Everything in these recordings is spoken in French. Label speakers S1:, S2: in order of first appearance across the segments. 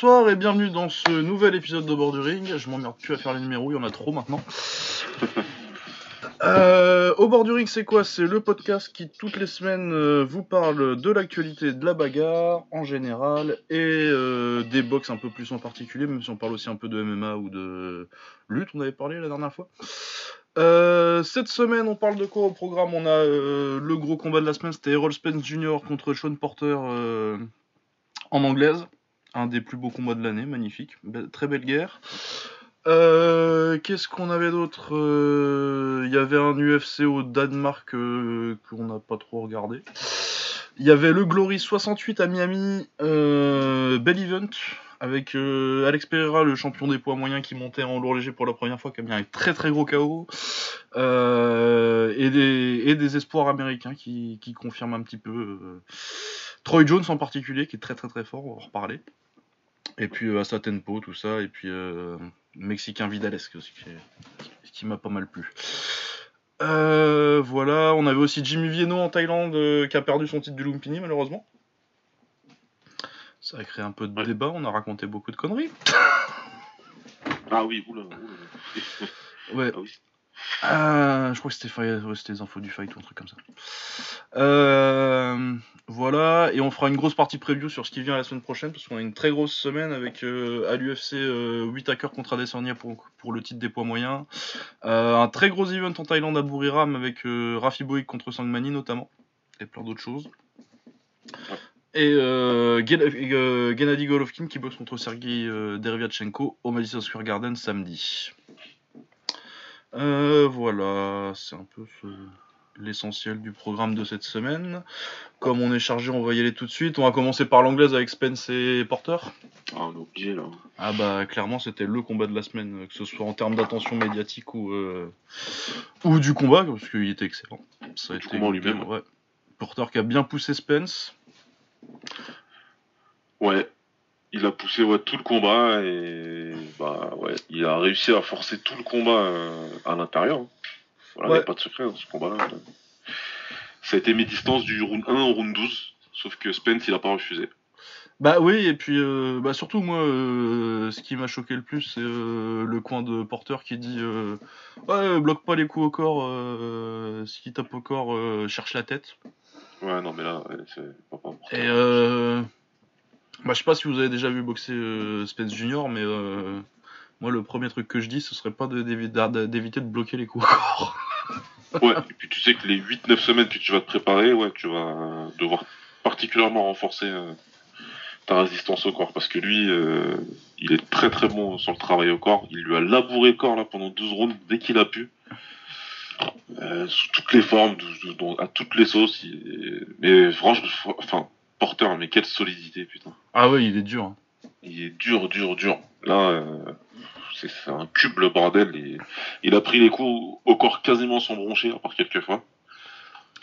S1: Bonsoir et bienvenue dans ce nouvel épisode de Borduring. Je m'emmerde plus à faire les numéros, il y en a trop maintenant. Euh, au bord du ring, c'est quoi? C'est le podcast qui, toutes les semaines, euh, vous parle de l'actualité de la bagarre en général et euh, des box un peu plus en particulier, même si on parle aussi un peu de MMA ou de lutte, on avait parlé la dernière fois. Euh, cette semaine, on parle de quoi au programme? On a le gros combat de la semaine, c'était Errol Spence Jr. contre Sean Porter en anglaise. Un des plus beaux combats de l'année, magnifique. très belle guerre. Euh, qu'est-ce qu'on avait d'autre euh, Il y avait un UFC au Danemark euh, qu'on n'a pas trop regardé. Il y avait le Glory 68 à Miami, Bell Event, avec Alex Pereira, le champion des poids moyens qui montait en lourd léger pour la première fois, qui a un très très gros KO. et, des, espoirs américains qui confirment un petit peu. Troy Jones en particulier, qui est très très très fort, on va en reparler. Et puis à sa tempo, tout ça, et puis Mexicain Vidalesque aussi, qui, m'a pas mal plu. Euh, voilà, on avait aussi Jimmy Vienno en Thaïlande euh, qui a perdu son titre du Lumpini malheureusement. Ça a créé un peu de débat, on a raconté beaucoup de conneries.
S2: Ah oui, oula,
S1: ouais. Ah oui. Euh, je crois que c'était les infos du fight ou un truc comme ça. Euh, voilà, et on fera une grosse partie preview sur ce qui vient la semaine prochaine, parce qu'on a une très grosse semaine avec euh, à l'UFC 8 hackers contre Adesanya pour, le titre des poids moyens. un très gros event en Thaïlande à Buriram avec Rafi Boik contre Sangmani notamment, et plein d'autres choses. Et Gennady Golovkin qui boxe contre Sergei Dervyatchenko au Madison Square Garden samedi. Euh, voilà, c'est un peu l'essentiel du programme de cette semaine. Comme on est chargé, on va y aller tout de suite. On va commencer par l'anglaise avec Spence et Porter.
S2: Ah, on là.
S1: Ah bah clairement c'était le combat de la semaine, que ce soit en termes d'attention médiatique ou, euh, ou du combat, parce qu'il était excellent.
S2: Ça a été lui-même.
S1: Ouais. Porter qui a bien poussé Spence.
S2: Ouais, il a poussé tout le combat et bah ouais, il a réussi à forcer tout le combat euh, à l'intérieur. Hein. Voilà, il n'y a pas de secret dans ce combat-là. Ça a été mes distances du round 1 au round 12, sauf que Spence il a pas refusé.
S1: Bah oui, et puis euh, bah surtout moi, euh, ce qui m'a choqué le plus, c'est le coin de porteur qui dit Ouais, bloque pas les coups au corps, qui tape au corps, cherche la tête.
S2: Ouais, non, mais là, c'est pas,
S1: Et bah, je sais pas si vous avez déjà vu boxer euh, Spence Junior, mais euh, moi, le premier truc que je dis, ce serait pas d'éviter de bloquer les coups
S2: ouais, et puis tu sais que les 8-9 semaines que tu vas te préparer, ouais, tu vas devoir particulièrement renforcer euh, ta résistance au corps, parce que lui, il est très très bon sur le travail au corps. Il lui a labouré le corps là pendant 12 rounds dès qu'il a pu. sous toutes les formes, à toutes les sauces. Mais franchement, enfin, porteur, mais quelle solidité, putain.
S1: Ah ouais, il est dur. Hein.
S2: Il est dur, dur, dur. Là, euh, c'est un cube le bordel. Et... Il a pris les coups au corps quasiment sans broncher, à part quelques fois.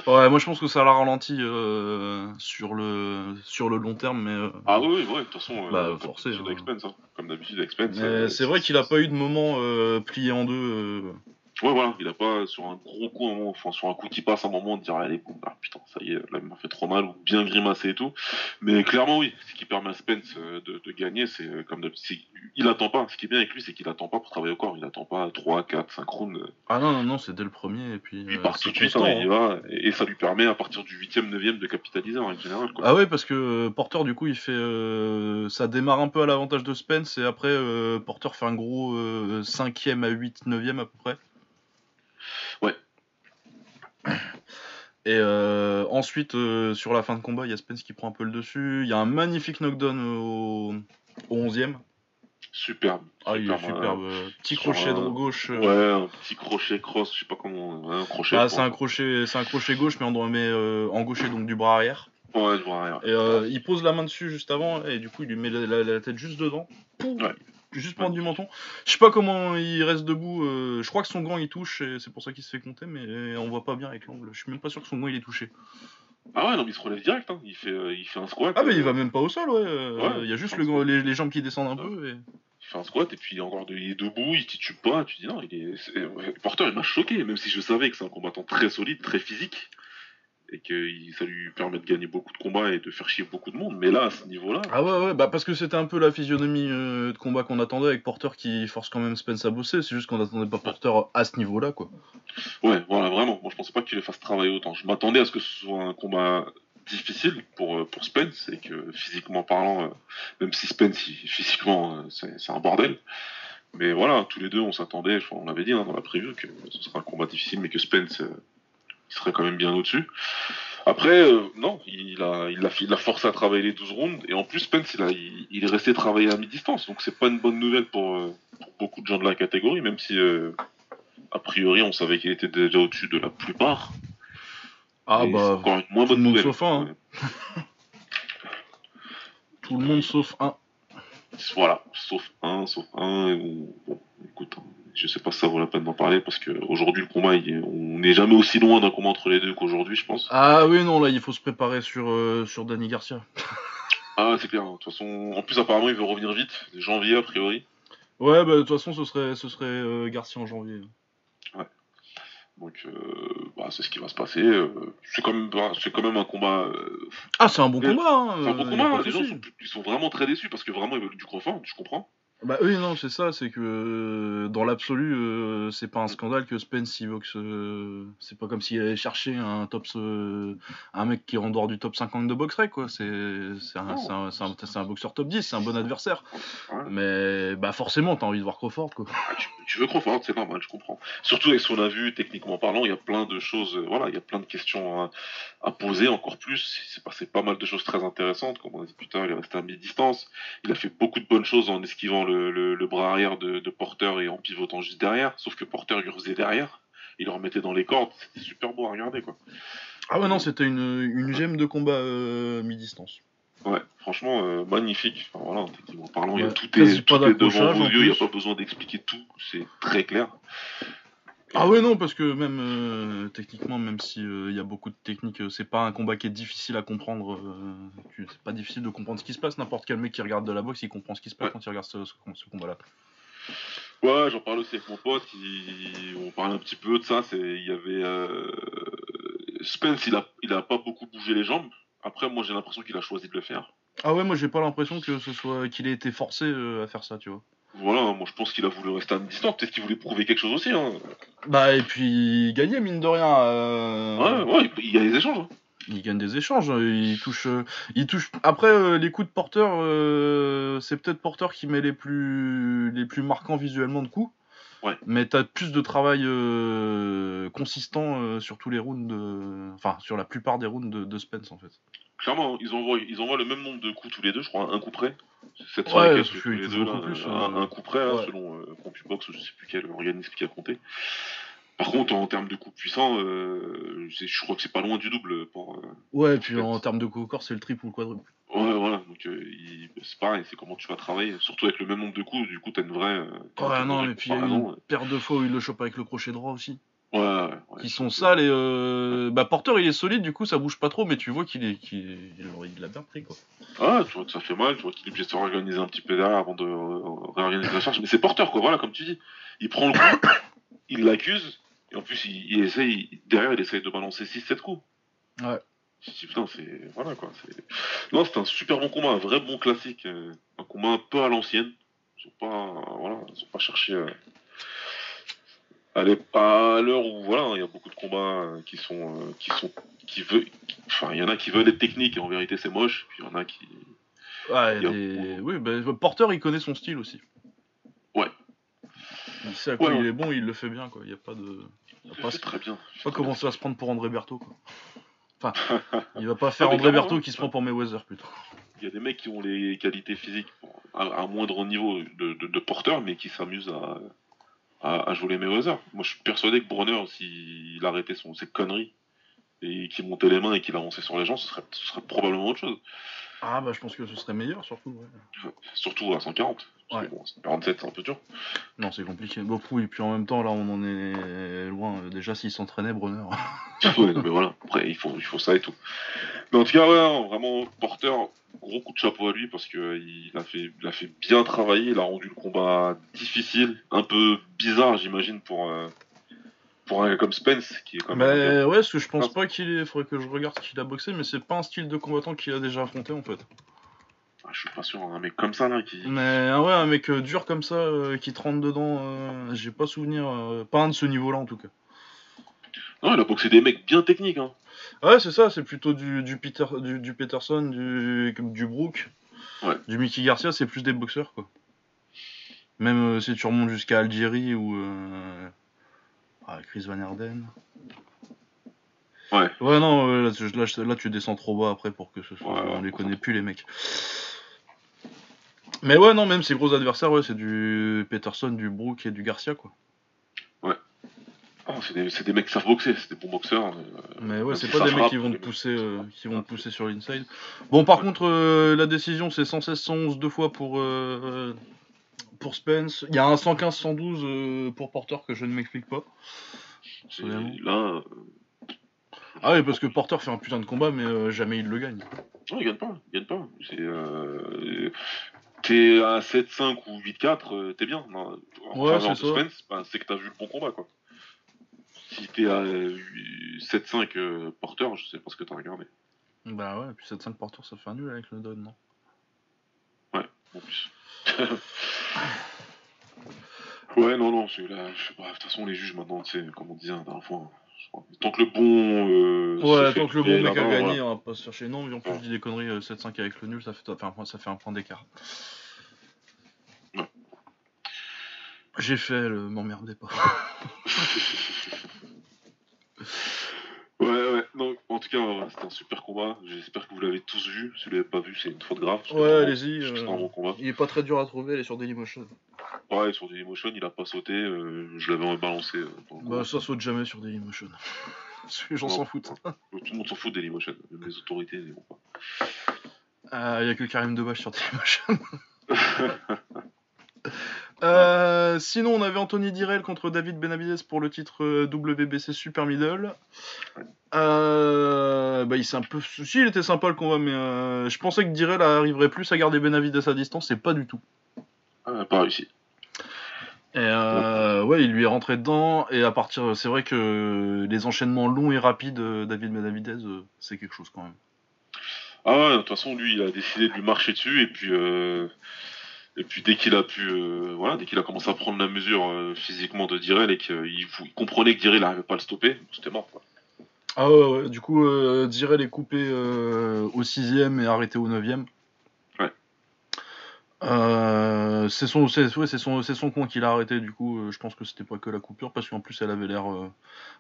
S1: Ouais, moi je pense que ça l'a ralenti euh, sur, le, sur le long terme, mais. Euh,
S2: ah oui, ouais, de toute façon.
S1: bah, forcé.
S2: Hein. Hein. Comme d'habitude, Expense.
S1: c'est vrai qu'il a pas eu de moment plié en deux.
S2: Ouais, voilà, il a pas sur un gros coup, un moment, enfin sur un coup qui passe, un moment, de dire allez, bon, bah, putain, ça y est, là, il m'a fait trop mal, ou bien grimacé et tout. Mais clairement, oui, ce qui permet à Spence euh, de, de gagner, c'est euh, comme d'habitude. Il attend pas. Ce qui est bien avec lui, c'est qu'il attend pas pour travailler au corps. Il attend pas 3, 4, 5 rounds.
S1: Ah non, non, non, c'est dès le premier, et puis.
S2: Il part tout de suite, hein, il va, et, ça lui permet à partir du 8ème, 9ème de capitaliser en général. Quoi.
S1: Ah ouais, parce que euh, Porter, du coup, il fait. ça démarre un peu à l'avantage de Spence, et après, Porter fait un gros 5ème à 8, 9ème à peu près. Et euh, ensuite, euh, sur la fin de combat, il y a Spence qui prend un peu le dessus. Il y a un magnifique knockdown au, au 11ème.
S2: Superbe.
S1: Ah, il est superbe. petit crochet de gauche.
S2: Euh. Ouais, un petit crochet cross, je sais pas comment. un crochet.
S1: Ah, c'est un crochet, c'est un crochet gauche, mais on met en gaucher donc du bras arrière.
S2: Ouais, du bras arrière.
S1: Et il pose la main dessus juste avant, et du coup, il lui met la, tête juste dedans. ouais juste prendre du menton. Je sais pas comment il reste debout. Euh, je crois que son gant il touche et c'est pour ça qu'il se fait compter, mais on voit pas bien avec l'angle. Je suis même pas sûr que son gant il est touché.
S2: Ah ouais, non, mais il se relève direct. Hein. Il, fait, euh, il fait un squat.
S1: Ah, mais il va même pas au sol, ouais. il y a juste le, les, jambes qui descendent un peu. Et...
S2: Il fait un squat et puis encore il est debout, il titube pas. Tu dis non, il est. Porteur, il m'a choqué, même si je savais que c'est un combattant très solide, très physique. Et que ça lui permet de gagner beaucoup de combats et de faire chier beaucoup de monde. Mais là, à ce niveau-là.
S1: Ah ouais, ouais, bah parce que c'était un peu la physionomie euh, de combat qu'on attendait avec Porter qui force quand même Spence à bosser. C'est juste qu'on attendait pas Porter à ce niveau-là, quoi.
S2: Ouais, voilà, vraiment. Moi, je pensais pas qu'il les fasse travailler autant. Je m'attendais à ce que ce soit un combat difficile pour, euh, pour Spence et que physiquement parlant, euh, même si Spence, physiquement, c'est un bordel. Mais voilà, tous les deux, on s'attendait, on l'avait dit hein, dans la preview, que ce serait un combat difficile, mais que Spence serait quand même bien au-dessus. Après, euh, non, il a, il, a, il a forcé à travailler les 12 rounds, et en plus, Spence, il, a, il, est resté travailler à mi-distance, donc c'est pas une bonne nouvelle pour, euh, beaucoup de gens de la catégorie, même si, euh, a priori, on savait qu'il était déjà au-dessus de la plupart.
S1: Ah bah, encore une moins bonne nouvelle. Sauf un. Hein. tout le monde sauf un.
S2: Voilà, sauf un, sauf un, bon, écoute, hein. Je sais pas si ça vaut la peine d'en parler parce qu'aujourd'hui le combat, on n'est jamais aussi loin d'un combat entre les deux qu'aujourd'hui, je pense.
S1: Ah oui, non, là il faut se préparer sur, euh, sur Danny Garcia.
S2: ah, c'est clair. De toute façon, en plus, apparemment, il veut revenir vite, janvier a priori.
S1: Ouais, bah de toute façon, ce serait, ce serait euh, Garcia en janvier.
S2: Ouais. Donc, euh, bah, c'est ce qui va se passer. c'est quand, même, bah, quand même un combat.
S1: ah, c'est un bon combat. Hein,
S2: c'est un bon combat. Les gens sont, ils sont vraiment très déçus parce que vraiment ils veulent du confort, je comprends.
S1: Bah oui, non, c'est ça, c'est que euh, dans l'absolu, euh, c'est pas un scandale que Spence il euh, c'est pas comme s'il allait chercher un top, un mec qui est en dehors du top 50 de boxrec, quoi. C'est un, un, un, boxeur top 10, c'est un bon adversaire. Mais bah forcément, t'as envie de voir Crawford, quoi.
S2: Ah, tu, veux Crawford, c'est normal, je comprends. Surtout avec ce qu'on a vu, techniquement parlant, il y a plein de choses, voilà, il y a plein de questions à, à poser encore plus. Il s'est passé pas mal de choses très intéressantes, comme on a dit plus tard, il est resté à mi-distance. Il a fait beaucoup de bonnes choses en esquivant le, bras arrière de, Porter et en pivotant juste derrière. Sauf que Porter lui faisait derrière. Il le remettait dans les cordes. C'était super beau à regarder, quoi.
S1: Ah ouais, non, c'était une, une gemme de combat euh, mi-distance.
S2: Ouais, franchement, euh, magnifique. Enfin, voilà, techniquement parlant, il y a tout, est, tout est devant vos yeux, il n'y a pas besoin d'expliquer tout, c'est très clair.
S1: Ah ouais non parce que même euh, techniquement même si il y a beaucoup de techniques c'est pas un combat qui est difficile à comprendre c'est pas difficile de comprendre ce qui se passe. N'importe quel mec qui regarde de la boxe il comprend ce qui se passe quand il regarde ce, combat là
S2: ouais j'en parle aussi avec mon pote on parle un petit peu de ça c'est il y avait Spence il a il a pas beaucoup bougé les jambes. Après moi j'ai l'impression qu'il a choisi de le faire.
S1: Ah ouais moi j'ai pas l'impression que ce soit qu'il ait été forcé à faire ça tu vois
S2: voilà, moi je pense qu'il a voulu rester à distance, peut-être qu'il voulait prouver quelque chose aussi. Hein.
S1: Bah et puis gagner mine de rien.
S2: Euh, ouais, ouais, il y a des échanges. Hein.
S1: Il gagne des échanges, il touche, euh, il touche. Après euh, les coups de porteur, c'est peut-être porteur qui met les plus, les plus marquants visuellement de coups. Ouais. Mais t'as plus de travail consistant sur tous les rounds, enfin sur la plupart des rounds de, de Spence en fait.
S2: Clairement, ils envoient, ils envoient le même nombre de coups tous les deux, je crois, un coup près.
S1: Cette ouais, tous les deux,
S2: plus, un, un, coup près, hein, selon euh, CompuBox, je sais plus quel organisme qui a compté. Par contre, en termes de coups puissants, euh, je crois que c'est pas loin du double. Pour, euh,
S1: ouais, puis en termes de coups au corps, c'est le triple ou le quadruple.
S2: Ouais, voilà, donc euh, c'est pareil, c'est comment tu vas travailler. Surtout avec le même nombre de coups, du coup, t'as une vraie.
S1: ouais, non, et puis il y a une paire de fois où il le chope avec le crochet droit aussi.
S2: Ouais, ouais,
S1: qui sont sales et euh... bah Porter il est solide du coup ça bouge pas trop mais tu vois qu'il est qu'il il l'a bien pris quoi.
S2: Ouais tu vois que ça fait mal tu vois qu'il est obligé de se réorganiser un petit peu derrière avant de réorganiser la charge mais c'est Porter quoi voilà comme tu dis il prend le coup il l'accuse et en plus il, il, essaye derrière il essaye de balancer 6-7 coups.
S1: Ouais.
S2: putain c'est voilà quoi non c'est un super bon combat un vrai bon classique euh, un combat un peu à l'ancienne ils ont pas voilà ils ont pas cherché euh, elle à l'heure où voilà, il y a beaucoup de combats euh, qui sont euh, qui sont qui veulent enfin il y en a qui veulent être techniques et en vérité c'est moche, puis il y en a qui
S1: Ouais, des... oui, bah, Porter il connaît son style aussi.
S2: Ouais.
S1: Il sait à quoi il est bon, il le fait bien quoi, il y a pas de
S2: il va pas très bien.
S1: Pas commencer à se prendre pour André Berthaud quoi. Enfin, il va pas faire André Berthaud qui se prend pour Mayweather plutôt.
S2: Il y a des mecs qui ont les qualités physiques à, un moindre niveau de, de, de porteur mais qui s'amusent à à, jouer les Mayweather. Moi, je suis persuadé que Brunner, s'il arrêtait son, ses conneries et qu'il montait les mains et qu'il avançait sur les gens, ce serait, ce serait probablement autre chose.
S1: Ah, bah, je pense que ce serait meilleur, surtout.
S2: Surtout à 140. Ouais. Bon, 47, c'est un peu dur.
S1: Non, c'est compliqué. Beaucoup, et puis en même temps, là, on en est loin. Déjà, s'il s'entraînait, Brunner.
S2: ouais, mais voilà. Après, il faut, il faut ça et tout. Mais en tout cas, ouais, vraiment, porteur, gros coup de chapeau à lui parce que il a fait, il a fait bien travailler. Il a rendu le combat difficile, un peu bizarre, j'imagine, pour, euh, pour un gars comme Spence, qui est quand même.
S1: ouais, parce que je pense pas qu'il est. Faudrait que je regarde qu'il a boxé, mais c'est pas un style de combattant qu'il a déjà affronté en fait.
S2: Ah, je suis pas sûr, un mec comme ça là qui.
S1: Mais ah ouais, un mec euh, dur comme ça, euh, qui te rentre dedans, euh, j'ai pas souvenir. pas un de ce niveau-là en tout cas.
S2: Non, il a boxé des mecs bien techniques. Hein.
S1: Ouais, c'est ça, c'est plutôt du, du, Peter, du, du Peterson, du, du Brook,
S2: Ouais.
S1: du Mickey Garcia, c'est plus des boxeurs quoi. Même si tu remontes jusqu'à Algérie ou ah, Chris Van Erden.
S2: Ouais.
S1: Ouais, non, là, tu- là, je- là, tu descends trop bas après pour que ce soit.
S2: Ouais,
S1: on les
S2: on
S1: connaît plus les mecs. Mais ouais, non, même ces gros adversaires, ouais, c'est du Peterson, du Brook et du Garcia quoi.
S2: Ah, c'est des, des mecs qui savent boxer, c'est des bons boxeurs. euh,
S1: Mais ouais, c'est pas des mecs qui vont te pousser, euh, qui vont te pousser sur l'inside. Bon, par contre, euh, la décision c'est 116-111 deux fois pour pour Spence. Il y a un 115-112 euh, pour Porter que je ne m'explique pas.
S2: Là,
S1: Ah oui, parce que Porter fait un putain de combat, mais jamais il le gagne.
S2: non, il gagne pas, il gagne pas. C'est. T'es à 7-5 ou 8-4, euh, t'es bien. Non, en
S1: Ouais, c'est.
S2: Spence, bah, c'est que t'as vu le bon combat, quoi. Si t'es à euh, 7-5 euh, Porter, je sais pas ce que t'as regardé.
S1: Bah ouais, et puis 7-5 Porter ça fait un nul avec le Don, non?
S2: En plus. ouais, non, non, c'est là, je sais pas, de toute façon, les juges maintenant, tu sais, comme on disait la dernière fois, hein, tant que le bon. euh,
S1: Ouais, tant que le bon mec a gagné, on va pas se faire chier. Non, mais en plus, je dis des conneries, euh, 7-5 avec le nul, ça fait, enfin, ça fait un point d'écart. J'ai fait le m'emmerdez pas.
S2: Ouais, ouais, non, en tout cas, voilà, c'était un super combat. J'espère que vous l'avez tous vu. Si vous l'avez pas vu, c'est une faute grave.
S1: Ouais, allez-y. Euh,
S2: un bon combat.
S1: Il est pas très dur à trouver, elle est sur Dailymotion.
S2: Ouais, sur Dailymotion, il a pas sauté. euh, je l'avais balancé. euh,
S1: Bah, ça saute jamais sur Dailymotion. Les gens s'en foutent.
S2: Tout le monde s'en fout de Dailymotion. Même les autorités, ils vont pas.
S1: Ah, Il y a que Karim Debache sur Dailymotion. Euh, sinon, on avait Anthony Direl contre David Benavides pour le titre euh, WBC Super Middle. Euh, bah, il s'est un peu. Si, il était sympa le combat, mais euh, je pensais que Direl arriverait plus à garder Benavides à distance, c'est pas du tout.
S2: Ah, pas réussi.
S1: Et euh, ouais, il lui est rentré dedans, et à partir. C'est vrai que les enchaînements longs et rapides, David Benavides, c'est quelque chose quand même.
S2: Ah ouais, de toute façon, lui, il a décidé de lui marcher dessus, et puis, euh, et puis dès qu'il a pu, euh, voilà, dès qu'il a commencé à prendre la mesure euh, physiquement de Direl et qu'il il comprenait que Direl n'arrivait pas à le stopper, c'était mort. Quoi.
S1: Ah ouais, ouais, du coup, euh, Direl est coupé euh, au sixième et arrêté au neuvième.
S2: Ouais.
S1: C'est son, c'est, ouais, son, c'est son coin qu'il a arrêté. Du coup, je pense que c'était pas que la coupure parce qu'en plus elle avait l'air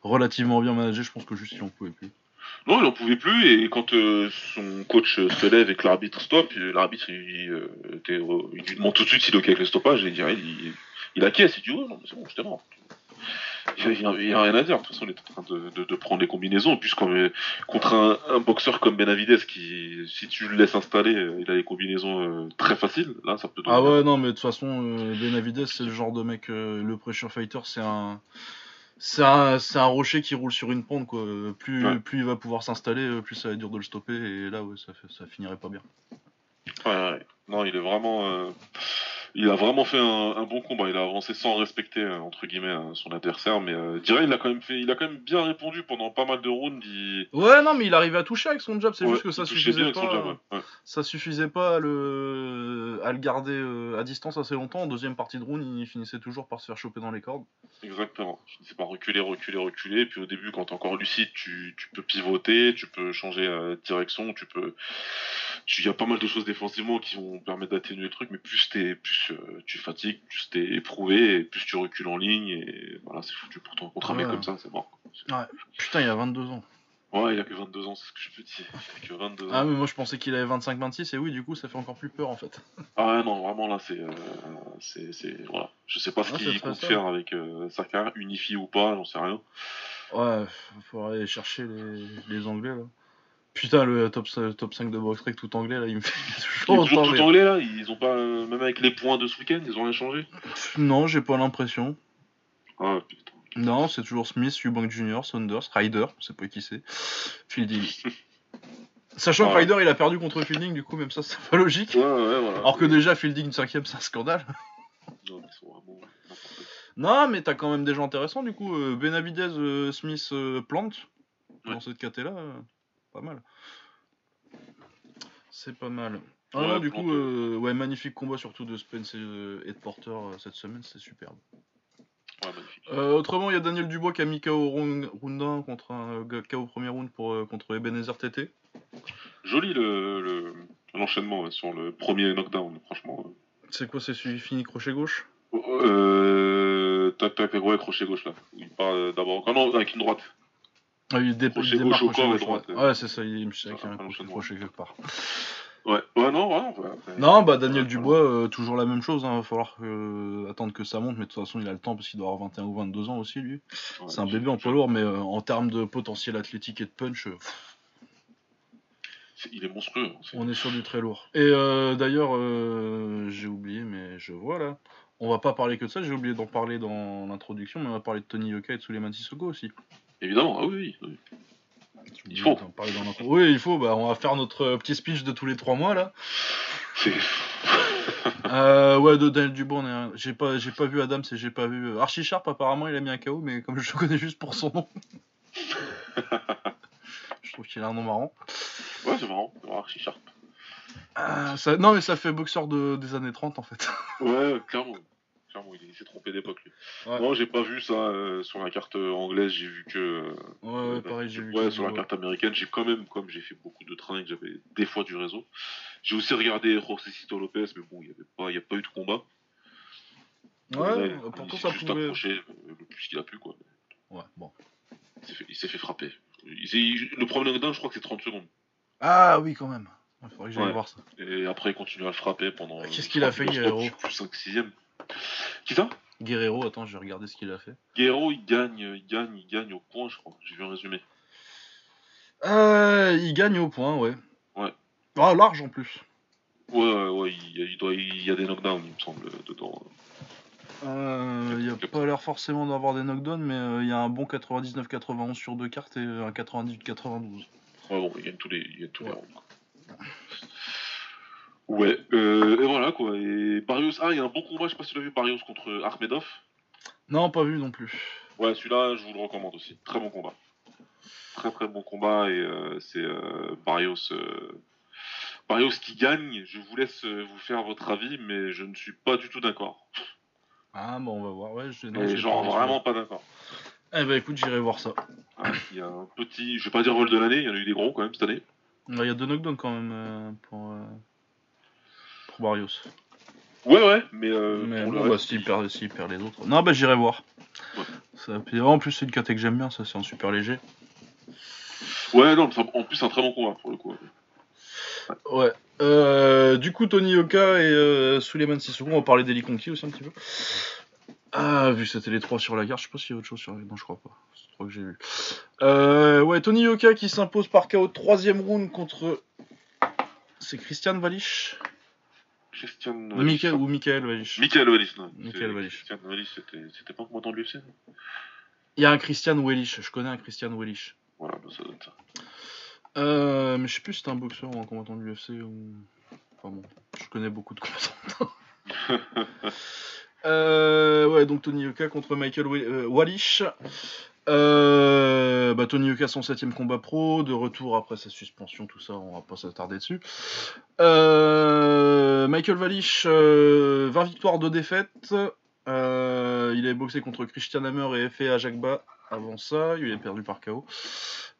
S1: relativement bien managée. Je pense que juste il en pouvait plus.
S2: Non, il en pouvait plus, et quand euh, son coach se lève et que l'arbitre stoppe, euh, l'arbitre il, euh, il lui demande tout de suite s'il est ok avec le stoppage, et Direl il, il acquiesce, il dit ouais, non, mais c'est bon, mort. Il n'y a, il rien à dire, de toute façon il est en train de, de- de prendre les combinaisons, euh, contre un, un boxeur comme Benavides qui, si tu le laisses installer, il a les combinaisons euh, très faciles, là ça peut
S1: Ah ouais, non, mais de toute façon, Benavides, c'est le genre de mec. le pressure fighter, c'est un. C'est un, un rocher qui roule sur une pente, quoi. Plus,
S2: Ouais.
S1: plus il va pouvoir s'installer, euh, plus ça va être dur de le stopper, et là, ouais, ça, ça finirait pas bien.
S2: Ouais, ouais. Non, il est vraiment. euh, Il a vraiment fait un, un bon combat. Il a avancé sans respecter euh, entre guillemets euh, son adversaire, mais euh, il a quand même fait, il a quand même bien répondu pendant pas mal de rounds. Il...
S1: Ouais, non, mais il arrivait à toucher avec son jab, c'est
S2: Ouais,
S1: juste que ça
S2: il
S1: suffisait pas.
S2: ouais. Ouais.
S1: Ça suffisait pas à le, à le garder euh, à distance assez longtemps. En deuxième partie de round, il finissait toujours par se faire choper dans les cordes.
S2: Exactement. Je ne sais pas reculer, reculer, reculer. Et puis au début, quand t'es encore lucide, tu, tu peux pivoter, tu peux changer euh, de direction, tu peux. tu- Il y a pas mal de choses défensivement qui vont permettre d'atténuer le truc, mais plus t'es, plus euh, tu fatigues, plus t'es éprouvé, et plus tu recules en ligne, et voilà, c'est foutu pour toi. Contre un mec comme ça, c'est mort. quoi.
S1: Putain, il a 22 ans.
S2: Ouais, il a que 22 ans, c'est ce que je peux dire. Il a que 22 ans.
S1: Ah, mais moi je pensais qu'il avait 25-26, et oui, du coup, ça fait encore plus peur en fait.
S2: Ah ouais, non, vraiment là, c'est, euh, c'est, c'est, voilà. Je sais pas ce
S1: Ah,
S2: qu'il compte
S1: ça.
S2: faire avec euh, sa carrière, unifié ou pas, j'en sais rien.
S1: Ouais, faudrait aller chercher les, les anglais là. Putain, le top, top 5 de box Rec tout anglais là, il me fait toujours
S2: tout anglais là, ils ont pas, euh, même avec les points de ce week-end, ils ont rien changé.
S1: Non, j'ai pas l'impression.
S2: Ah putain.
S1: Non, c'est toujours Smith, Eubank Jr., Saunders, Ryder, je sais pas qui c'est, Fielding. Sachant que. Ryder il a perdu contre Fielding, du coup, même ça, c'est pas logique.
S2: Ouais, ouais, voilà.
S1: Alors que déjà, Fielding 5ème, c'est un scandale.
S2: Non, mais ils sont vraiment.
S1: Non, mais t'as quand même des gens intéressants du coup. Euh, Benavidez, euh, Smith, euh, Plante. Dans cette caté là, pas mal. C'est pas mal. Ah
S2: Ouais,
S1: non, du coup, euh, ouais, magnifique combat surtout de Spence et, et de Porter euh, cette semaine, c'est superbe.
S2: Ouais.
S1: Euh, autrement, il y a Daniel Dubois qui a mis KO round round 1 contre un KO premier round pour, euh, contre Ebenezer TT.
S2: Joli le, le- l'enchaînement sur le premier knockdown, franchement.
S1: C'est quoi, c'est celui fini crochet gauche?
S2: Euh, tac, tac, ouais, crochet gauche là. Il part d'abord. Ah non, avec une droite.
S1: Ah, il, dé- il
S2: au corps et
S1: gauche,
S2: droite,
S1: ouais.
S2: euh.
S1: C'est ça, il est avec un crochet, crochet quelque part.
S2: Ouais, ouais, non, ouais.
S1: Non, bah Daniel Dubois, euh, toujours la même chose, il va falloir que- attendre que ça monte, mais de toute façon il a le temps parce qu'il doit avoir 21 ou 22 ans aussi lui.
S2: ouais,
S1: C'est un bébé en poids lourd, mais euh, en termes de potentiel athlétique et de punch, euh,
S2: Il est monstrueux. hein,
S1: on est sur du très lourd. Et euh, d'ailleurs, euh, j'ai oublié, mais je vois là, on va pas parler que de ça, j'ai oublié d'en parler dans l'introduction, mais on va parler de Tony Yoka et de Suleiman Sissoko aussi.
S2: Évidemment, ah oui, oui, Il faut.
S1: Oui, il faut, bah on va faire notre euh, petit speech de tous les trois mois là. Euh, ouais, de Daniel est- j'ai pas, j'ai pas vu Adams et j'ai pas vu. euh, Archie Sharp, apparemment, il a mis un KO, mais comme je le connais juste pour son nom. je trouve qu'il a un nom marrant.
S2: Ouais, c'est marrant, c'est marrant, archi sharp.
S1: Ah, ça- Non, mais ça fait boxeur de... des années 30 en fait.
S2: Ouais, clairement. Clairement, il s'est trompé d'époque.
S1: Ouais.
S2: Non, j'ai pas vu ça euh, sur la carte anglaise, j'ai vu que. euh,
S1: Ouais, ouais, pareil, j'ai vu.
S2: Ouais, sur la carte américaine, j'ai quand même, comme j'ai fait beaucoup de trains et que j'avais des fois du réseau, j'ai aussi regardé Josecito Lopez, mais bon, il n'y pas, y a pas eu de combat.
S1: Ouais,
S2: il
S1: pourtant
S2: s'est
S1: ça
S2: juste
S1: pouvait.
S2: approché euh, le plus qu'il a pu, quoi.
S1: Ouais, bon.
S2: Il s'est fait, il s'est fait frapper. Il s'est- il- le premier knockdown, je crois que c'est 30 secondes.
S1: Ah oui, quand même. Il faudrait que j'aille
S2: Ouais.
S1: voir ça.
S2: Et après, il continue à le frapper pendant.
S1: Qu'est-ce qu'il a fait,
S2: doit se
S1: Guerrero
S2: mettre Plus 5 6 Qui ça?
S1: Guerrero, attends, je vais regarder ce qu'il a fait.
S2: Guerrero, il gagne, il gagne, il gagne au point, je crois. J'ai vu un résumé.
S1: Euh, il gagne au point, ouais.
S2: Ouais.
S1: Ah, large en plus.
S2: Ouais, ouais, ouais, il, y a- il doit, il y a des knockdowns, il me semble, dedans.
S1: Euh, il a pas l'air forcément d'avoir des knockdowns, mais euh, il y a un bon 99-91 sur deux cartes et un 98-92.
S2: Ouais, bon, il gagne tous les, il gagne tous les rounds. Ouais, euh, et voilà quoi. Et Barrios, ah, il y a un bon combat, je sais pas si tu l'as vu, Barrios contre Armedov.
S1: Non, pas vu non plus.
S2: Ouais, celui-là, je vous le recommande aussi. Très bon combat. Très très bon combat et euh, c'est euh, Barrios. euh, Barrios qui gagne. Je vous laisse vous faire votre avis, mais je ne suis pas du tout d'accord.
S1: Ah, bon, on va voir. Ouais, je... non,
S2: Et genre
S1: pas
S2: vraiment pas d'accord.
S1: Eh ben écoute, j'irai voir ça.
S2: Ah, Il y a un petit, je vais pas dire vol de l'année, il y en a eu des gros quand même cette année.
S1: Il y a deux knockdowns quand même pour, pour.
S2: Ouais, ouais, mais, euh,
S1: mais bon, bah, s'il perd, les autres. Non, bah j'irai voir.
S2: Ouais.
S1: Ça, puis, en plus, c'est une caté que j'aime bien, ça, c'est un super léger.
S2: Ouais, non, en plus, c'est un très bon combat pour le coup.
S1: Ouais. Euh, du coup, Tony Yoka et euh, Suleiman Sissoko, on va parler d'Eli aussi un petit peu. Ah, vu que c'était les trois sur la carte, je sais pas s'il y a autre chose sur la Non, je crois pas. C'est trois que j'ai vu. Euh, ouais, Tony Yoka qui s'impose par KO troisième round contre. C'est Christian Valich
S2: Christian
S1: Michael ou Michael Valich
S2: Michael Wallis, non.
S1: Michael Wallis.
S2: Christian Wallis, c'était pas un combattant de l'UFC
S1: Il y a un Christian Wellich, je connais un Christian Wellich.
S2: Voilà, bah, ça être ça.
S1: Euh, mais je sais plus si c'était un boxeur ou un combattant de l'UFC ou. Enfin bon, je connais beaucoup de combattants. Euh, ouais, donc Tony Yoka contre Michael euh, Wallish. Euh, bah, Tony Yoka, son septième combat pro, de retour après sa suspension, tout ça, on va pas s'attarder dessus. Euh, Michael Wallish, euh, 20 victoires, 2 défaites. Euh, il avait boxé contre Christian Hammer et Efe Ajagba avant ça, il est perdu par KO.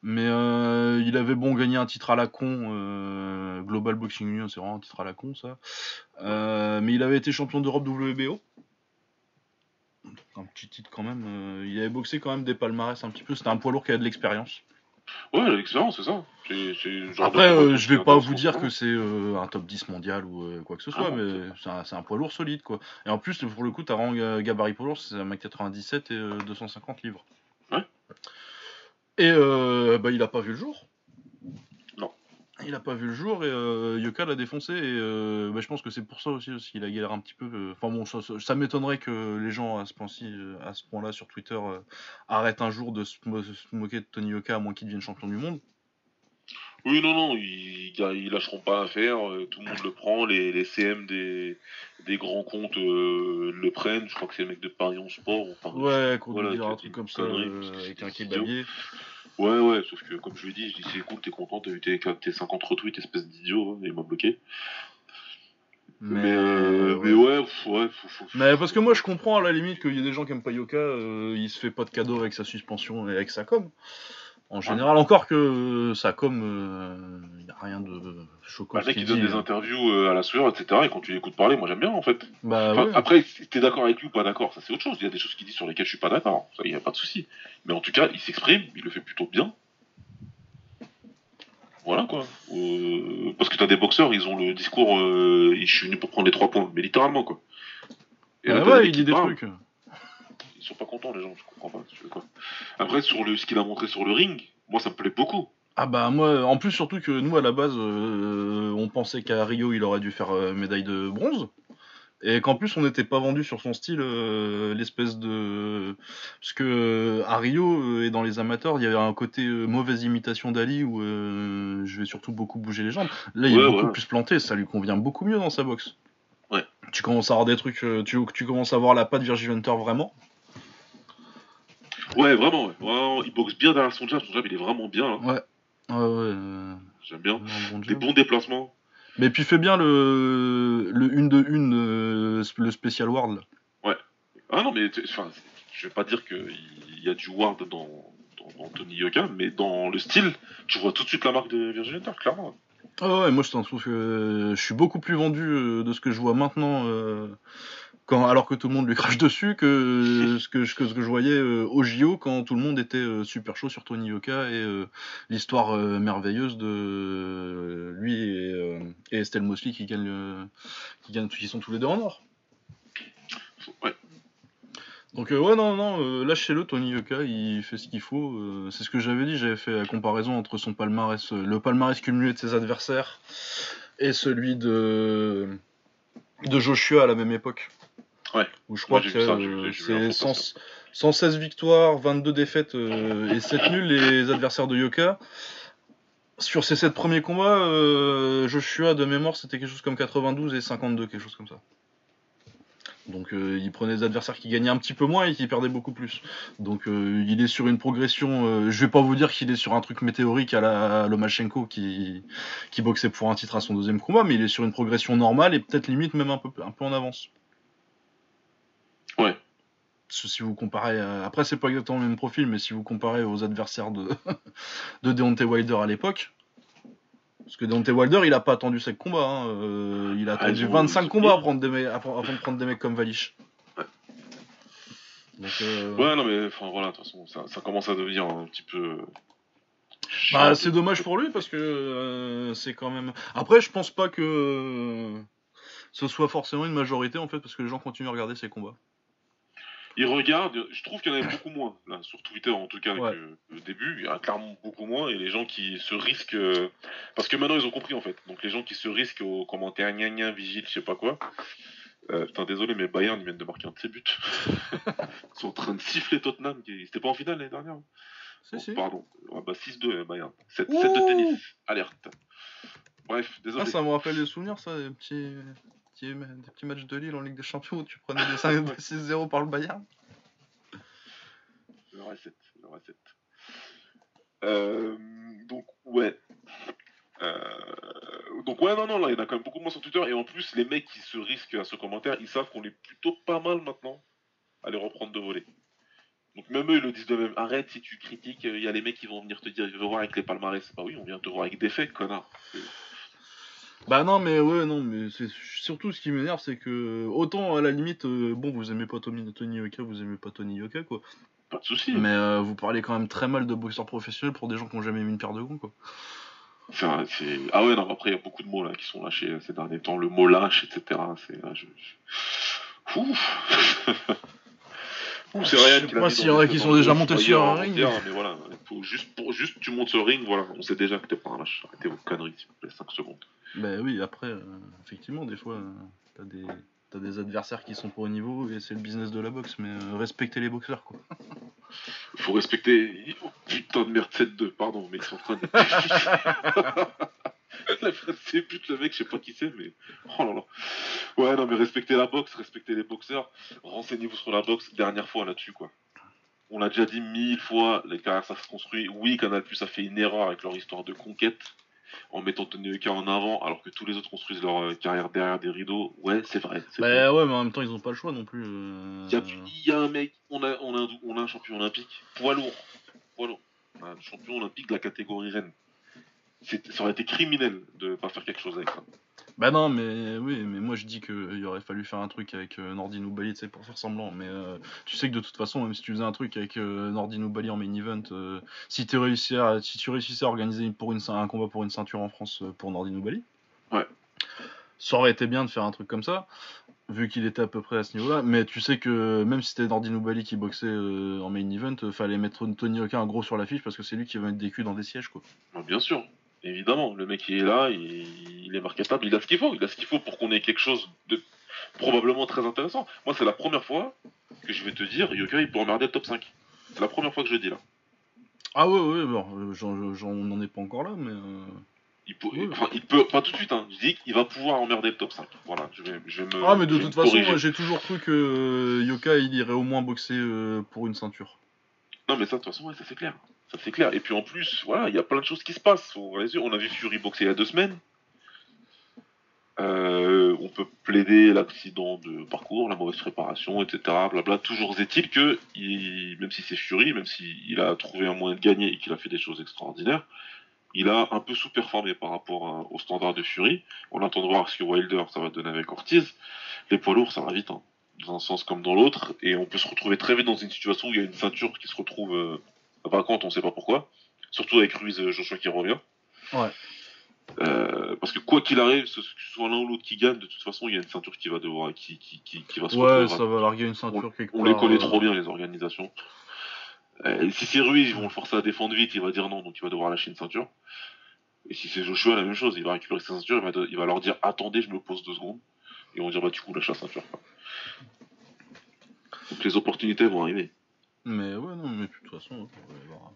S1: Mais euh, il avait bon gagné un titre à la con, euh, Global Boxing Union, c'est vraiment un titre à la con ça. Euh, mais il avait été champion d'Europe WBO. Un petit titre quand même. euh, il avait boxé quand même des palmarès un petit peu. C'était un poids lourd qui a de l'expérience.
S2: Ouais, l'expérience, c'est ça. Genre
S1: Après, euh, je vais pas vous dire
S2: c'est
S1: que c'est euh, un top 10 mondial ou euh, quoi que ce soit,
S2: Ah non,
S1: mais c'est un, poids lourd solide quoi. Et en plus, pour le coup, t'as rang gabarit poids lourd, c'est un mec 97 et euh, 250 livres.
S2: Ouais.
S1: Et bah, il a pas vu le jour. Il a pas vu le jour et euh, Yoka l'a défoncé et euh, bah, je pense que c'est pour ça aussi, aussi il a galéré un petit peu. euh, Enfin bon, ça, ça- ça m'étonnerait que les gens à ce point-là sur Twitter euh, arrêtent un jour de se, mo- se moquer de Tony Yoka à moins qu'il devienne champion du monde.
S2: Oui, non, non, ils, ils lâcheront pas l'affaire, tout le monde le prend, les, les CM des, des grands comptes le prennent, je crois que c'est le mec de Paris en sport. Enfin,
S1: Ouais, qu'on
S2: voilà,
S1: un truc comme ça, avec un
S2: idiot. Ouais, ouais, sauf que comme je lui ai dit, je dis c'est cool, t'es content, t'as eu tes, tes 50 retweets, espèce d'idiot, hein, et il m'a bloqué.
S1: Mais,
S2: Mais, euh,
S1: ouais.
S2: mais ouais, pff, ouais, faut, faut-
S1: Mais parce que moi je comprends à la limite qu'il y a des gens qui aiment pas Yoka, euh, il se fait pas de cadeau avec sa suspension et avec sa com. En général, encore que euh, sa com, il n'y a rien de choquant.
S2: Bah, le mec, il donne des
S1: hein.
S2: interviews euh, à la sueur, etc. Et quand tu l'écoutes parler, moi j'aime bien en fait.
S1: Bah
S2: Enfin,
S1: ouais.
S2: Après, si t'es d'accord avec lui ou pas d'accord, ça c'est autre chose. Il y a des choses qu'il dit sur lesquelles je suis pas d'accord. Ça, il y a pas de souci. Mais en tout cas, il s'exprime, il le fait plutôt bien. Voilà quoi. Euh, parce que t'as des boxeurs, ils ont le discours, euh, je suis venu pour prendre les trois points, mais littéralement quoi. Et
S1: Bah
S2: là,
S1: ouais, il dit des trucs.
S2: Ils sont pas contents les gens, je comprends pas. Après, sur le, ce qu'il a montré sur le ring, moi ça me plaît beaucoup.
S1: Ah bah moi, en plus surtout que nous à la base, euh, on pensait qu'à Rio il aurait dû faire euh, médaille de bronze. Et qu'en plus on n'était pas vendu sur son style, euh, l'espèce de... Parce que à Rio et dans les amateurs, il y avait un côté mauvaise imitation d'Ali où je vais surtout beaucoup bouger les jambes. Là il est
S2: Ouais,
S1: beaucoup
S2: ouais.
S1: plus planté, ça lui convient beaucoup mieux dans sa boxe.
S2: Ouais.
S1: Tu commences à avoir des trucs, tu, tu commences à voir la patte Virgil Hunter vraiment.
S2: Ouais, vraiment, ouais. Vraiment, il boxe bien derrière son jab, son jab il est vraiment bien là.
S1: Ouais. Ouais, ouais. euh,
S2: J'aime bien.
S1: bon
S2: Des bons déplacements.
S1: Mais puis fais bien le, le une de une, euh, le spécial World. là.
S2: Ah non, mais enfin, je vais pas dire qu'il y a du Ward dans, dans, dans Tony Yoka, mais dans le style, tu vois tout de suite la marque de Virgin Hunter, clairement.
S1: Ah ouais, moi je trouve que je suis beaucoup plus vendu euh, de ce que je vois maintenant, euh, quand, alors que tout le monde lui crache dessus, que ce que, je- que ce que je voyais euh, au JO quand tout le monde était euh, super chaud sur Tony Yoka et euh, l'histoire merveilleuse de lui et, et Estelle Mosley qui gagnent, qui gagnent, qui sont tous les deux en or.
S2: Ouais.
S1: Donc euh, ouais non non euh, lâchez-le Tony Yoka il fait ce qu'il faut euh, c'est ce que j'avais dit j'avais fait la comparaison entre son palmarès le palmarès cumulé de ses adversaires et celui de de Joshua à la même époque
S2: Ouais.
S1: où je crois
S2: Moi,
S1: que c'est
S2: l'info
S1: 100 116 victoires 22 défaites euh, et 7 nuls les adversaires de Yoka sur ces 7 premiers combats euh, Joshua de mémoire c'était quelque chose comme 92 et 52 quelque chose comme ça donc euh, il prenait des adversaires qui gagnaient un petit peu moins et qui perdaient beaucoup plus. Donc euh, il est sur une progression. euh, je vais pas vous dire qu'il est sur un truc météorique à la Lomachenko qui, qui boxait pour un titre à son deuxième combat, mais il est sur une progression normale et peut-être limite même un peu, un peu en avance.
S2: Ouais.
S1: Si vous comparez, à- après c'est pas exactement le même profil, mais si vous comparez aux adversaires de, de Deontay Wilder à l'époque, parce que Deontay Wilder il a pas attendu 5 combats, hein, euh, il a
S2: Ah,
S1: attendu
S2: ont-
S1: 25
S2: ils ont
S1: combats avant, me- de prendre des mecs comme Valish.
S2: Ouais.
S1: Donc, euh,
S2: Ouais, non, mais enfin voilà, de toute façon, ça, ça commence à devenir un petit peu. euh,
S1: Bah, c'est dommage pour lui parce que euh, c'est quand même. Après, je pense pas que euh, ce soit forcément une majorité en fait parce que les gens continuent à regarder ces combats.
S2: Il regarde, je trouve qu'il y en avait beaucoup moins, là, sur Twitter en tout cas,
S1: Ouais.
S2: le, le début, il y en a clairement beaucoup moins, et les gens qui se risquent, euh, parce que maintenant ils ont compris en fait, donc les gens qui se risquent aux commentaires gna gna, vigile, je sais pas quoi, euh, putain désolé mais Bayern ils viennent de marquer un de ses buts, ils sont en train de siffler Tottenham, qui... c'était pas en finale l'année dernière
S1: Si,
S2: Oh,
S1: si.
S2: Pardon, Ouais, bah 6-2 euh, Bayern, 7,
S1: Ouh.
S2: de tennis, alerte. Bref, désolé.
S1: Ah, ça me rappelle des souvenirs, ça, des petits, petits, des petits matchs de Lille en Ligue des Champions où tu prenais des 5 des 6-0 par le Bayern.
S2: Le reset, le reset. Euh, donc, ouais. Euh, donc, ouais, non, non, là, il y en a quand même beaucoup moins sur Twitter. Et en plus, les mecs qui se risquent à ce commentaire, ils savent qu'on est plutôt pas mal maintenant à les reprendre de voler. Donc, même eux, ils le disent de même. Arrête si tu critiques, il y a les mecs qui vont venir te dire, je veux voir avec les palmarès. Bah oui, on vient te voir avec des faits, connard.
S1: Bah non, mais ouais, non, mais c'est surtout ce qui m'énerve, c'est que autant à la limite, euh, bon, vous aimez pas Tony, Tony Yoka, vous aimez pas Tony Yoka, quoi.
S2: Pas de soucis.
S1: Mais euh, vous parlez quand même très mal de boxeurs professionnels pour des gens qui ont jamais mis une paire de gants, quoi.
S2: Enfin, c'est- ah ouais, non, après, il y a beaucoup de mots là qui sont lâchés euh, ces derniers temps. Le mot lâche, etc. C'est là, je. je- Ouf. Ouh, c'est
S1: Je
S2: rien
S1: sais
S2: qu'il a
S1: pas
S2: mis
S1: s'il y en a qui sont déjà montés sur un ring.
S2: Mais voilà, faut juste, pour, juste tu montes sur le ring, voilà, on sait déjà que t'es pas un lâche. Arrêtez vos conneries, s'il vous plaît, 5 secondes.
S1: Bah oui, après, euh, effectivement, des fois, euh, t'as des, t'as des adversaires qui sont pas au niveau et c'est le business de la boxe, mais euh, respectez les boxeurs quoi.
S2: Faut respecter. Oh, putain de merde 7-2, pardon, mais ils sont en train de. La phrase c'est pute le mec, je sais pas qui c'est, mais. Oh là là. Ouais, non, mais respectez la boxe, respectez les boxeurs. Renseignez-vous sur la boxe, dernière fois là-dessus, quoi. On l'a déjà dit mille fois, les carrières ça se construit. Oui, Canal Plus a fait une erreur avec leur histoire de conquête en mettant Tony Oka en avant alors que tous les autres construisent leur euh, carrière derrière des rideaux. Ouais, c'est vrai.
S1: Bah ouais, mais en même temps, ils ont pas le choix non plus. euh.
S2: Il y, a, il y a un mec, on a, on, a un, on a un champion olympique, poids lourd, poids lourd, un champion olympique de la catégorie reine. Ça aurait été criminel de pas faire quelque chose avec ça.
S1: Bah non, mais oui, mais moi je dis qu'il aurait fallu faire un truc avec euh, Nordin ou Bali, tu sais, pour faire semblant. Mais euh, tu sais que de toute façon, même si tu faisais un truc avec euh, Nordin ou Bali en main event, euh, si, tu réussis à, si tu réussissais à organiser pour une, un combat pour une ceinture en France euh, pour Nordin ou Bali,
S2: Ouais.
S1: ça aurait été bien de faire un truc comme ça, vu qu'il était à peu près à ce niveau-là. Mais tu sais que même si c'était Nordin ou Bali qui boxait euh, en main event, euh, fallait mettre Tony Oka un gros sur l'affiche parce que c'est lui qui va mettre des culs dans des sièges, quoi.
S2: Bah, bien sûr, évidemment, le mec il est là, il, il est marketable, il a ce qu'il faut, il a ce qu'il faut pour qu'on ait quelque chose de probablement très intéressant. Moi, c'est la première fois que je vais te dire, Yoka il peut emmerder le top 5. C'est la première fois que je le dis là.
S1: Ah ouais, ouais, bon, euh, j'en, on n'en est pas encore là, mais... euh,
S2: Il peut, enfin, il peut, pas tout de suite, hein. je dis qu'il va pouvoir emmerder le top 5. Voilà, je vais, je vais me.
S1: Ah mais de toute façon, j'ai toujours cru que euh, Yoka il irait au moins boxer euh, pour une ceinture.
S2: Non, mais ça, de toute façon, ouais, ça c'est clair. C'est clair. Et puis en plus, voilà, il y a plein de choses qui se passent. On a vu Fury boxer il y a deux semaines. Euh, on peut plaider l'accident de parcours, la mauvaise préparation, etc. Blabla. Toujours est-il que, même si c'est Fury, même s'il a trouvé un moyen de gagner et qu'il a fait des choses extraordinaires, il a un peu sous-performé par rapport à- au standard de Fury. On attend de voir ce que Wilder ça va donner avec Ortiz. Les poids lourds, ça va vite, hein, dans un sens comme dans l'autre, et on peut se retrouver très vite dans une situation où il y a une ceinture qui se retrouve euh, vacante, on sait pas pourquoi. Surtout avec Ruiz euh, Joshua qui revient.
S1: Ouais.
S2: Euh, parce que quoi qu'il arrive, ce- que ce soit l'un ou l'autre qui gagne, de toute façon, il y a une ceinture qui va devoir, qui, qui, qui, qui va se
S1: Ouais, ça va larguer une ceinture quelque
S2: on
S1: part.
S2: les connaît
S1: euh,
S2: trop bien, les organisations. Euh, si c'est Ruiz, ils vont le forcer à défendre vite, il va dire non, donc il va devoir lâcher une ceinture. Et si c'est Joshua, la même chose, il va récupérer sa ceinture, il va, il va leur dire attendez, je me pose deux secondes. Et on va dire bah du coup, lâche la ceinture. Donc les opportunités vont arriver.
S1: Mais ouais, non, mais de toute façon, ouais, on va voir.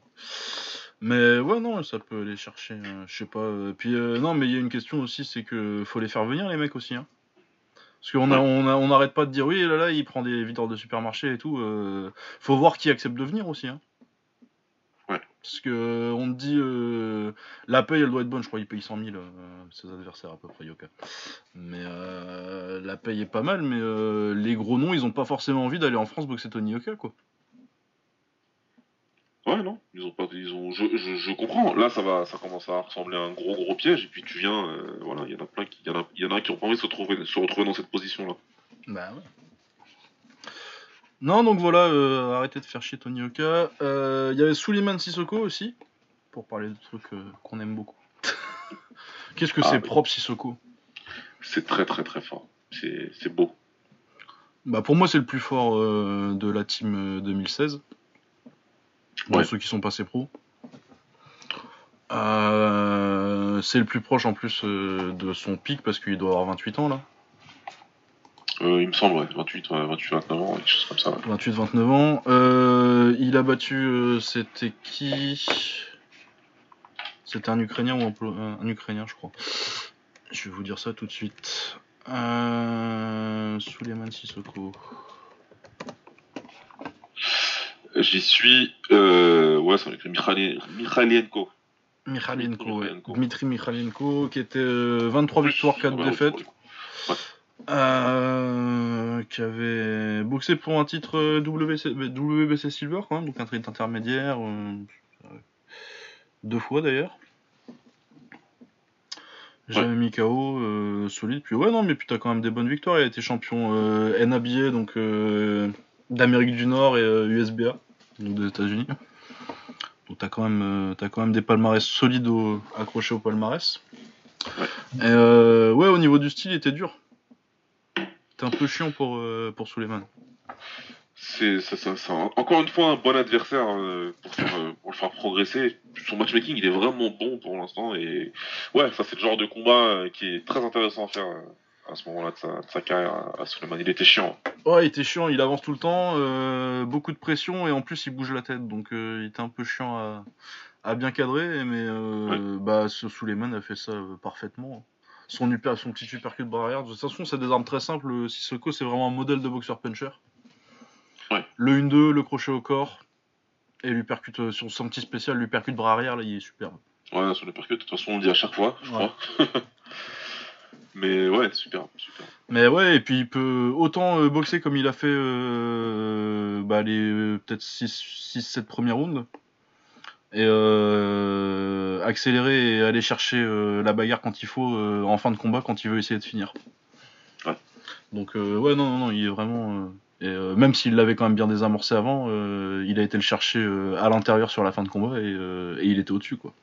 S1: Mais ouais, non, ça peut aller chercher, euh, je sais pas. euh, Puis euh, non, mais il y a une question aussi, c'est que faut les faire venir les mecs aussi. Hein. Parce qu'on a, on a, on n'arrête pas de dire oui, là là, il prend des victoires de supermarché et tout. euh, faut voir qui accepte de venir aussi. Hein.
S2: Ouais.
S1: Parce que euh, on te dit euh, la paye, elle doit être bonne. Je crois qu'il paye 100 000 euh, ses adversaires à peu près Yoka. Mais euh, la paye est pas mal, mais euh, les gros noms, ils ont pas forcément envie d'aller en France boxer Tony Yoka quoi.
S2: Ouais, non, ils ont pas, ils ont, je, je, je comprends. Là, ça va, ça commence à ressembler à un gros gros piège. Et puis tu viens, euh, voilà, il y en a plein qui, y en a, y en a qui ont pas envie de se retrouver, se retrouver dans cette position-là.
S1: Bah ouais. Non, donc voilà, euh, arrêtez de faire chier Tony Oka. Euh, Il y avait Suleiman Sissoko aussi, pour parler de trucs qu'on aime beaucoup. Qu'est-ce que
S2: Ah,
S1: c'est
S2: oui.
S1: propre Sissoko?
S2: C'est très très très fort. C'est, c'est beau.
S1: Bah pour moi c'est le plus fort de la team euh, 2016. Dans
S2: Ouais.
S1: ceux qui sont passés pro. Euh, c'est le plus proche en plus euh, de son pic parce qu'il doit avoir 28 ans là.
S2: Euh, il me semble, ouais, 28, ouais, 28, 29 ans, quelque chose comme ça. ouais.
S1: 28-29 ans. Il a battu. C'était qui? C'était un Ukrainien ou un, un- Ukrainien, je crois. Je vais vous dire ça tout de suite. Suleiman Sissoko.
S2: J'y suis, euh, ouais, c'est avec Mikhali- Mikhalienko.
S1: Mikhailenko, ouais. Dmitri Mikhailenko, qui était euh, 23 victoires, 4
S2: Ouais,
S1: défaites.
S2: ouais.
S1: Euh, qui avait boxé pour un titre euh, WC, WBC Silver quand même, donc un titre intermédiaire, euh, deux fois d'ailleurs. Jamais mis KO, euh, solide. Puis ouais non mais puis t'as quand même des bonnes victoires. Il a été champion euh, NABA donc euh, d'Amérique du Nord et euh, USBA donc des États-Unis. Donc t'as quand même euh, quand même des palmarès solides au- accrochés au palmarès.
S2: Ouais.
S1: Et euh, ouais au niveau du style il était dur. C'était un peu chiant pour euh, pour Suleiman.
S2: C'est, ça, ça, ça- encore une fois un bon adversaire euh, pour, faire, euh, pour le faire progresser. Son matchmaking il est vraiment bon pour l'instant et ouais ça c'est le genre de combat euh, qui est très intéressant à faire euh, à ce moment-là de sa, carrière à Suleiman. Il était chiant.
S1: Ouais, il était chiant, il avance tout le temps, euh, beaucoup de pression et en plus il bouge la tête, donc euh, il était un peu chiant à, bien cadrer, mais euh, bah, Suleiman a fait ça parfaitement. Son, son petit uppercut bras arrière, de toute façon c'est des armes très simples, Sissoko c'est vraiment un modèle de boxeur puncher. Le 1-2, le crochet au corps, et l'uppercut, sur son petit spécial, l'uppercut bras arrière, là il est superbe.
S2: Ouais, sur l'uppercut, de toute façon on le dit à chaque fois, je crois. Mais ouais, super, super.
S1: Mais ouais, et puis il peut autant euh, boxer comme il a fait euh, bah, les euh, peut-être 6-7 premières rounds. Et accélérer et aller chercher la bagarre quand il faut en fin de combat quand il veut essayer de finir. Ouais. Donc ouais, non, non, non, il est vraiment et euh, même s'il l'avait quand même bien désamorcé avant, euh, il a été le chercher euh, à l'intérieur sur la fin de combat et, il était au-dessus. quoi.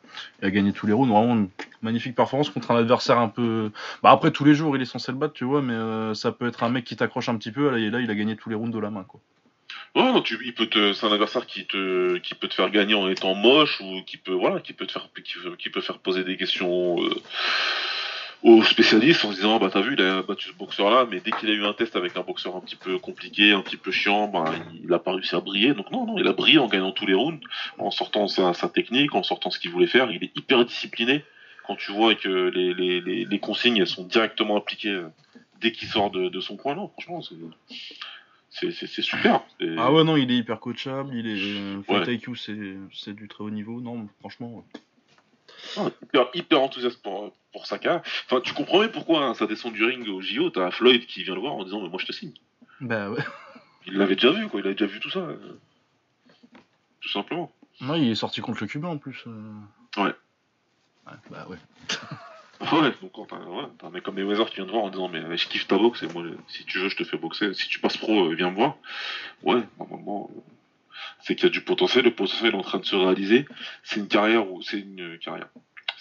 S1: Il a gagné tous les rounds. Vraiment une magnifique performance contre un adversaire un peu. Bah après, tous les jours, il est censé le battre, tu vois, mais ça peut être un mec qui t'accroche un petit peu. Et là, il a gagné tous les rounds de la main. quoi.
S2: Non, tu, il peut te, c'est un adversaire qui te, qui peut te faire gagner en étant moche ou qui peut, voilà, qui peut te faire, qui, peut faire poser des questions aux spécialistes en se disant bah t'as vu il a battu ce boxeur là mais dès qu'il a eu un test avec un boxeur un petit peu compliqué un petit peu chiant bah, il a pas réussi à briller. Donc non non il a brillé en gagnant tous les rounds en sortant sa, technique en sortant ce qu'il voulait faire. Il est hyper discipliné. Quand tu vois que les, les, les, consignes sont directement appliquées euh, dès qu'il sort de, son coin non franchement c'est c'est super.
S1: Ah ouais, non, il est hyper coachable, il est. Fight IQ, c'est du très haut niveau, non, franchement
S2: hyper, enthousiaste pour, pour Saka. Enfin, tu comprends pourquoi hein, ça descend du ring au JO, t'as Floyd qui vient le voir en disant mais moi je te signe.
S1: Bah ouais.
S2: Il l'avait déjà vu, quoi, il avait déjà vu tout ça. Euh, tout simplement.
S1: Ouais, il est sorti contre le Cubain en plus. Euh.
S2: Ouais.
S1: Ouais, bah ouais.
S2: ouais, donc quand t'as ouais, un mec comme Mayweather qui vient te voir en disant mais je kiffe ta boxe et moi si tu veux je te fais boxer, si tu passes pro euh, viens me voir. Ouais, normalement c'est qu'il y a du potentiel, le potentiel est en train de se réaliser. C'est une carrière ou c'est une carrière.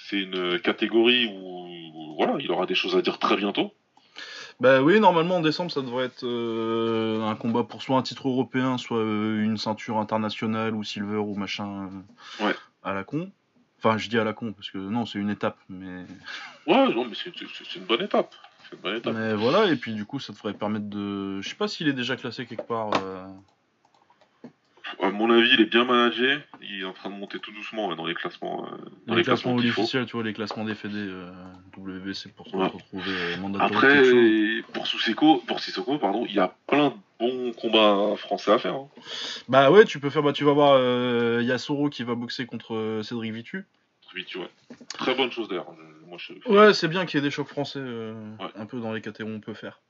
S2: C'est une catégorie où voilà, il aura des choses à dire très bientôt.
S1: Bah oui, normalement en décembre ça devrait être euh, un combat pour soit un titre européen, soit euh, une ceinture internationale ou silver ou machin
S2: euh, ouais.
S1: à la con. Enfin, je dis à la con parce que non, c'est une étape, mais.
S2: Ouais, non, mais c'est une bonne étape. Une bonne étape.
S1: Mais voilà, et puis du coup, ça devrait permettre de. Je sais pas s'il est déjà classé quelque part.
S2: À mon avis, il est bien managé. Il est en train de monter tout doucement dans les classements. Euh,
S1: dans les, classements, officiels, tu vois, les classements des FED euh, WBC pour se retrouver
S2: euh, Après, pour Sissoko, pour Sissoko, pardon, il y a plein de bons combats français à faire. Hein.
S1: Bah ouais, tu peux faire. Bah, tu vas voir, il y a Soro qui va boxer contre Cédric Vitu.
S2: Vitu, ouais. Très bonne chose d'ailleurs.
S1: Ouais, c'est bien qu'il y ait des chocs français un peu dans les catégories on peut faire.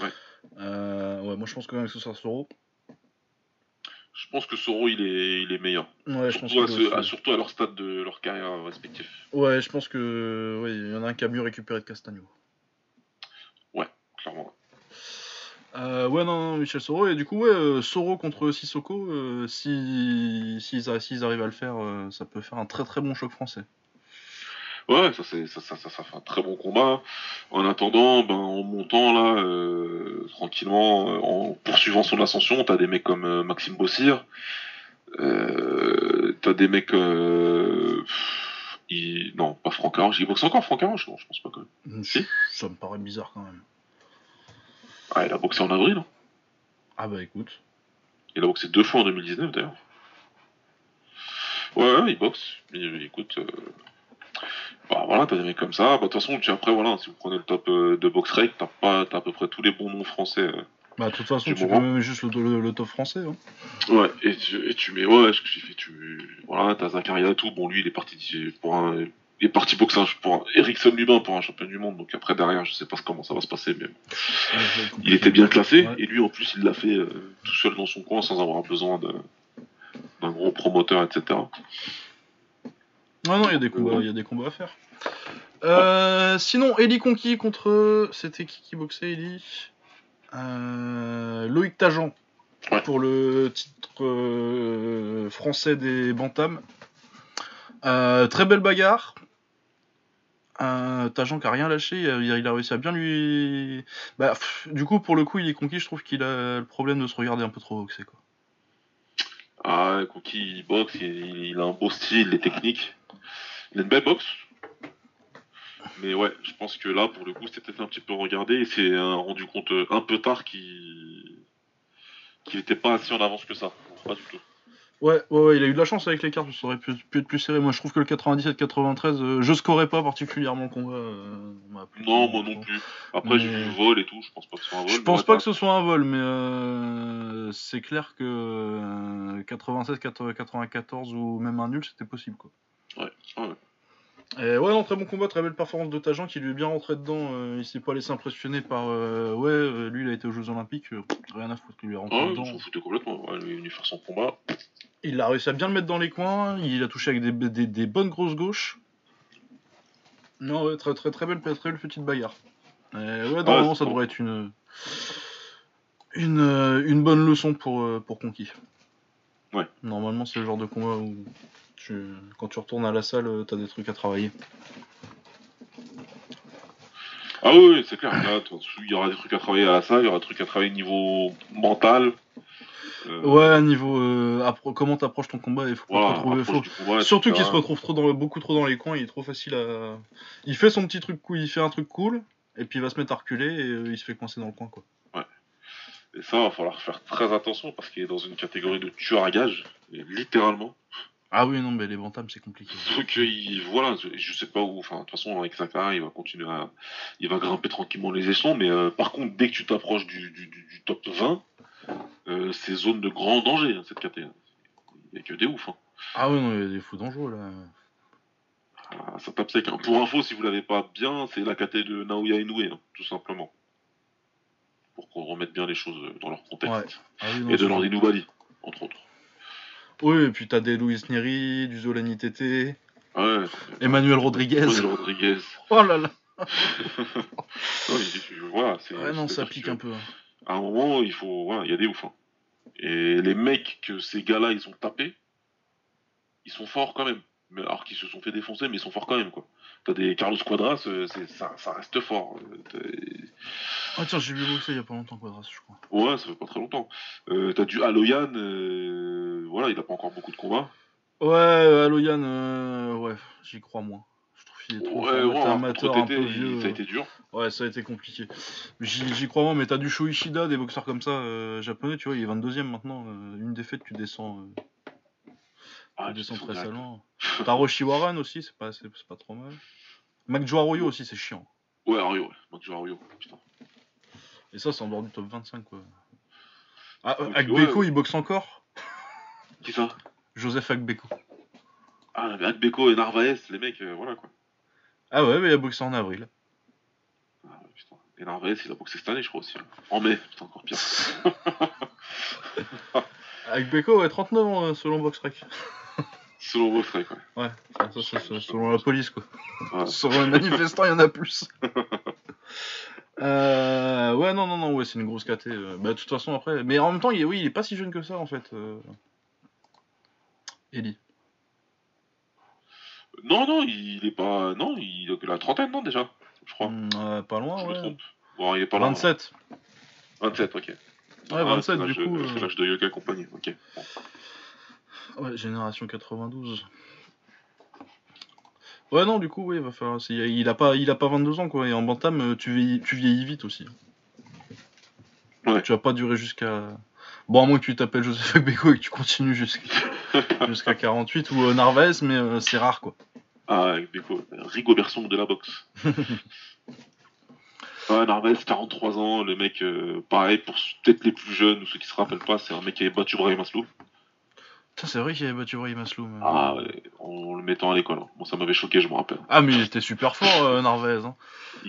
S2: Ouais.
S1: ouais, moi je pense quand même que ce sera Soro.
S2: Je pense que Soro il est, il est meilleur.
S1: Ouais,
S2: surtout,
S1: je pense
S2: à, surtout à leur stade de leur carrière respectif.
S1: Ouais, je pense que ouais, il y en a un qui a mieux récupéré de Castagno.
S2: Ouais, clairement.
S1: Euh, ouais, non, Michel Soro. Et du coup, ouais, euh, Soro contre Sissoko, euh, s'ils si, arrivent à le faire, ça peut faire un très très bon choc français.
S2: Ouais, ça, c'est, ça, ça, ça, fait un très bon combat. En attendant, ben, en montant là, euh, tranquillement, euh, en poursuivant son ascension, t'as des mecs comme euh, Maxime Bossir, euh, t'as des mecs, il... non, pas Franck Arrange, il boxe encore Franck Arrange, non, je pense pas quand même.
S1: Mm, si ça me paraît bizarre quand même.
S2: Ah, il a boxé en avril. Hein.
S1: Ah bah écoute.
S2: Il a boxé deux fois en 2019 d'ailleurs. Ouais, il boxe. écoute, bah voilà, t'as des mecs comme ça. Bah, de toute façon, tu, après, voilà, si vous prenez le top euh, de BoxRec, t'as pas, t'as à peu près tous les bons noms français. Euh,
S1: bah, de toute façon, tu peux même juste le, top français. Hein.
S2: Ouais, et tu, et tu mets, ouais, ce que j'ai fait, tu, voilà, t'as Zakaria tout. Bon, lui, il est parti pour un, il est parti boxer pour un, Ericsson Lubin pour un champion du monde. Donc après, derrière, je sais pas comment ça va se passer, mais il était bien classé. Et lui, en plus, il l'a fait euh, tout seul dans son coin sans avoir besoin de, d'un gros promoteur, etc.
S1: Non, non, il y, a des combats, il y a des combats à faire. Euh, sinon, Eli Conquis contre. C'était qui qui boxait, Eli? Euh, Loïc Tajan. Pour le titre euh, français des Bantams. très belle bagarre. Tajan qui a rien lâché, il a, réussi à bien lui. Bah, du coup, pour le coup, il est conquis. Je trouve qu'il a le problème de se regarder un peu trop boxer. Quoi.
S2: Ah, conquis, il boxe, il, il, a un beau style, les techniques. Il a une belle boxe. Mais ouais, je pense que là, pour le coup, c'était peut-être un petit peu regardé et c'est un rendu compte euh, un peu tard qu'il qu'il n'était pas assez en avance que ça. Pas du tout.
S1: Ouais, ouais, ouais, il a eu de la chance avec les cartes, ça aurait pu, pu être plus serré. Moi, je trouve que le 97-93, euh, je scorais pas particulièrement le combat. euh, m'a appelé
S2: Non, moi non plus. Après, j'ai vu vol et tout, je pense pas que ce soit un vol.
S1: Je pense
S2: ouais,
S1: pas que ce soit un vol, mais euh, c'est clair que euh, 96, 94 ou même un nul, c'était possible quoi.
S2: Ouais, ouais.
S1: Et ouais, non, très bon combat, très belle performance de Tajan qui lui est bien rentré dedans. euh, il s'est pas laissé impressionner par. euh, ouais, euh, lui il a été aux Jeux Olympiques, euh, rien à foutre, il lui est rentré
S2: Ah,
S1: dedans.
S2: il s'en foutait complètement. Ouais, il est venu faire son combat.
S1: Il a réussi à bien le mettre dans les coins, il a touché avec des, des- des bonnes grosses gauches. Non, ouais, très très très belle, très belle petite bagarre. Et ouais, normalement
S2: c'est
S1: ça
S2: bon.
S1: devrait être une, une, euh, une bonne leçon pour, euh, pour Conquis.
S2: Ouais.
S1: Normalement c'est le genre de combat où tu, quand tu retournes à la salle, euh, t'as des trucs à travailler.
S2: Ah oui, c'est clair. Là, il y aura des trucs à travailler à la salle, il y aura des trucs à travailler au niveau mental. Euh,
S1: Ouais, niveau euh, comment t'approches ton combat, il faut pas te
S2: Voilà,
S1: faux.
S2: du combat,
S1: Surtout qu'il se retrouve trop dans, beaucoup trop dans les coins, il est trop facile à. Il fait son petit truc cool, il fait un truc cool, et puis il va se mettre à reculer et euh, il se fait coincer dans le coin quoi.
S2: Et ça, va falloir faire très attention parce qu'il est dans une catégorie de tueur à gage, littéralement.
S1: Ah oui, non, mais les bantams c'est compliqué.
S2: Donc, il, voilà, je, sais pas où, enfin, de toute façon, avec carrière, il va continuer à. Il va grimper tranquillement les échelons, mais euh, par contre, dès que tu t'approches du, du, top 20, euh, c'est zone de grand danger, hein, cette catégorie. Il n'y a que des ouf, hein.
S1: Ah oui, non, il y a des fous dangereux là.
S2: Ah, ça tape sec. hein. Pour info, si vous l'avez pas bien, c'est la caté de Naoya Inoue, hein, tout simplement. Pour qu'on remette bien les choses dans leur contexte.
S1: Ouais. Ah oui, non,
S2: Et de
S1: c'est-
S2: Landy Noubali, entre autres.
S1: Oui, et puis t'as des Luis Neri, du Zolani Tété,
S2: ouais,
S1: Emmanuel Rodriguez. Oh là là.
S2: Non, il- il- voilà, c'est-
S1: Ouais, non, ça pique
S2: que
S1: un peu. hein.
S2: À un moment, il faut. Voilà, il y a des ouf. hein. Et les mecs que ces gars-là, ils ont tapé, ils sont forts quand même. Alors qu'ils se sont fait défoncer, mais ils sont forts quand même, quoi. T'as des Carlos Quadras, euh, ça, ça reste fort. Euh,
S1: Ah tiens, j'ai vu boxer il y a pas longtemps Quadras, je crois.
S2: Ouais, ça fait pas très longtemps. Euh, T'as du Aloyan, euh, voilà, il a pas encore beaucoup de combats.
S1: Ouais, Aloyan, euh, ouais, j'y crois moins. Je trouve qu'il est trop
S2: Ouais, ouais,
S1: amateur,
S2: contre
S1: un
S2: TT,
S1: peu
S2: il-
S1: vieux.
S2: ça a été dur.
S1: Ouais, ça a été compliqué. J'y crois moins, mais t'as du Sho Ishida, des boxeurs comme ça, japonais, tu vois, il est 22ème maintenant. une défaite, tu descends,
S2: Ah, fous
S1: très Waran aussi, c'est pas, c'est c'est pas trop mal. Arroyo aussi, c'est chiant.
S2: Ouais, Ario, ouais. Ario, putain.
S1: Et ça, c'est en dehors du top 25, quoi. Ah, euh,
S2: ouais.
S1: il boxe encore?
S2: Qui ça?
S1: Joseph Agbeko.
S2: Ah, mais et Narvaez, les mecs, euh, voilà quoi.
S1: Ah ouais, mais il a boxé en avril.
S2: Ah, ouais, putain. Et Narvaez, il a boxé cette année, je crois aussi. hein. En mai, putain, encore pire.
S1: Agbeko, ouais, 39 ans, euh, selon BoxRec.
S2: Selon quoi.
S1: Ouais, ça, ça, c'est- c'est selon la police, quoi.
S2: Ouais.
S1: Selon les manifestants, il y en a plus. Euh, ouais, non, non, non, ouais, c'est une grosse caté. euh. Bah, de toute façon, après. Mais en même temps, il est, oui, il est pas si jeune que ça, en fait. Euh... Ellie.
S2: Non, non, il est pas. Non, il a que la trentaine, non, déjà Je crois.
S1: Hmm, euh, pas loin,
S2: je me
S1: ouais.
S2: trompe. Bon, il est pas loin.
S1: 27.
S2: 27, ok.
S1: Ouais,
S2: Ah,
S1: 27,
S2: c'est
S1: du coup. Euh,
S2: l'âge de Yoka compagnie, ok.
S1: Ouais, génération 92. Ouais, non, du coup, oui, il va falloir. Il a pas, il a pas 22 ans, quoi. Et en bantam, euh, tu vieillis, tu vieillis vite aussi.
S2: Ouais.
S1: Tu vas pas durer jusqu'à. Bon, à moins que tu t'appelles Joseph Beko et que tu continues jusqu'à jusqu'à 48 ou euh, Narvaez, mais euh, c'est rare, quoi.
S2: Ah, Beko, Rigobert Song de la boxe. Ouais, Narvaez, 43 ans, le mec, euh, pareil, pour peut-être les plus jeunes ou ceux qui se rappellent pas, c'est un mec qui avait battu Brahim Maslow.
S1: Putain, c'est vrai qu'il avait battu Brahim Asloum. euh.
S2: Ah, ouais, en le mettant à l'école. hein. Bon, ça m'avait choqué, je me rappelle.
S1: Ah, mais il était super fort, euh, Narvaez. Hein.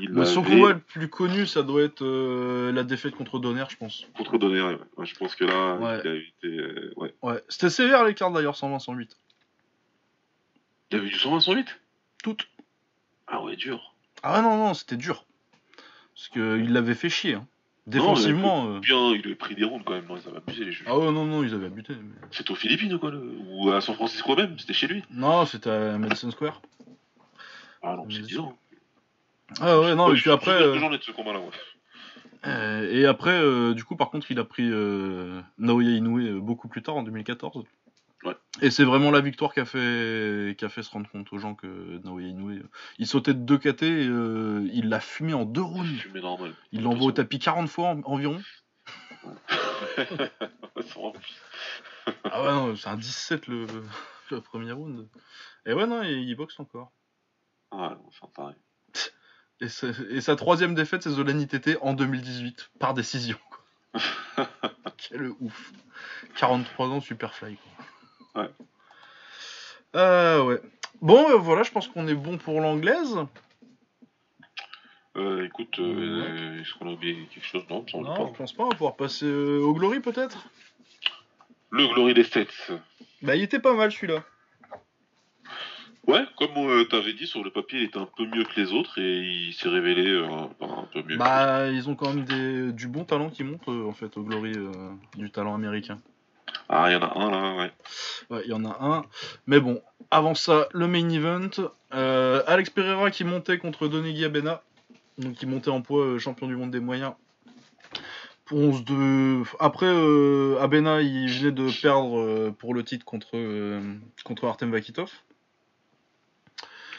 S1: Mais son
S2: avait-
S1: combat le plus connu, ça doit être euh, la défaite contre Donner, je pense.
S2: Contre Donner, ouais. Ouais, je pense que là,
S1: Ouais.
S2: il a été. ouais.
S1: Ouais, c'était sévère les cartes d'ailleurs, 120-108.
S2: Il avait du 120 108
S1: Toutes.
S2: Ah ouais, dur.
S1: Ah non, non, c'était dur. Parce qu'il l'avait fait chier. Hein. Défensivement. euh,
S2: Bien, il avait pris des rounds quand même, non, ils avaient abusé les juges.
S1: Ah ouais, non, non, ils avaient buté. mais-
S2: C'était aux Philippines ou quoi le... Ou à San Francisco même, c'était chez lui.
S1: Non, c'était à Madison Square.
S2: Ah non, c'est
S1: c'est-
S2: 10 ans.
S1: Ah ouais, non,
S2: Ouais,
S1: et puis après. euh,
S2: j'en ai de ce combat-là, ouais.
S1: euh, et après, euh, du coup, par contre, il a pris Naoya Inoue beaucoup plus tard, en 2014.
S2: Ouais.
S1: Et c'est vraiment la victoire qui a fait, qui a fait se rendre compte aux gens que Naoya Inoue, il sautait de 2 KT et euh, il l'a fumé en deux rounds.
S2: Fumé normal.
S1: Il l'envoie au tapis 40 fois en- environ. Ah ouais, non, c'est un 17 le, le premier round. Et ouais, non, il, il boxe encore.
S2: Ah, non, c'est pareil.
S1: Et, et sa troisième défaite, c'est Zolani TT en 2018, par décision. Quel ouf. 43 ans, Superfly. Quoi.
S2: Ouais.
S1: Euh, ouais. Bon, euh, voilà, je pense qu'on est bon pour l'anglaise.
S2: Euh, écoute, euh, est-ce qu'on a oublié quelque chose? Non,
S1: je pense pas. On va pouvoir passer euh, au Glory peut-être?
S2: Le Glory des States.
S1: Bah, il était pas mal celui-là.
S2: Ouais, comme euh, t'avais dit, sur le papier, il était un peu mieux que les autres et il s'est révélé euh, un, un peu mieux.
S1: Bah, ils ont quand même des, du bon talent qui monte euh, en fait au Glory, euh, du talent américain.
S2: Ah, il y en a un là, ouais.
S1: Ouais, il y en a un. Mais bon, avant ça, le main event. euh, Alex Pereira qui montait contre Donegui Abena. Donc qui montait en poids euh, champion du monde des moyens. Pour 11 de... Après, euh, Abena, il venait de perdre pour le titre contre, contre Artem Vakitov.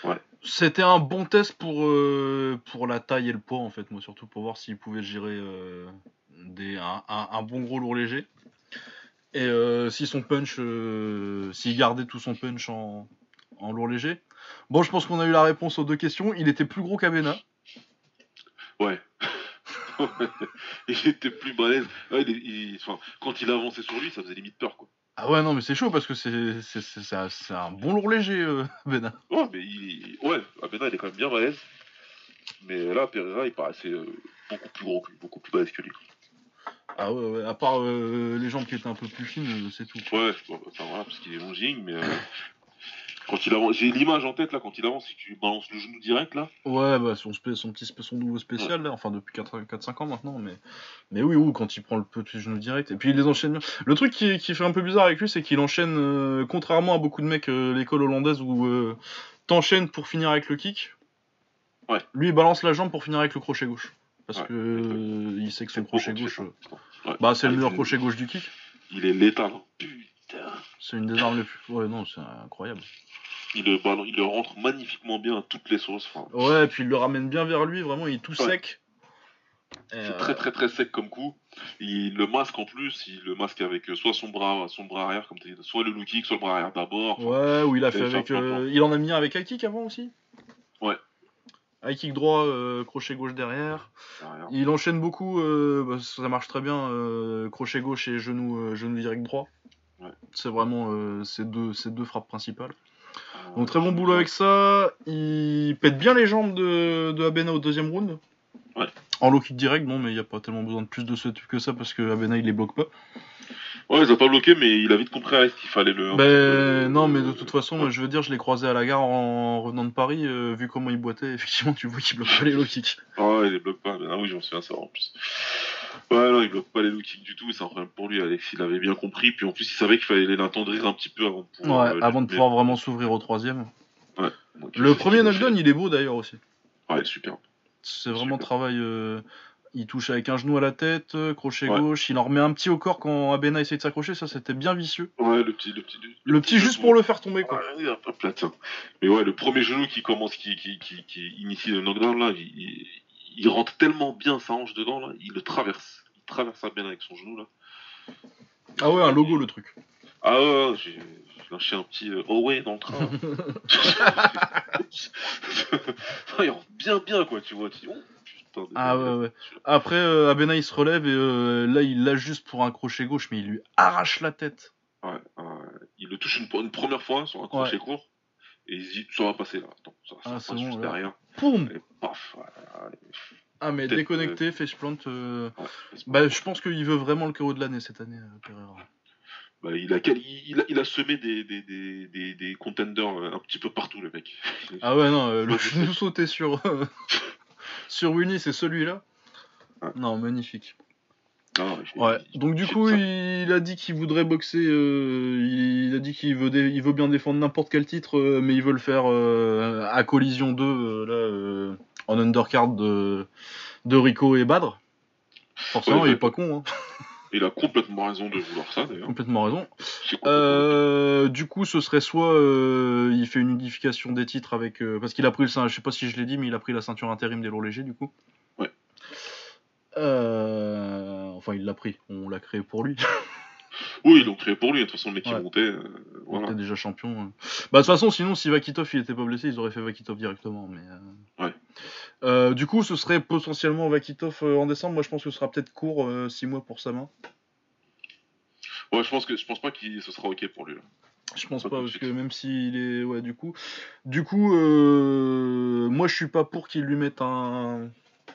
S2: Ouais.
S1: C'était un bon test pour, pour la taille et le poids, en fait, moi, surtout pour voir s'il pouvait gérer des, un, un- un bon gros lourd léger. Et euh, si son punch, euh, s'il gardait tout son punch en, en lourd léger. Bon, je pense qu'on a eu la réponse aux deux questions. Il était plus gros qu'Abena.
S2: Ouais. il était plus balèze. Ouais, il- il- enfin, quand il avançait sur lui, ça faisait limite peur, quoi.
S1: Ah ouais, non, mais c'est chaud parce que c'est c'est- c'est- c'est un, bon lourd léger, euh, Abena.
S2: Ouais, mais il... Ouais, Abena, il est quand même bien balèze. Mais là, Pereira, il paraissait euh, beaucoup plus gros, beaucoup plus balèze que lui.
S1: Ah ouais, ouais, à part euh, les jambes qui étaient un peu plus fines, euh, c'est tout.
S2: Ouais, enfin, voilà, parce qu'il est longing, mais... euh, Quand il avance, j'ai l'image en tête là quand il avance, si tu balances le genou direct là.
S1: Ouais, bah son, petit son nouveau spécial, là, enfin depuis 4-5 ans maintenant, mais, mais oui, oui, quand il prend le petit genou direct, et puis il les enchaîne bien. Le truc qui, qui fait un peu bizarre avec lui, c'est qu'il enchaîne, euh, contrairement à beaucoup de mecs, l'école hollandaise où t'enchaînes pour finir avec le kick.
S2: Ouais.
S1: Lui, il balance la jambe pour finir avec le crochet gauche. Parce
S2: Ouais,
S1: que il sait que son
S2: C'est
S1: crochet gauche.
S2: Ouais.
S1: bah c'est le meilleur
S2: il-
S1: crochet gauche du kick.
S2: Il est létal. hein. Putain.
S1: C'est une des armes les plus. Ouais, non, c'est incroyable.
S2: Il le, ballon- il le rentre magnifiquement bien à toutes les sauces.
S1: Ouais, et puis il le ramène bien vers lui, vraiment, il est tout
S2: Ouais.
S1: sec.
S2: C'est
S1: euh,
S2: très très très sec comme coup. Il le masque en plus, il le masque avec euh, soit son bras, son bras arrière comme tu dit, soit le low kick, soit le bras arrière d'abord.
S1: Ouais, ou il a fait avec.
S2: un
S1: euh, il en a mis un avec high kick avant aussi?
S2: Ouais.
S1: High kick droit, euh, crochet gauche derrière. Il enchaîne beaucoup, euh, bah, ça marche très bien, euh, crochet gauche et genou, genou direct droit.
S2: Ouais.
S1: C'est vraiment ces, deux, ces deux frappes principales. Donc très bon boulot avec ça. Il pète bien les jambes de, de Abena au deuxième round.
S2: Ouais.
S1: En low kick direct, non, mais il n'y a pas tellement besoin de plus de ce que ça parce que Abena il les bloque pas.
S2: Ouais, il a pas bloqué, mais il a vite compris Alex qu'il fallait le.
S1: Ben
S2: peu-
S1: non, mais de toute façon,
S2: Ouais.
S1: je veux dire, je l'ai croisé à la gare en revenant de Paris, euh, vu comment il boitait, effectivement, tu vois qu'il bloque pas les low kicks.
S2: Ah ouais, il les bloque pas. Mais, ah oui, j'en souviens ça en plus. Ouais, non, il bloque pas les low kicks du tout. C'est un problème pour lui. Alex, il avait bien compris. Puis en plus, il savait qu'il fallait l'attendrir un petit peu avant de pouvoir.
S1: Ouais,
S2: euh,
S1: avant de pouvoir vraiment s'ouvrir au troisième.
S2: Donc,
S1: Le premier knockdown, il est beau d'ailleurs aussi.
S2: Ouais, super.
S1: C'est vraiment travail. euh, Il touche avec un genou à la tête, euh, crochet
S2: Ouais.
S1: gauche, il en remet un petit au corps quand Abena essaie de s'accrocher, ça c'était bien vicieux.
S2: Ouais, le petit. Le petit,
S1: Le petit juste pour le faire tomber quoi.
S2: Ouais, tiens. Mais ouais, le premier genou qui commence, qui, qui, qui, qui initie le knockdown, là, il, il, il rentre tellement bien sa hanche dedans, là, il le traverse. Il traverse ça bien avec son genou, là.
S1: Ah ouais, un logo le truc.
S2: Ah ouais, j'ai lâché un petit euh, oh ouais dans le train. il rentre bien, bien, quoi, tu vois. Tu dis, oh, putain
S1: Ah ouais, ouais. Après, euh, Abena il se relève et euh, là il lâche juste pour un crochet gauche, mais il lui arrache la tête.
S2: Ouais. Il le touche une, une première fois sur un crochet court. Et il se dit, ça va passer là. Attends, ça, ça
S1: Ah,
S2: passe
S1: bon,
S2: juste
S1: là.
S2: derrière.
S1: Poum
S2: Et paf. allez.
S1: Ah mais déconnecté. Euh...
S2: Ouais,
S1: Bah je pense qu'il veut vraiment le KO de l'année cette année, euh, Pereira.
S2: Bah, il, a, quali- il, a, il a semé des, des, des, des, des contenders euh, un petit peu partout, le mec.
S1: Ah ouais non, euh, le genou sauté sur euh, sur Winnie, c'est celui-là. Non, magnifique.
S2: Non, il-
S1: Ouais.
S2: il-
S1: Donc du coup, il a dit qu'il voudrait boxer. euh, il a dit qu'il veut, dé- il veut bien défendre n'importe quel titre, euh, mais il veut le faire euh, à Collision 2 euh, là en undercard de, de Rico et Badr. Forcément,
S2: Ouais,
S1: il est pas con, hein.
S2: Il a complètement raison de vouloir ça, d'ailleurs.
S1: complètement raison. Euh, du coup, ce serait soit euh, il fait une unification des titres avec. euh, parce qu'il a pris le je sais pas si je l'ai dit, mais il a pris la ceinture intérim des lourds légers du coup.
S2: Ouais.
S1: Enfin, il l'a pris, on l'a créé pour lui.
S2: Oui, ils l'ont créé pour lui. De toute façon, le mec
S1: Ouais.
S2: montait.
S1: Il était déjà champion. euh. Bah, de toute façon, sinon, si Vakitov il était pas blessé, ils auraient fait Vakitov directement. Mais,
S2: Ouais.
S1: Euh, du coup, ce serait potentiellement Vakitov euh, en décembre. Moi, je pense que ce sera peut-être court, 6 mois pour sa main.
S2: Ouais, je pense que je pense pas qu'il ce sera ok pour lui. Là.
S1: Je pense
S2: Pas
S1: parce que même s'il est. Ouais, du coup. Du coup, euh, moi, je suis pas pour qu'il lui mette un,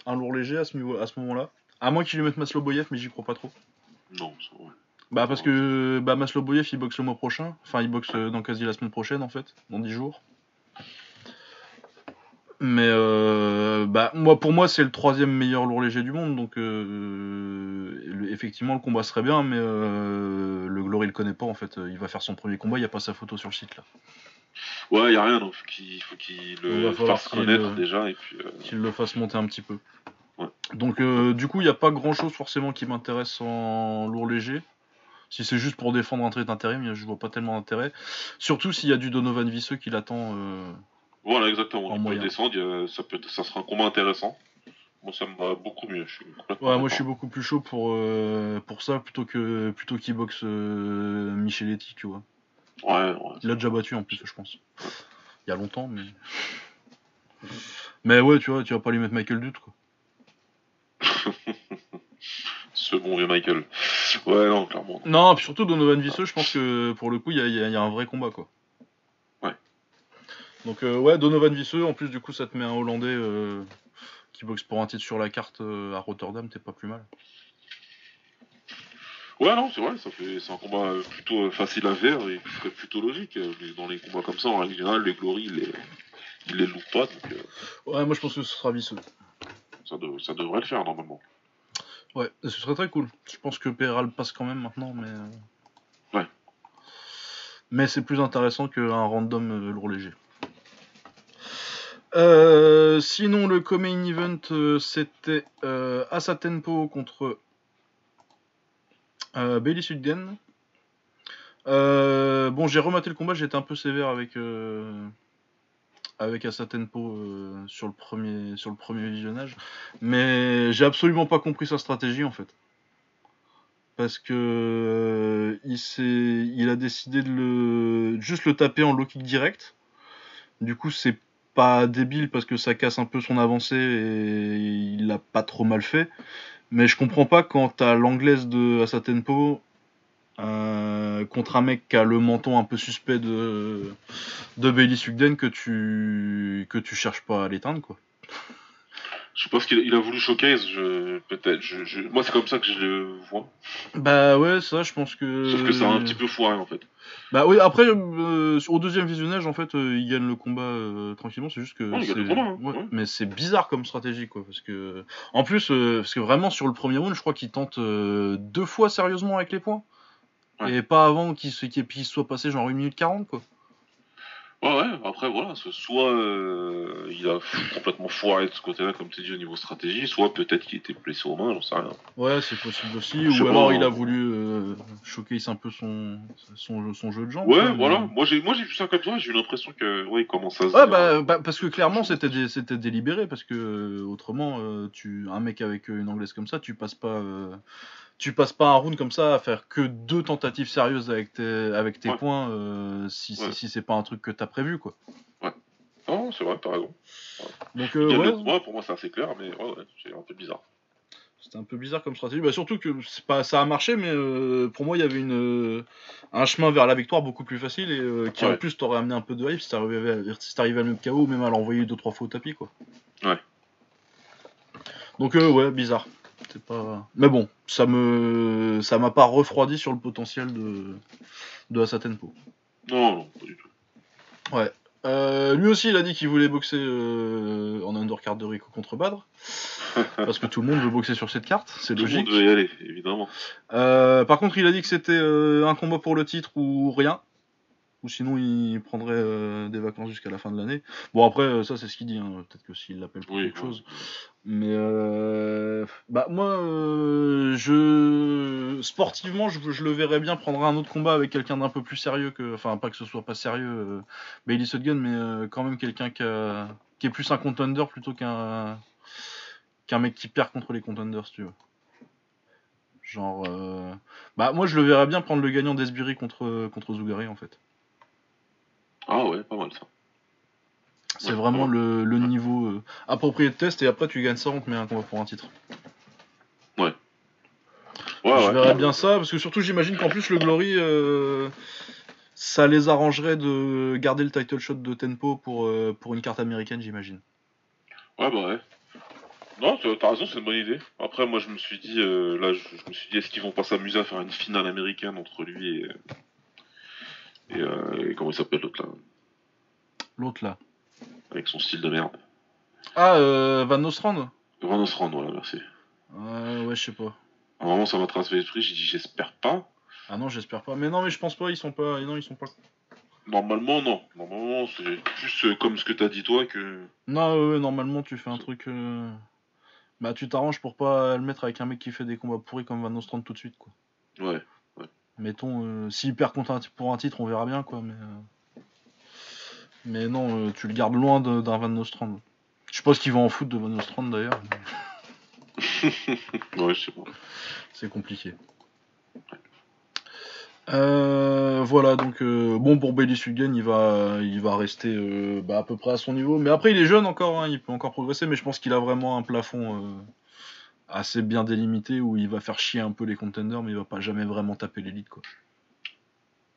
S1: un lourd léger à ce, niveau... à ce moment-là. À moins qu'il lui mette Masloboyev, mais j'y crois pas trop.
S2: Non, ouais.
S1: Bah, parce que bah, Masloboyev, il boxe le mois prochain. Enfin, il boxe euh, dans quasi la semaine prochaine, en fait, dans 10 jours. Mais euh, bah, moi, pour moi, c'est le troisième meilleur lourd léger du monde. Donc, euh, effectivement, le combat serait bien, mais euh, le Glory le connaît pas, en fait. Il va faire son premier combat, il n'y a pas sa photo sur le site, là.
S2: Ouais, y a rien, donc faut qu'il faut qu'il
S1: Il va
S2: le fasse connaître
S1: le-
S2: déjà et puis.
S1: qu'il le fasse monter un petit peu.
S2: Ouais.
S1: Donc du coup, il n'y a pas grand chose forcément qui m'intéresse en lourd léger. Si c'est juste pour défendre un trait d'intérim, je vois pas tellement d'intérêt. Surtout s'il y a du Donovan Visseux qui l'attend.
S2: Voilà, exactement.
S1: En
S2: Il peut
S1: moyen.
S2: descendre, ça, peut, ça sera un combat intéressant. Moi, ça me va beaucoup mieux. Je suis complètement
S1: Ouais, moi je suis beaucoup plus chaud pour, euh, pour ça plutôt que plutôt qu'il boxe euh, Micheletti, tu vois.
S2: Ouais, ouais.
S1: Il l'a déjà battu en plus, je pense. Il y a longtemps, mais. Mais ouais, tu vois, tu vas pas lui mettre Michael Dutt, quoi.
S2: Ce bon vieux Michael. Ouais, non, clairement.
S1: Non, puis surtout Donovan Visseux, je pense que pour le coup, il y y a un vrai combat, quoi. Donc, euh, ouais, Donovan Visseux, en plus, du coup, ça te met un Hollandais euh, qui boxe pour un titre sur la carte euh, à Rotterdam, t'es pas plus mal.
S2: Ouais, non, c'est vrai, ça fait, c'est un combat plutôt facile à faire et plutôt logique. mais Dans les combats comme ça, en règle générale, les Glory, ils les, ils les loupent pas, donc
S1: Ouais, moi, je pense que ce sera Visseux.
S2: ça, dev- ça devrait le faire normalement.
S1: Ouais, ce serait très cool. Je pense que Peral passe quand même maintenant, mais.
S2: Ouais.
S1: Mais c'est plus intéressant qu'un random lourd léger. Euh, sinon, le co-main event, euh, c'était euh, Asa Tempo contre euh, Bailey Sudgen. Euh, bon, j'ai rematé le combat, j'étais un peu sévère avec, avec Asa Tempo euh, sur, le premier, sur le premier visionnage. Mais j'ai absolument pas compris sa stratégie en fait. Parce que il, il a décidé de le juste le taper en low kick direct. Du coup, c'est pas débile parce que ça casse un peu son avancée et il l'a pas trop mal fait. Mais je comprends pas quand t'as l'anglaise de Asa Tempo euh, contre un mec qui a le menton un peu suspect de, de Bailey Sugden que tu, que tu cherches pas à l'éteindre quoi.
S2: Je pense qu'il a, voulu showcase, je, peut-être. Je, je- moi, c'est comme ça que je le vois.
S1: Bah ouais, ça je pense que.
S2: Sauf que ça a un petit peu foiré en fait.
S1: Bah oui, après, euh, au deuxième visionnage, en fait, euh, il gagne le combat euh, tranquillement. C'est juste que.
S2: Ouais,
S1: c'est-
S2: combat, hein,
S1: ouais,
S2: ouais.
S1: Mais c'est bizarre comme stratégie, quoi. Parce que. En plus, parce que vraiment, sur le premier round, je crois qu'il tente deux fois sérieusement avec les points. Et pas avant qu'il se, qu'il soit passé genre 1 minute 40, quoi.
S2: Ouais, ouais, après voilà, soit euh, il a complètement foiré de ce côté-là, comme tu dis, au niveau stratégie, soit peut-être qu'il était blessé aux mains, j'en sais rien.
S1: Ouais, c'est possible aussi.
S2: Je
S1: Ou
S2: pas,
S1: alors, il a
S2: hein.
S1: voulu euh, showcase un peu son, son, son jeu de jambes.
S2: Ouais,
S1: mais-
S2: voilà, moi j'ai moi j'ai vu ça comme ça, j'ai eu l'impression que, ouais, il commence à se
S1: Ouais, bah, bah, parce que clairement c'était dé- c'était délibéré parce que euh, autrement euh, tu un mec avec euh, une anglaise comme ça tu passes pas euh, tu passes pas un round comme ça à faire que deux tentatives sérieuses avec tes avec tes
S2: Ouais.
S1: points euh, si,
S2: Ouais.
S1: si c'est pas un truc que t'as prévu quoi.
S2: Non, c'est vrai, t'as raison.
S1: Donc euh, ouais,
S2: pour moi c'est assez clair, mais ouais, ouais, c'est un peu bizarre.
S1: c'était un peu bizarre comme stratégie. Bah, surtout que c'est pas ça a marché mais euh, pour moi il y avait une euh, un chemin vers la victoire beaucoup plus facile et euh, qui en
S2: Ouais.
S1: plus t'aurait amené un peu de hype si t'arrivais à, si à le KO ou même à l'envoyer deux trois fois au tapis quoi.
S2: Ouais.
S1: Donc ouais, bizarre. C'est pas. Mais bon, ça me ça m'a pas refroidi sur le potentiel de de Asa Tempo.
S2: Non, non, pas du tout.
S1: Euh, lui aussi, il a dit qu'il voulait boxer euh, en undercard de Rico contre Badr. parce que tout le monde veut boxer sur cette carte, c'est
S2: Tout le
S1: logique.
S2: monde veut y aller, évidemment.
S1: Euh, par contre, il a dit que c'était un combat pour le titre ou rien. Ou sinon, il prendrait euh, des vacances jusqu'à la fin de l'année. Bon, après, euh, ça, c'est ce qu'il dit. hein. Peut-être que s'il l'appelle pour
S2: Oui,
S1: quelque
S2: ouais.
S1: chose. Mais euh, bah moi, euh, je sportivement, je, je le verrais bien prendre un autre combat avec quelqu'un d'un peu plus sérieux que, enfin pas que ce soit pas sérieux, euh, Bailey Sutton, mais quand même quelqu'un qui, a- qui est plus un contender plutôt qu'un qu'un mec qui perd contre les contenders, si tu veux. Genre, euh, bah moi je le verrais bien prendre le gagnant d'Esbury contre contre Zougari en fait.
S2: Ah ouais, pas mal ça.
S1: C'est
S2: Ouais,
S1: vraiment le, le niveau euh, approprié de test et après tu gagnes ça, on te met un combat pour un titre.
S2: Ouais,
S1: je
S2: ouais.
S1: verrais bien ça, parce que surtout j'imagine qu'en plus le Glory, euh, ça les arrangerait de garder le title shot de Tempo pour, euh, pour une carte américaine, j'imagine.
S2: Ouais, bah ouais. Non, t'as raison, c'est une bonne idée. Après, moi, je me suis dit, là, je, je me suis dit, est-ce qu'ils vont pas s'amuser à faire une finale américaine entre lui et. Et, euh, et comment il s'appelle l'autre là
S1: L'autre là.
S2: Avec son style de merde.
S1: Ah, euh, Van Nostrand
S2: Van Ostrand, voilà, merci.
S1: euh, Ouais, je sais pas.
S2: À un moment, ça m'a traversé l'esprit, j'ai dit, j'espère pas.
S1: Ah non, j'espère pas. Mais non, mais je pense pas, ils sont pas. Non, ils sont pas.
S2: Normalement, non. Normalement, c'est plus euh, comme ce que t'as dit toi que.
S1: Non, ouais, ouais, normalement tu fais un truc. euh, Bah, tu t'arranges pour pas le mettre avec un mec qui fait des combats pourris comme Van Nostrand tout de suite, quoi.
S2: Ouais.
S1: Mettons, euh, s'il perd contre un pour un titre, on verra bien, quoi, mais. euh, Mais non, euh, tu le gardes loin d'un Van Nostrand. Je ce qu'ils vont en foutre de Van Nostrand d'ailleurs,
S2: Ouais,
S1: c'est compliqué. Voilà, donc bon pour Bailey Sugan, il va, il va rester bah, à peu près à son niveau. Mais après, il est jeune encore, hein, il peut encore progresser, mais je pense qu'il a vraiment un plafond assez bien délimité où il va faire chier un peu les contenders, mais il va pas jamais vraiment taper l'élite, quoi.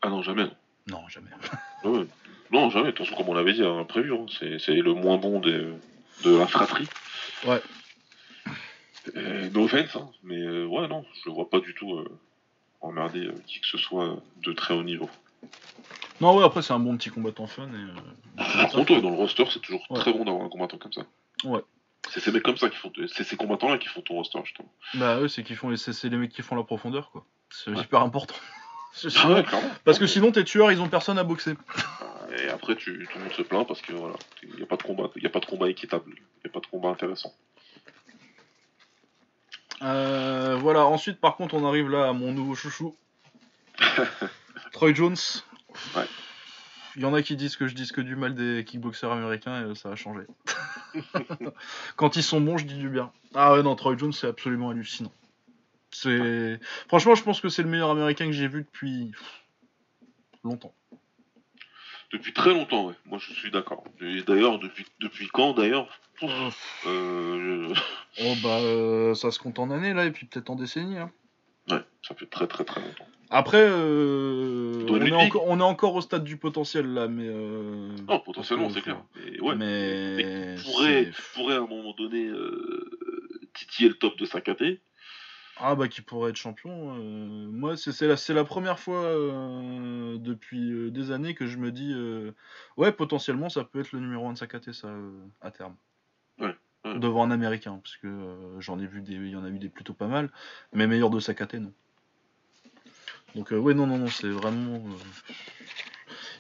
S2: Ah non, jamais.
S1: Non, jamais.
S2: non. Ouais. Non, jamais. De toute façon, comme on l'avait dit, hein, prévu, hein, c'est le moins bon des, de la fratrie.
S1: Ouais.
S2: Euh, no offense, hein, mais euh, ouais, non, je le vois pas du tout euh, emmerder euh, qui que ce soit de très haut niveau.
S1: Non, ouais, après, c'est un bon petit combattant fun. Et,
S2: Par contre, ouais, dans le roster, c'est toujours
S1: Ouais.
S2: très bon d'avoir un combattant comme ça.
S1: Ouais.
S2: C'est ces mecs comme ça qui font, c'est ces combattants-là qui font ton roster, justement.
S1: Bah, eux, c'est qu'ils font, les- c'est les mecs qui font la profondeur, quoi. C'est
S2: Ouais.
S1: hyper important.
S2: Ah ouais.
S1: Parce que sinon, tes tueurs, ils ont personne à boxer.
S2: Et après, tu, tout le monde se plaint parce que voilà, il n'y a pas de combat, il a pas de combat équitable, il n'y a pas de combat intéressant.
S1: Euh, voilà, ensuite, par contre, on arrive là à mon nouveau chouchou. Troy Jones.
S2: Ouais.
S1: Il y en a qui disent que je dis que du mal des kickboxers américains et euh, ça a changé. Quand ils sont bons, je dis du bien. Ah ouais, non, Troy Jones, c'est absolument hallucinant. C'est Franchement, je pense que c'est le meilleur américain que j'ai vu depuis longtemps.
S2: Depuis très longtemps, ouais. Moi, je suis d'accord. Et d'ailleurs, depuis, depuis quand, d'ailleurs? Pouf, euh,
S1: Oh bah, euh, ça se compte en années là, et puis peut-être en décennies. hein.
S2: Ouais, ça fait très très très longtemps.
S1: Après, euh, on, est encore, on est encore au stade du potentiel là, mais. euh,
S2: Non, potentiellement, c'est clair. Mais ouais,
S1: Mais.
S2: pourrait, pourrait à un moment donné euh, titiller le top de sa KT.
S1: Ah bah qui pourrait être champion. euh, Moi c'est c'est la, c'est la première fois euh, depuis des années que je me dis ouais potentiellement ça peut être le numéro 1 de sa KT ça à terme. Devant un américain parce que euh, j'en ai vu des il y en a eu des plutôt pas mal mais meilleur de sa KT non. Donc euh, ouais non non non c'est vraiment euh,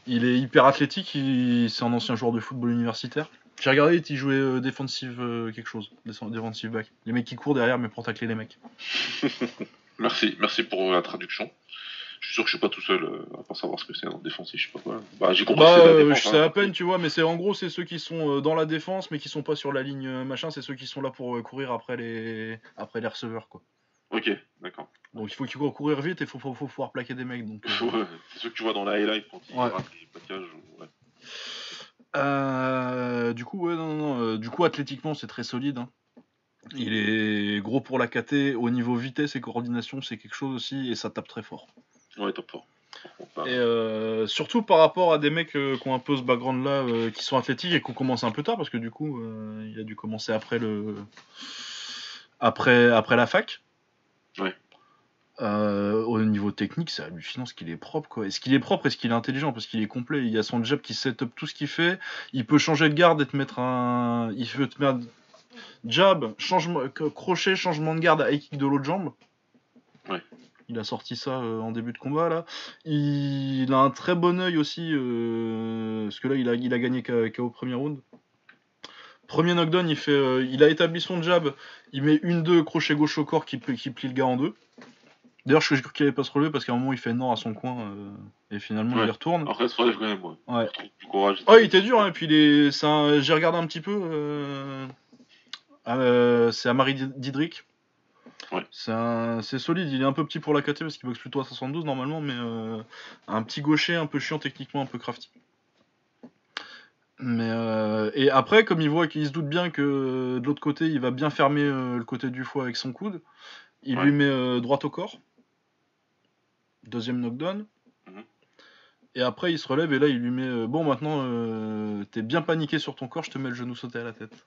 S1: il est hyper athlétique, c'est un ancien joueur de football universitaire. J'ai regardé, il jouait euh, défensive quelque chose, défensive back. Les mecs qui courent derrière mais pour tacler les mecs.
S2: Merci, merci pour la traduction. Je suis sûr que je suis pas tout seul euh, à pas savoir ce que c'est en défensif, je sais pas quoi. Bah, j'ai compris
S1: Bah,
S2: c'est la
S1: euh,
S2: défense.
S1: je sais
S2: hein.
S1: à peine, tu vois, mais c'est en gros, c'est ceux qui sont euh, dans la défense, mais qui sont pas sur la ligne machin, c'est ceux qui sont là pour courir après les après les receveurs, quoi.
S2: Ok, d'accord.
S1: Donc il faut qu'ils courent courir vite et faut, faut, faut pouvoir plaquer des mecs. Donc, euh,
S2: Ouais, c'est ceux que tu vois dans la highlight quand ils
S1: Ouais.
S2: ratent les plaquages. Ouais.
S1: euh, du coup, ouais, non, non, non, du coup, athlétiquement, c'est très solide. hein. Il est gros pour la KT, au niveau vitesse et coordination, c'est quelque chose aussi, et ça tape très fort.
S2: Ouais, top
S1: Et euh, surtout par rapport à des mecs euh, qui ont un peu ce background là, euh, qui sont athlétiques et qui ont commencé un peu tard, parce que du coup, il a dû commencer après le. Après, après la fac.
S2: Ouais.
S1: Au niveau technique, c'est hallucinant ce qu'il est propre quoi. Est-ce qu'il est propre Est-ce qu'il est intelligent? Parce qu'il est complet. Il y a son jab qui set up tout ce qu'il fait. Il peut changer de garde et te mettre un. Il peut te mettre jab, changement, crochet, changement de garde, high kick de l'autre jambe.
S2: Ouais.
S1: Il a sorti ça euh, en début de combat là. Il, a un très bon œil aussi, euh, parce que là il a, il a gagné KO premier round. Premier knockdown, il fait, euh, il a établi son jab, il met une deux crochet gauche au corps qui, qui plie le gars en deux. D'ailleurs, je cru qu'il allait pas se relever parce qu'à un moment il fait non à son coin et finalement il retourne.
S2: Après, se relève quand même, moi.
S1: Ouais. Oh, il était dur, hein, et puis les... j'ai regardé un petit peu. c'est Amari Didrik. C'est solide, il est un peu petit pour la KT parce qu'il boxe plutôt à 72 normalement, mais euh, un petit gaucher un peu chiant techniquement, un peu crafty. Mais euh, et après, comme il voit qu'il se doute bien que de l'autre côté, il va bien fermer euh, le côté du foie avec son coude, il lui met droite au corps. Deuxième knockdown. Mhm. Et après, il se relève et là, il lui met Bon, maintenant, t'es bien paniqué sur ton corps, je te mets le genou sauté à la tête.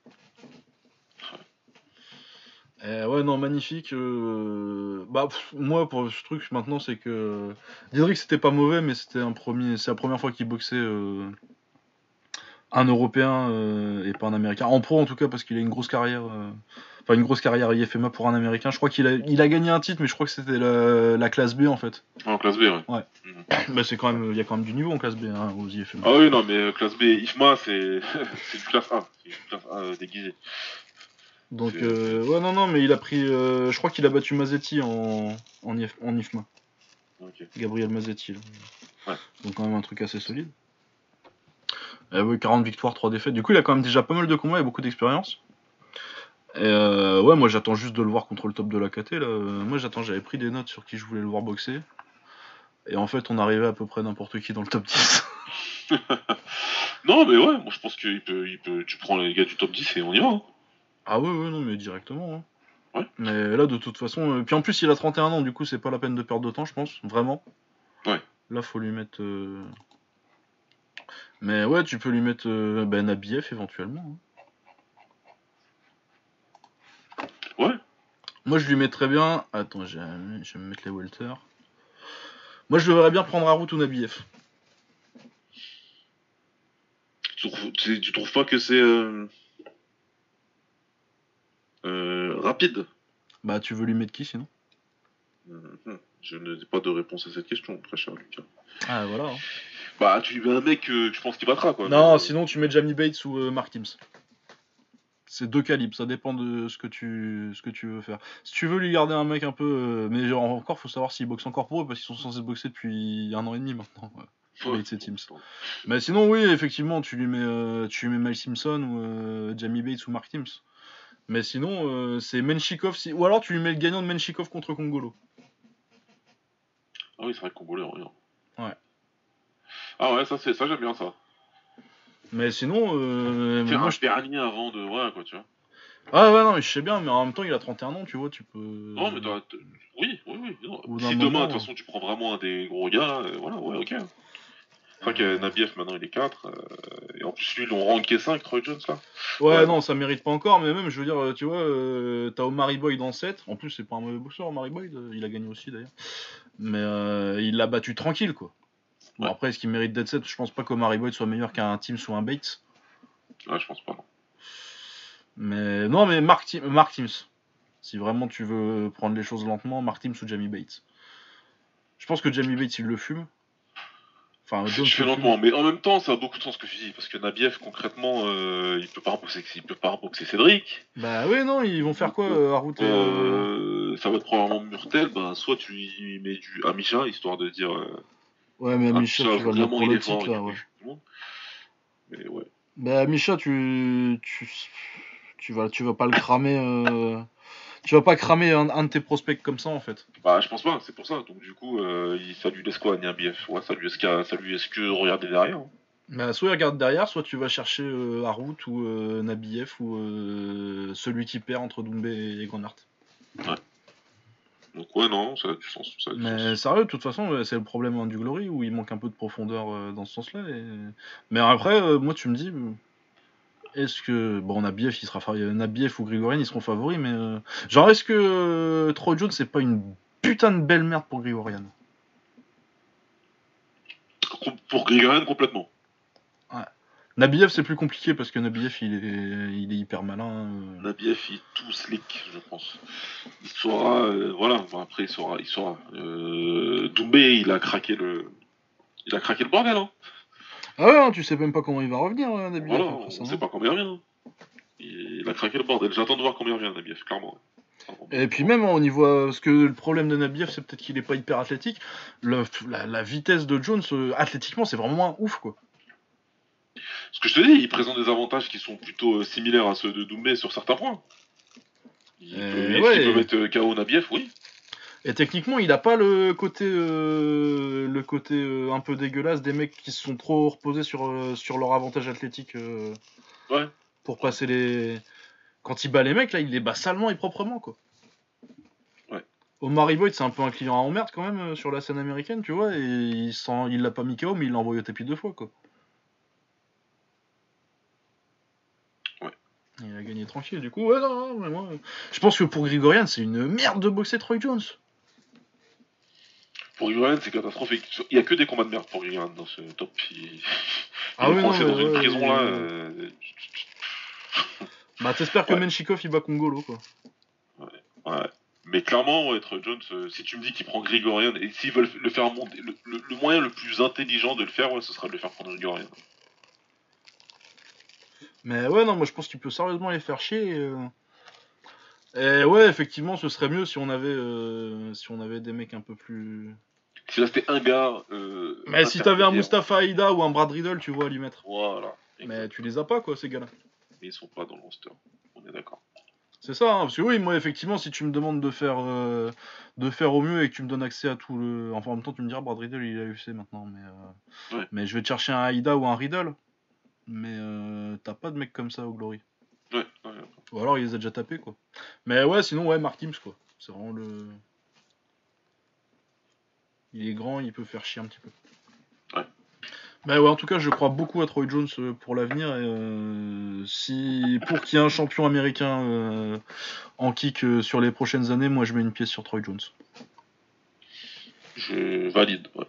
S1: Eh ouais, non, magnifique. Euh, bah, moi, pour ce truc, maintenant, c'est que. Diedrich, c'était pas mauvais, mais c'était un premier. C'est la première fois qu'il boxait euh, un Européen euh, et pas un Américain. En pro, en tout cas, parce qu'il a une grosse carrière. Enfin, une grosse carrière IFMA pour un Américain. Je crois qu'il a, il a gagné un titre, mais je crois que c'était la, classe B, en fait.
S2: En classe B, ouais.
S1: Ouais. Mhm. Bah, c'est quand même. Il y a quand même du niveau en classe B, hein, aux IFMA.
S2: Ah oui, non, mais classe B, IFMA, c'est c'est du classe A. C'est du classe A déguisé.
S1: Donc, euh, ouais, non, non, mais il a pris. Euh, je crois qu'il a battu Mazetti en, en, en IFMA. Gabriel Mazetti. Ouais. Donc, quand même un truc assez solide. Eh oui, 40 victoires, 3 défaites. Du coup, il a quand même déjà pas mal de combats et beaucoup d'expérience. Et euh, ouais, moi j'attends juste de le voir contre le top de la KT. Là. Moi j'attends, j'avais pris des notes sur qui je voulais le voir boxer. Et en fait, on arrivait à peu près n'importe qui dans le top 10.
S2: non, mais ouais, moi je pense que il peut, il peut, tu prends les gars du top 10 et on y va. Hein.
S1: Ah ouais, ouais, non, mais directement. Hein. Ouais. Mais là, de toute façon. Euh, puis en plus, il a 31 ans, du coup, c'est pas la peine de perdre de temps, je pense. Vraiment.
S2: Ouais.
S1: Là, faut lui mettre. Euh, mais ouais, tu peux lui mettre euh, ben, éventuellement.
S2: Hein. Ouais.
S1: Moi, je lui mettrais bien. Attends, je vais me mettre les Walter. Moi, je devrais bien prendre Harout ou Nabiev.
S2: Tu, tu trouves pas que c'est. Euh, rapide.
S1: Bah, tu veux lui mettre qui sinon?
S2: Mhm. Je n'ai pas de réponse à cette question, très cher Lucas.
S1: Ah, voilà. Hein.
S2: Bah, tu mets un mec que tu penses qu'il battra, quoi.
S1: Non, euh, sinon tu mets Jamie Bates ou euh, Mark Timms. C'est deux calibres, ça dépend de ce que tu ce que tu veux faire. Si tu veux lui garder un mec un peu, mais genre, encore, faut savoir s'il boxe encore pour eux parce qu'ils sont censés boxer depuis un an et demi maintenant. Bates et Timms. Mais sinon, oui, effectivement, tu lui mets tu lui mets Mel Simpson ou Jamie Bates ou Mark Timms. Mais sinon, euh, c'est Menchikov. Si... Ou alors tu lui mets le gagnant de Menchikov contre Congolo.
S2: Ah oui, c'est vrai que Congolo rien.
S1: Ouais.
S2: Ah ouais, ça, c'est... ça j'aime bien ça.
S1: Mais sinon. Euh,
S2: Faire un je... avant de. Ouais, quoi, tu vois.
S1: Ah ouais, non, mais je sais bien, mais en même temps, il a 31 ans, tu vois, tu peux.
S2: Non, mais t'as. Oui, oui, oui. Si demain, de toute façon, tu prends vraiment un des gros gars, euh, voilà, ouais, ok. Je crois que Nabiev maintenant il est 4. Euh, et en plus lui ils l'ont ranké 5, Troy Jones là.
S1: Ouais, non, ça mérite pas encore, mais même je veux dire, tu vois, euh, t'as Omari Boyd en 7. En plus, c'est pas un mauvais boxeur, Omari Boyd, euh, il a gagné aussi d'ailleurs. Mais il l'a battu tranquille quoi. Bon, après, est-ce qu'il mérite d'être 7 Je pense pas qu'Omari Boyd soit meilleur qu'un Teams ou un Bates.
S2: Ouais, je pense pas.
S1: Mais non, mais Mark, Mark Teams. Si vraiment tu veux prendre les choses lentement, Mark Teams ou Jamie Bates. Je pense que Jamie Bates il le fume.
S2: Enfin, je fais lentement, mais en même temps, ça a beaucoup de sens ce que tu dis, parce que Nabiev, concrètement, euh, il peut pas remboxer, il peut pas remboxer Cédric.
S1: Bah oui, non, ils vont faire quoi euh, à route
S2: euh, Ça va être probablement Murtel, bah, soit tu lui mets du Amisha, histoire de dire.
S1: ouais, mais Amisha, tu vas là, ouais.
S2: Mais ouais.
S1: Bah, Amisha, tu, tu, tu, vas, tu vas pas le cramer tu vas pas cramer un, de tes prospects comme ça en fait.
S2: Bah je pense pas, c'est pour ça. Donc du coup, euh, ça lui laisse quoi, BF Ouais, ça lui laisse, ça lui laisse que regarder derrière. Hein.
S1: Bah, soit il regarde derrière, soit tu vas chercher euh, Harout ou euh, Nabiev ou euh, celui qui perd entre Doumbé et Grenard.
S2: Ouais. Donc ouais, non, ça a du sens.
S1: mais sérieux, de toute façon, c'est le problème du Glory où il manque un peu de profondeur dans ce sens-là. Mais après, moi tu me dis, est-ce que bon Nabiev il sera Nabiev ou Grigorian ils seront favoris mais euh, genre est-ce que euh, Troy Jones c'est pas une putain de belle merde pour Grigorian?
S2: Pour Grigorian complètement.
S1: Ouais. Nabiev, c'est plus compliqué parce que Nabiev, il est, il est hyper malin. euh.
S2: Nabiev, il est tout slick, je pense. Il saura, voilà, bon, après, il saura, il saura. Doumbé, il a craqué le. Il a craqué le bordel, hein.
S1: Ah ouais, hein, tu sais même pas comment il va revenir, Nabiev.
S2: Voilà,
S1: ça,
S2: on
S1: hein.
S2: sait pas combien il revient. hein. Il a craqué le bordel. J'attends de voir combien il revient, Nabiev, clairement.
S1: Et puis même au niveau, euh, parce que le problème de Nabiev, c'est peut-être qu'il est pas hyper athlétique. Le- la, la vitesse de Jones, euh, athlétiquement, c'est vraiment un ouf, quoi.
S2: Ce que je te dis, il présente des avantages qui sont plutôt euh, similaires à ceux de Doumbé sur certains points. Il
S1: Euh,
S2: peut,
S1: ouais,
S2: peut
S1: et-
S2: mettre KO Nabiev, oui.
S1: Et techniquement, il a pas le côté, euh, le côté euh, un peu dégueulasse des mecs qui se sont trop reposés sur, euh, sur leur avantage athlétique
S2: Ouais.
S1: pour passer les. Quand il bat les mecs, là, il les bat salement et proprement, quoi.
S2: Ouais.
S1: Omar Boyd, c'est un peu un client à emmerde quand même sur la scène américaine, tu vois, et il sent, il l'a pas mis KO, mais il l'a envoyé au tapis deux fois, quoi.
S2: Ouais.
S1: Il a gagné tranquille, du coup, ouais, non, non, mais moi, je pense que pour Grigorian, c'est une merde de boxer Troy Jones.
S2: Pour Grigorian, c'est catastrophique. Il y a que des combats de merde pour Grigorian dans ce top. Il,
S1: Ah
S2: il
S1: oui,
S2: est coincé dans une
S1: ouais,
S2: prison
S1: ouais,
S2: là. euh,
S1: Bah, t'espères que. Menchikov il bat Kongolo quoi.
S2: Ouais. Mais clairement, être Jones, euh, si tu me dis qu'il prend Grigorian, et s'ils veulent le faire monter, le, le- le moyen le plus intelligent de le faire, ce serait de le faire prendre Grigorian.
S1: Mais ouais, non, moi je pense qu'il peut sérieusement les faire chier. Et, euh. et ouais, effectivement, ce serait mieux si on avait, euh, si on avait des mecs un peu plus.
S2: Si là c'était un gars. euh,
S1: Mais si t'avais un Mustafa Aïda ou un Brad Riddle, tu vois, à lui mettre.
S2: Voilà.
S1: Mais tu les as pas quoi, ces gars-là.
S2: Mais ils sont pas dans le roster. On est d'accord.
S1: C'est ça, hein, parce que oui, moi effectivement, si tu me demandes de faire, euh, de faire au mieux et que tu me donnes accès à tout le. Enfin, en même temps, tu me diras, Brad Riddle il à UFC maintenant, mais. euh,
S2: Ouais.
S1: Mais je vais te chercher un Aïda ou un Riddle. Mais euh, t'as pas de mec comme ça au Glory.
S2: Ouais, ouais.
S1: Ou alors il les a déjà tapés quoi. Mais ouais, sinon ouais, Mark Tims quoi. C'est vraiment le. Il est grand, il peut faire chier un petit peu.
S2: Ouais.
S1: Mais ouais, en tout cas, je crois beaucoup à Troy Jones euh, pour l'avenir. Euh, si pour qu'il y ait un champion américain euh, en kick euh, sur les prochaines années, moi je mets une pièce sur Troy Jones.
S2: Je valide. Ouais.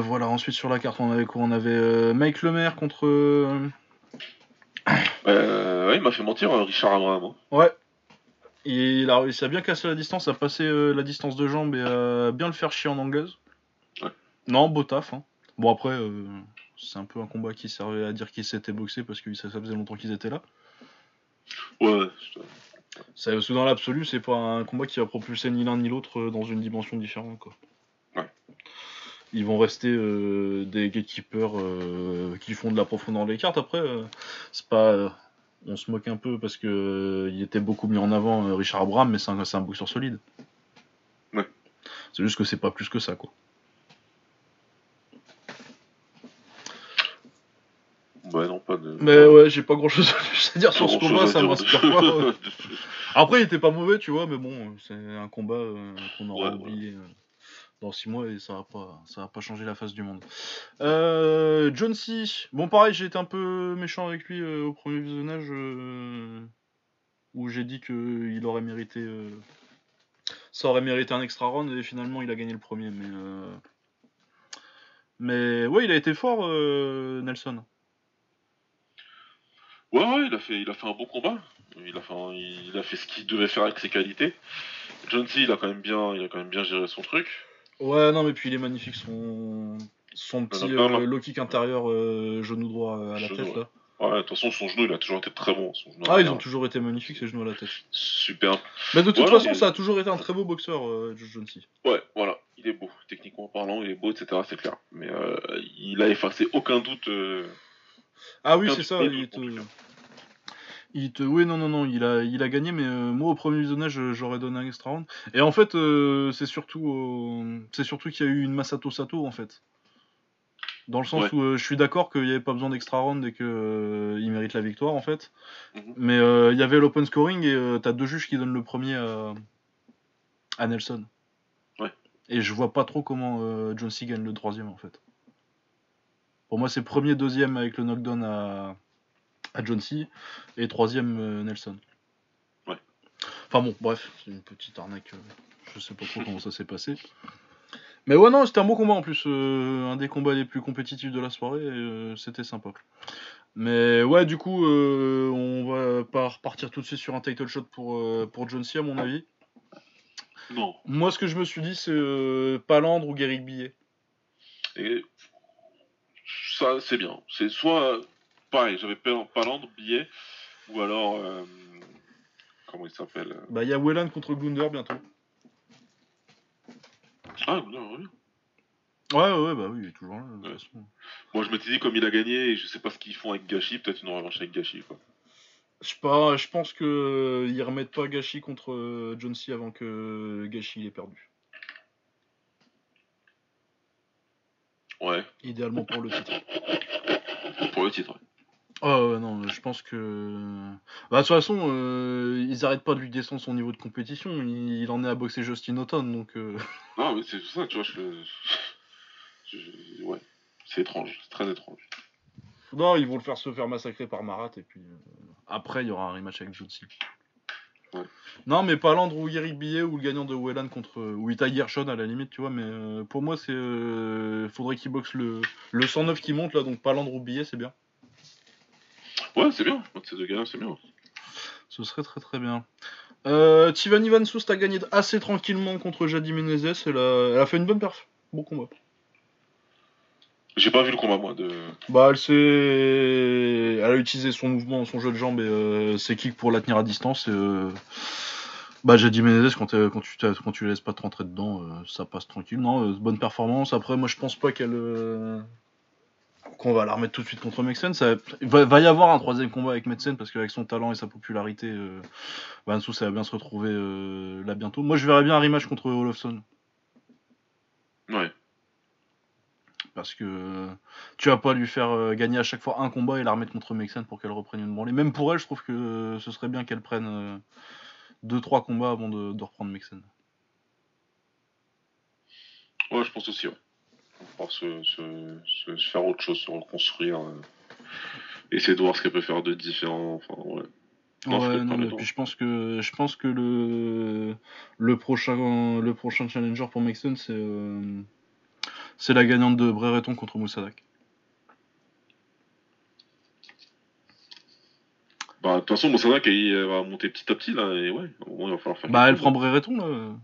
S1: Voilà, ensuite sur la carte, on avait quoi? On avait euh, Mike Lemaire contre.
S2: ouais, il m'a fait mentir, euh, Richard Abraham. hein.
S1: Ouais. Et il a réussi à bien casser la distance, à passer euh, la distance de jambe et à bien le faire chier en anglaise.
S2: Ouais.
S1: Non, beau taf. hein. Bon, après, euh, c'est un peu un combat qui servait à dire qu'ils s'étaient boxés parce que ça, ça faisait longtemps qu'ils étaient là.
S2: Ouais,
S1: Ça, parce que dans l'absolu, c'est pas un combat qui va propulser ni l'un ni l'autre euh, dans une dimension différente. Quoi.
S2: Ouais.
S1: Ils vont rester euh, des gatekeepers qui font de la profondeur des cartes. Après, c'est pas. On se moque un peu parce que euh, il était beaucoup mis en avant euh, Richard Abraham, mais c'est un, un boxeur solide.
S2: Ouais.
S1: C'est juste que c'est pas plus que ça, quoi.
S2: Ouais, non, pas de.
S1: Mais ouais, j'ai pas grand chose à dire sur ce combat, ça m'inspire pas. Après, il était pas mauvais, tu vois, mais bon, c'est un combat euh, qu'on aura
S2: Ouais,
S1: oublié dans 6 mois et ça va pas, ça va pas changer la face du monde. Euh, John C. Bon, pareil, j'ai été un peu méchant avec lui euh, au premier visionnage euh, où j'ai dit que il aurait mérité, ça aurait mérité un extra round et finalement il a gagné le premier. Mais, mais ouais, il a été fort, Nelson.
S2: Ouais, ouais, il a fait, il a fait un bon combat. Il a fait, il a fait ce qu'il devait faire avec ses qualités. John C, il a quand même bien, il a quand même bien géré son truc.
S1: Ouais, non, mais puis il est magnifique son, son petit euh, low kick intérieur euh, genou droit euh, à la
S2: Genou,
S1: tête
S2: ouais.
S1: là.
S2: Ouais, de toute façon, son genou, il a toujours été très bon. Son genou
S1: Ah, ils ont toujours été magnifiques ces genoux à la tête.
S2: Super.
S1: Mais de toute façon, ça a toujours été un très beau boxeur, euh, Joe.
S2: Ouais, voilà, il est beau. Techniquement parlant, il est beau, etc. C'est clair. Mais il a effacé aucun doute.
S1: Ah oui, c'est ça. Il
S2: doute,
S1: te...
S2: en tout cas.
S1: Il te, oui, non, non, non, il a, il a gagné, mais euh, moi au premier visionnage, euh, j'aurais donné un extra round. Et en fait, euh, c'est surtout, c'est surtout qu'il y a eu une Masato Sato en fait. Dans le sens
S2: Ouais.
S1: où je suis d'accord qu'il n'y avait pas besoin d'extra round et qu'il mérite la victoire en fait.
S2: Mhm.
S1: Mais il y avait l'open scoring et t'as deux juges qui donnent le premier à, à Nelson.
S2: Ouais.
S1: Et je vois pas trop comment John C gagne le troisième en fait. Pour moi, c'est premier, deuxième avec le knockdown à, à John C et troisième euh, Nelson.
S2: Ouais.
S1: Enfin bon, bref, c'est une petite arnaque. euh, je sais pas trop comment ça s'est passé. Mais ouais, non, c'était un beau combat en plus. euh, un des combats les plus compétitifs de la soirée. c'était sympa. Mais ouais, du coup, euh, on va pas repartir tout de suite sur un title shot pour, euh, pour John C, à mon avis.
S2: Non.
S1: Moi, ce que je me suis dit, c'est euh, Palandre ou Guéric Billet.
S2: Et ça, c'est bien. C'est soit, pareil, j'avais pas Palandre, billet, ou alors, euh, comment il s'appelle euh,
S1: Bah, il y a Welland contre Gunder bientôt.
S2: Ah, non, oui.
S1: Ouais, ouais, ouais, bah oui, il est toujours là. de toute
S2: Ouais.
S1: façon.
S2: Moi, je m'étais dit, comme il a gagné, et je sais pas ce qu'ils font avec Gachi, peut-être une revanche avec Gachi, quoi.
S1: Je sais pas, je pense que euh, ils remettent pas Gachi contre John C avant que Gachi il ait perdu.
S2: Ouais,
S1: Idéalement pour le titre.
S2: pour le titre. ouais.
S1: Oh non, je pense que. Bah, de toute façon, euh, ils arrêtent pas de lui descendre son niveau de compétition. Il, il en est à boxer Justin Autumn, donc. euh,
S2: Non, mais c'est ça, tu vois, je... je- Ouais, c'est étrange, c'est très étrange.
S1: Non, ils vont le faire se faire massacrer par Marat, et puis. euh, Après, il y aura un rematch avec.
S2: Ouais.
S1: Non, mais pas Landre ou Eric Billet ou le gagnant de Welland contre. Ou Ita Gershon à la limite, tu vois, mais euh, pour moi, c'est. euh, Faudrait qu'il boxe le... le 109 qui monte là, donc pas Landre ou Billet, c'est bien.
S2: Ouais, c'est bien, ces deux gars, c'est bien.
S1: Ce serait très très bien. Euh, Tivani Van Soust a gagné assez tranquillement contre Jadi Menezes. Elle a, elle a fait une bonne perf. Bon combat.
S2: J'ai pas vu le combat, moi, de...
S1: Bah, elle s'est. Elle a utilisé son mouvement, son jeu de jambes et euh, ses kicks pour la tenir à distance. Et, euh, Bah, Jadi Menezes, quand, quand, tu quand tu la laisses pas te rentrer dedans, ça passe tranquille. Non, bonne performance. Après, moi, je pense pas qu'elle. Qu'on va la remettre tout de suite contre Mexen. Ça va, va y avoir un troisième combat avec Metzen parce qu'avec son talent et sa popularité, euh, Van Soust, ça va bien se retrouver euh, là bientôt. Moi, je verrais bien un rematch contre Olofsson.
S2: Ouais.
S1: Parce que euh, tu vas pas lui faire euh, gagner à chaque fois un combat et la remettre contre Mexen pour qu'elle reprenne une branlée. Même pour elle, je trouve que ce serait bien qu'elle prenne 2-3 combats avant de, de reprendre Mexen.
S2: Ouais, je pense aussi, ouais. On va pouvoir se, se, se- se faire autre chose, se reconstruire. euh, essayer de voir ce qu'elle peut faire de différent. Enfin, ouais. Non,
S1: ouais, non, mais puis je pense que je pense que le le prochain le prochain challenger pour Mexen c'est euh, c'est la gagnante de Brereton contre Moussadak.
S2: Bah, de toute façon, Mossadak, elle va monter petit à petit, là, et ouais, au moment, il va falloir faire.
S1: Bah elle prend. Brereton là.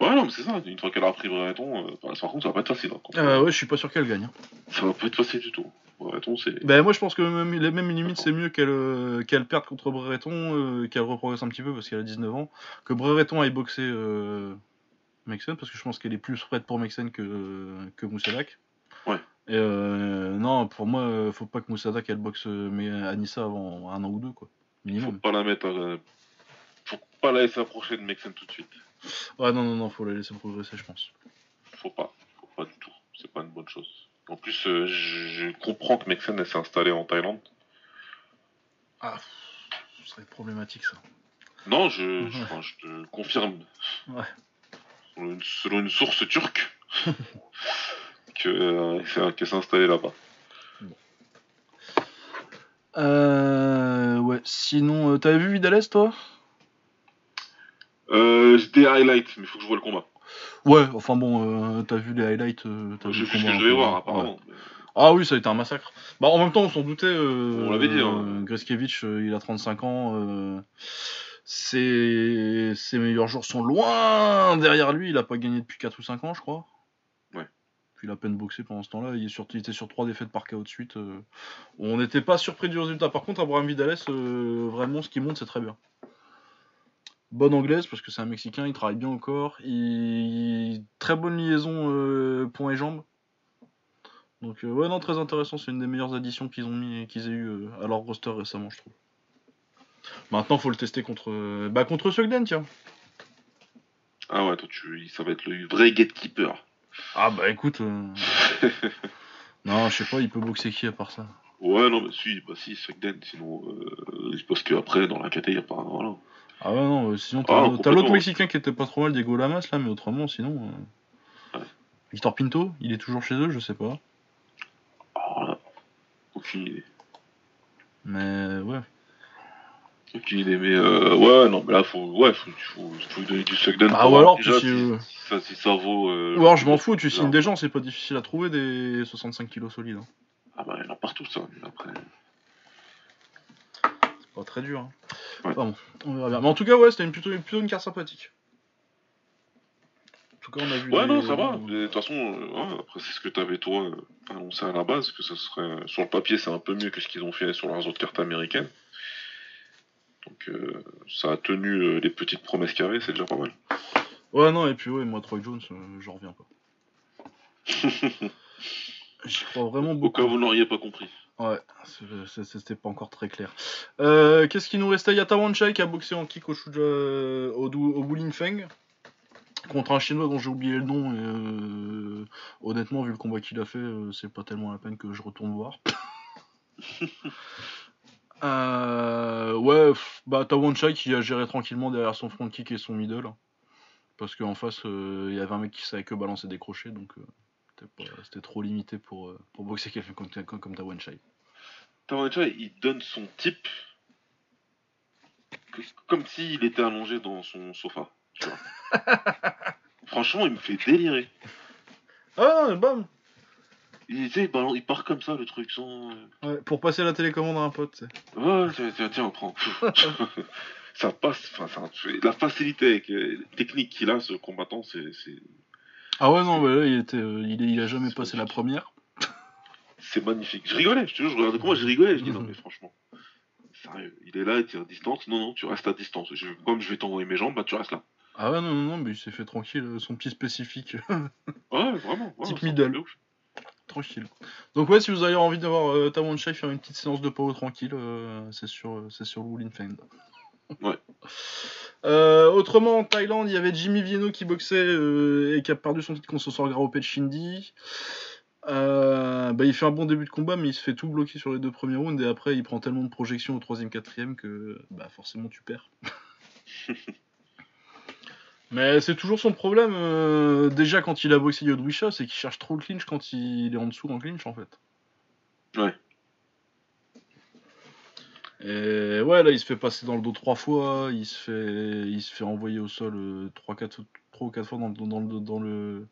S2: Ouais, non, mais c'est ça, une fois qu'elle a pris Brereton, euh, bah, par contre, ça va pas être facile. hein,
S1: Euh, ouais, je suis pas sûr qu'elle gagne. hein.
S2: Ça va pas être facile du tout. Brereton, c'est.
S1: Bah moi je pense que même, les- même limite c'est mieux qu'elle euh, qu'elle perde contre Brereton, euh, qu'elle reprogresse un petit peu parce qu'elle a 19 ans, que Brereton aille boxer Mexen parce que je pense qu'elle est plus prête pour Mexen que, que Moussadak.
S2: Ouais.
S1: Et euh, non, pour moi, faut pas que Moussadak elle boxe mais Anissa avant un an ou deux quoi,
S2: Faut
S1: minimum.
S2: pas la mettre. Faut pas la laisser approcher de Mexen tout de suite.
S1: Ouais non non non, faut la laisser progresser je pense.
S2: Faut pas. Faut pas du tout. C'est pas une bonne chose. En plus, euh, je comprends que Mexen s'est installée en Thaïlande.
S1: Ah, ce serait problématique ça.
S2: Non, je, je,
S1: Ouais.
S2: enfin, je te confirme.
S1: Ouais.
S2: Selon une, selon une source turque, que euh, qu'elle s'est installée là-bas.
S1: Euh, ouais, sinon, euh, t'avais vu Vidalès toi?
S2: Euh, des highlights, mais faut que je vois le combat.
S1: Ouais, enfin bon, euh, t'as vu les highlights, euh, t'as vu
S2: J'ai
S1: le
S2: vu ce que je devais voir,
S1: ouais.
S2: apparemment.
S1: Ah oui, ça a été un massacre. Bah en même temps, on s'en doutait. Euh,
S2: On l'avait dit, hein.
S1: Greskevich, il a 35 ans. Ses... ses meilleurs jours sont loin derrière lui. Il a pas gagné depuis 4 ou 5 ans, je crois.
S2: Ouais.
S1: Puis il a peine boxé pendant ce temps-là. Il, est sur- il était sur 3 défaites par KO de suite. On n'était pas surpris du résultat. Par contre, Abraham Vidales, euh, vraiment, ce qui monte, c'est très bien. Bonne anglaise, parce que c'est un Mexicain, il travaille bien au corps. Il... Très bonne liaison euh, poing et jambes. Donc euh, ouais non très intéressant, c'est une des meilleures additions qu'ils ont mis qu'ils aient eu euh, à leur roster récemment je trouve. Maintenant faut le tester contre euh, bah contre Sugden tiens.
S2: Ah ouais, toi, tu, ça va être le vrai gatekeeper.
S1: Ah bah écoute euh, non je sais pas il peut boxer qui à part ça?
S2: Ouais, non, mais si, bah si, Sugden, sinon, euh, c'est parce qu'après, dans la KT, y a pas. Voilà.
S1: Ah ouais non euh, sinon
S2: Ah,
S1: t'as
S2: complètement,
S1: l'autre. Mexicain qui était pas trop mal Diego Lamas là mais autrement sinon. euh,
S2: Ouais.
S1: Victor Pinto il est toujours chez eux je sais pas.
S2: Alors là, aucune idée.
S1: Mais ouais.
S2: Il est, mais euh, ouais, non, mais là, faut, ouais, faut, faut, faut lui donner du.
S1: Bah,
S2: pour
S1: ou alors,
S2: déjà
S1: tu
S2: si,
S1: sais,
S2: si ça, si ça vaut. euh,
S1: Ou alors je m'en fous, tu signes des gens, c'est pas difficile à trouver des 65 kilos solides. hein.
S2: Ah bah, il y en a partout, ça. Après.
S1: Pas très dur. Hein.
S2: Ouais.
S1: Enfin bon, on verra bien. Mais en tout cas, ouais, c'était une, plutôt, plutôt une carte sympathique. En tout cas, on a vu.
S2: Ouais,
S1: des-
S2: non, ça va. Mais De toute façon, euh, ouais, après, c'est ce que t'avais, toi, euh, annoncé à la base, que ça serait. Sur le papier, c'est un peu mieux que ce qu'ils ont fait sur leurs autres cartes américaines. Donc, euh, ça a tenu euh, les petites promesses carrées, c'est déjà pas mal.
S1: Ouais, non, et puis ouais, moi, Troy Jones, euh, j'en reviens pas. J'y crois vraiment
S2: Au
S1: beaucoup.
S2: cas où vous n'auriez pas compris.
S1: Ouais, c'était pas encore très clair. Euh, Qu'est-ce qui nous restait? Il y a Tawan Chai qui a boxé en kick au, Shuja- au, Dou- au Feng contre un chinois dont j'ai oublié le nom. Et, euh, honnêtement, vu le combat qu'il a fait, euh, c'est pas tellement la peine que je retourne voir. Euh, ouais, bah Tawan Chai qui a géré tranquillement derrière son front kick et son middle. Parce qu'en face, euh, il y avait un mec qui savait que balancer des crochets, donc euh, c'était trop limité pour, euh, pour boxer quelqu'un comme, comme, comme Tawan Chai.
S2: Tawancha, il donne son type comme s'il était allongé dans son sofa. Tu vois. Franchement, il me fait délirer.
S1: Ah, bam
S2: Il, sais, il part comme ça, le truc, sans.
S1: Ouais, pour passer la télécommande à un pote, tu sais.
S2: Ouais, tiens, tiens, tiens, on prend. ça passe, enfin, la facilité avec, euh, technique qu'il a, ce combattant, c'est, c'est,
S1: Ah ouais, non, mais là, il, était, euh, il, il a jamais passé la première.
S2: c'est magnifique. Je rigolais, je te jure, je regardais comment je rigolais, je dis non, mais franchement, sérieux, il est là, il tient à distance, non, non, tu restes à distance. Je- comme je vais t'envoyer mes jambes, bah tu restes là.
S1: Ah ouais, non, non, non, mais il s'est fait tranquille, euh, son petit spécifique,
S2: Ouais, vraiment. ouais,
S1: Type middle. tranquille. Donc ouais, si vous avez envie d'avoir euh, Tawan Chai faire une petite séance de power tranquille, euh, c'est sur, c'est sur Wulin Feng.
S2: Ouais.
S1: Euh, autrement, en Thaïlande, il y avait Jimmy Vienno qui boxait euh, et qui a perdu son titre contre son sort Graopé de Shindy. Euh, bah, il fait un bon début de combat, mais il se fait tout bloquer sur les deux premiers rounds et après il prend tellement de projections au troisième, quatrième que bah, forcément tu perds. mais c'est toujours son problème. euh, déjà quand il a boxé Yodwisha, c'est qu'il cherche trop le clinch quand il est en dessous en clinch en fait.
S2: Ouais.
S1: Et ouais, là il se fait passer dans le dos trois fois, il se fait, il se fait envoyer au sol euh, trois, quatre, trois ou quatre fois dans, le- dans, le, dans le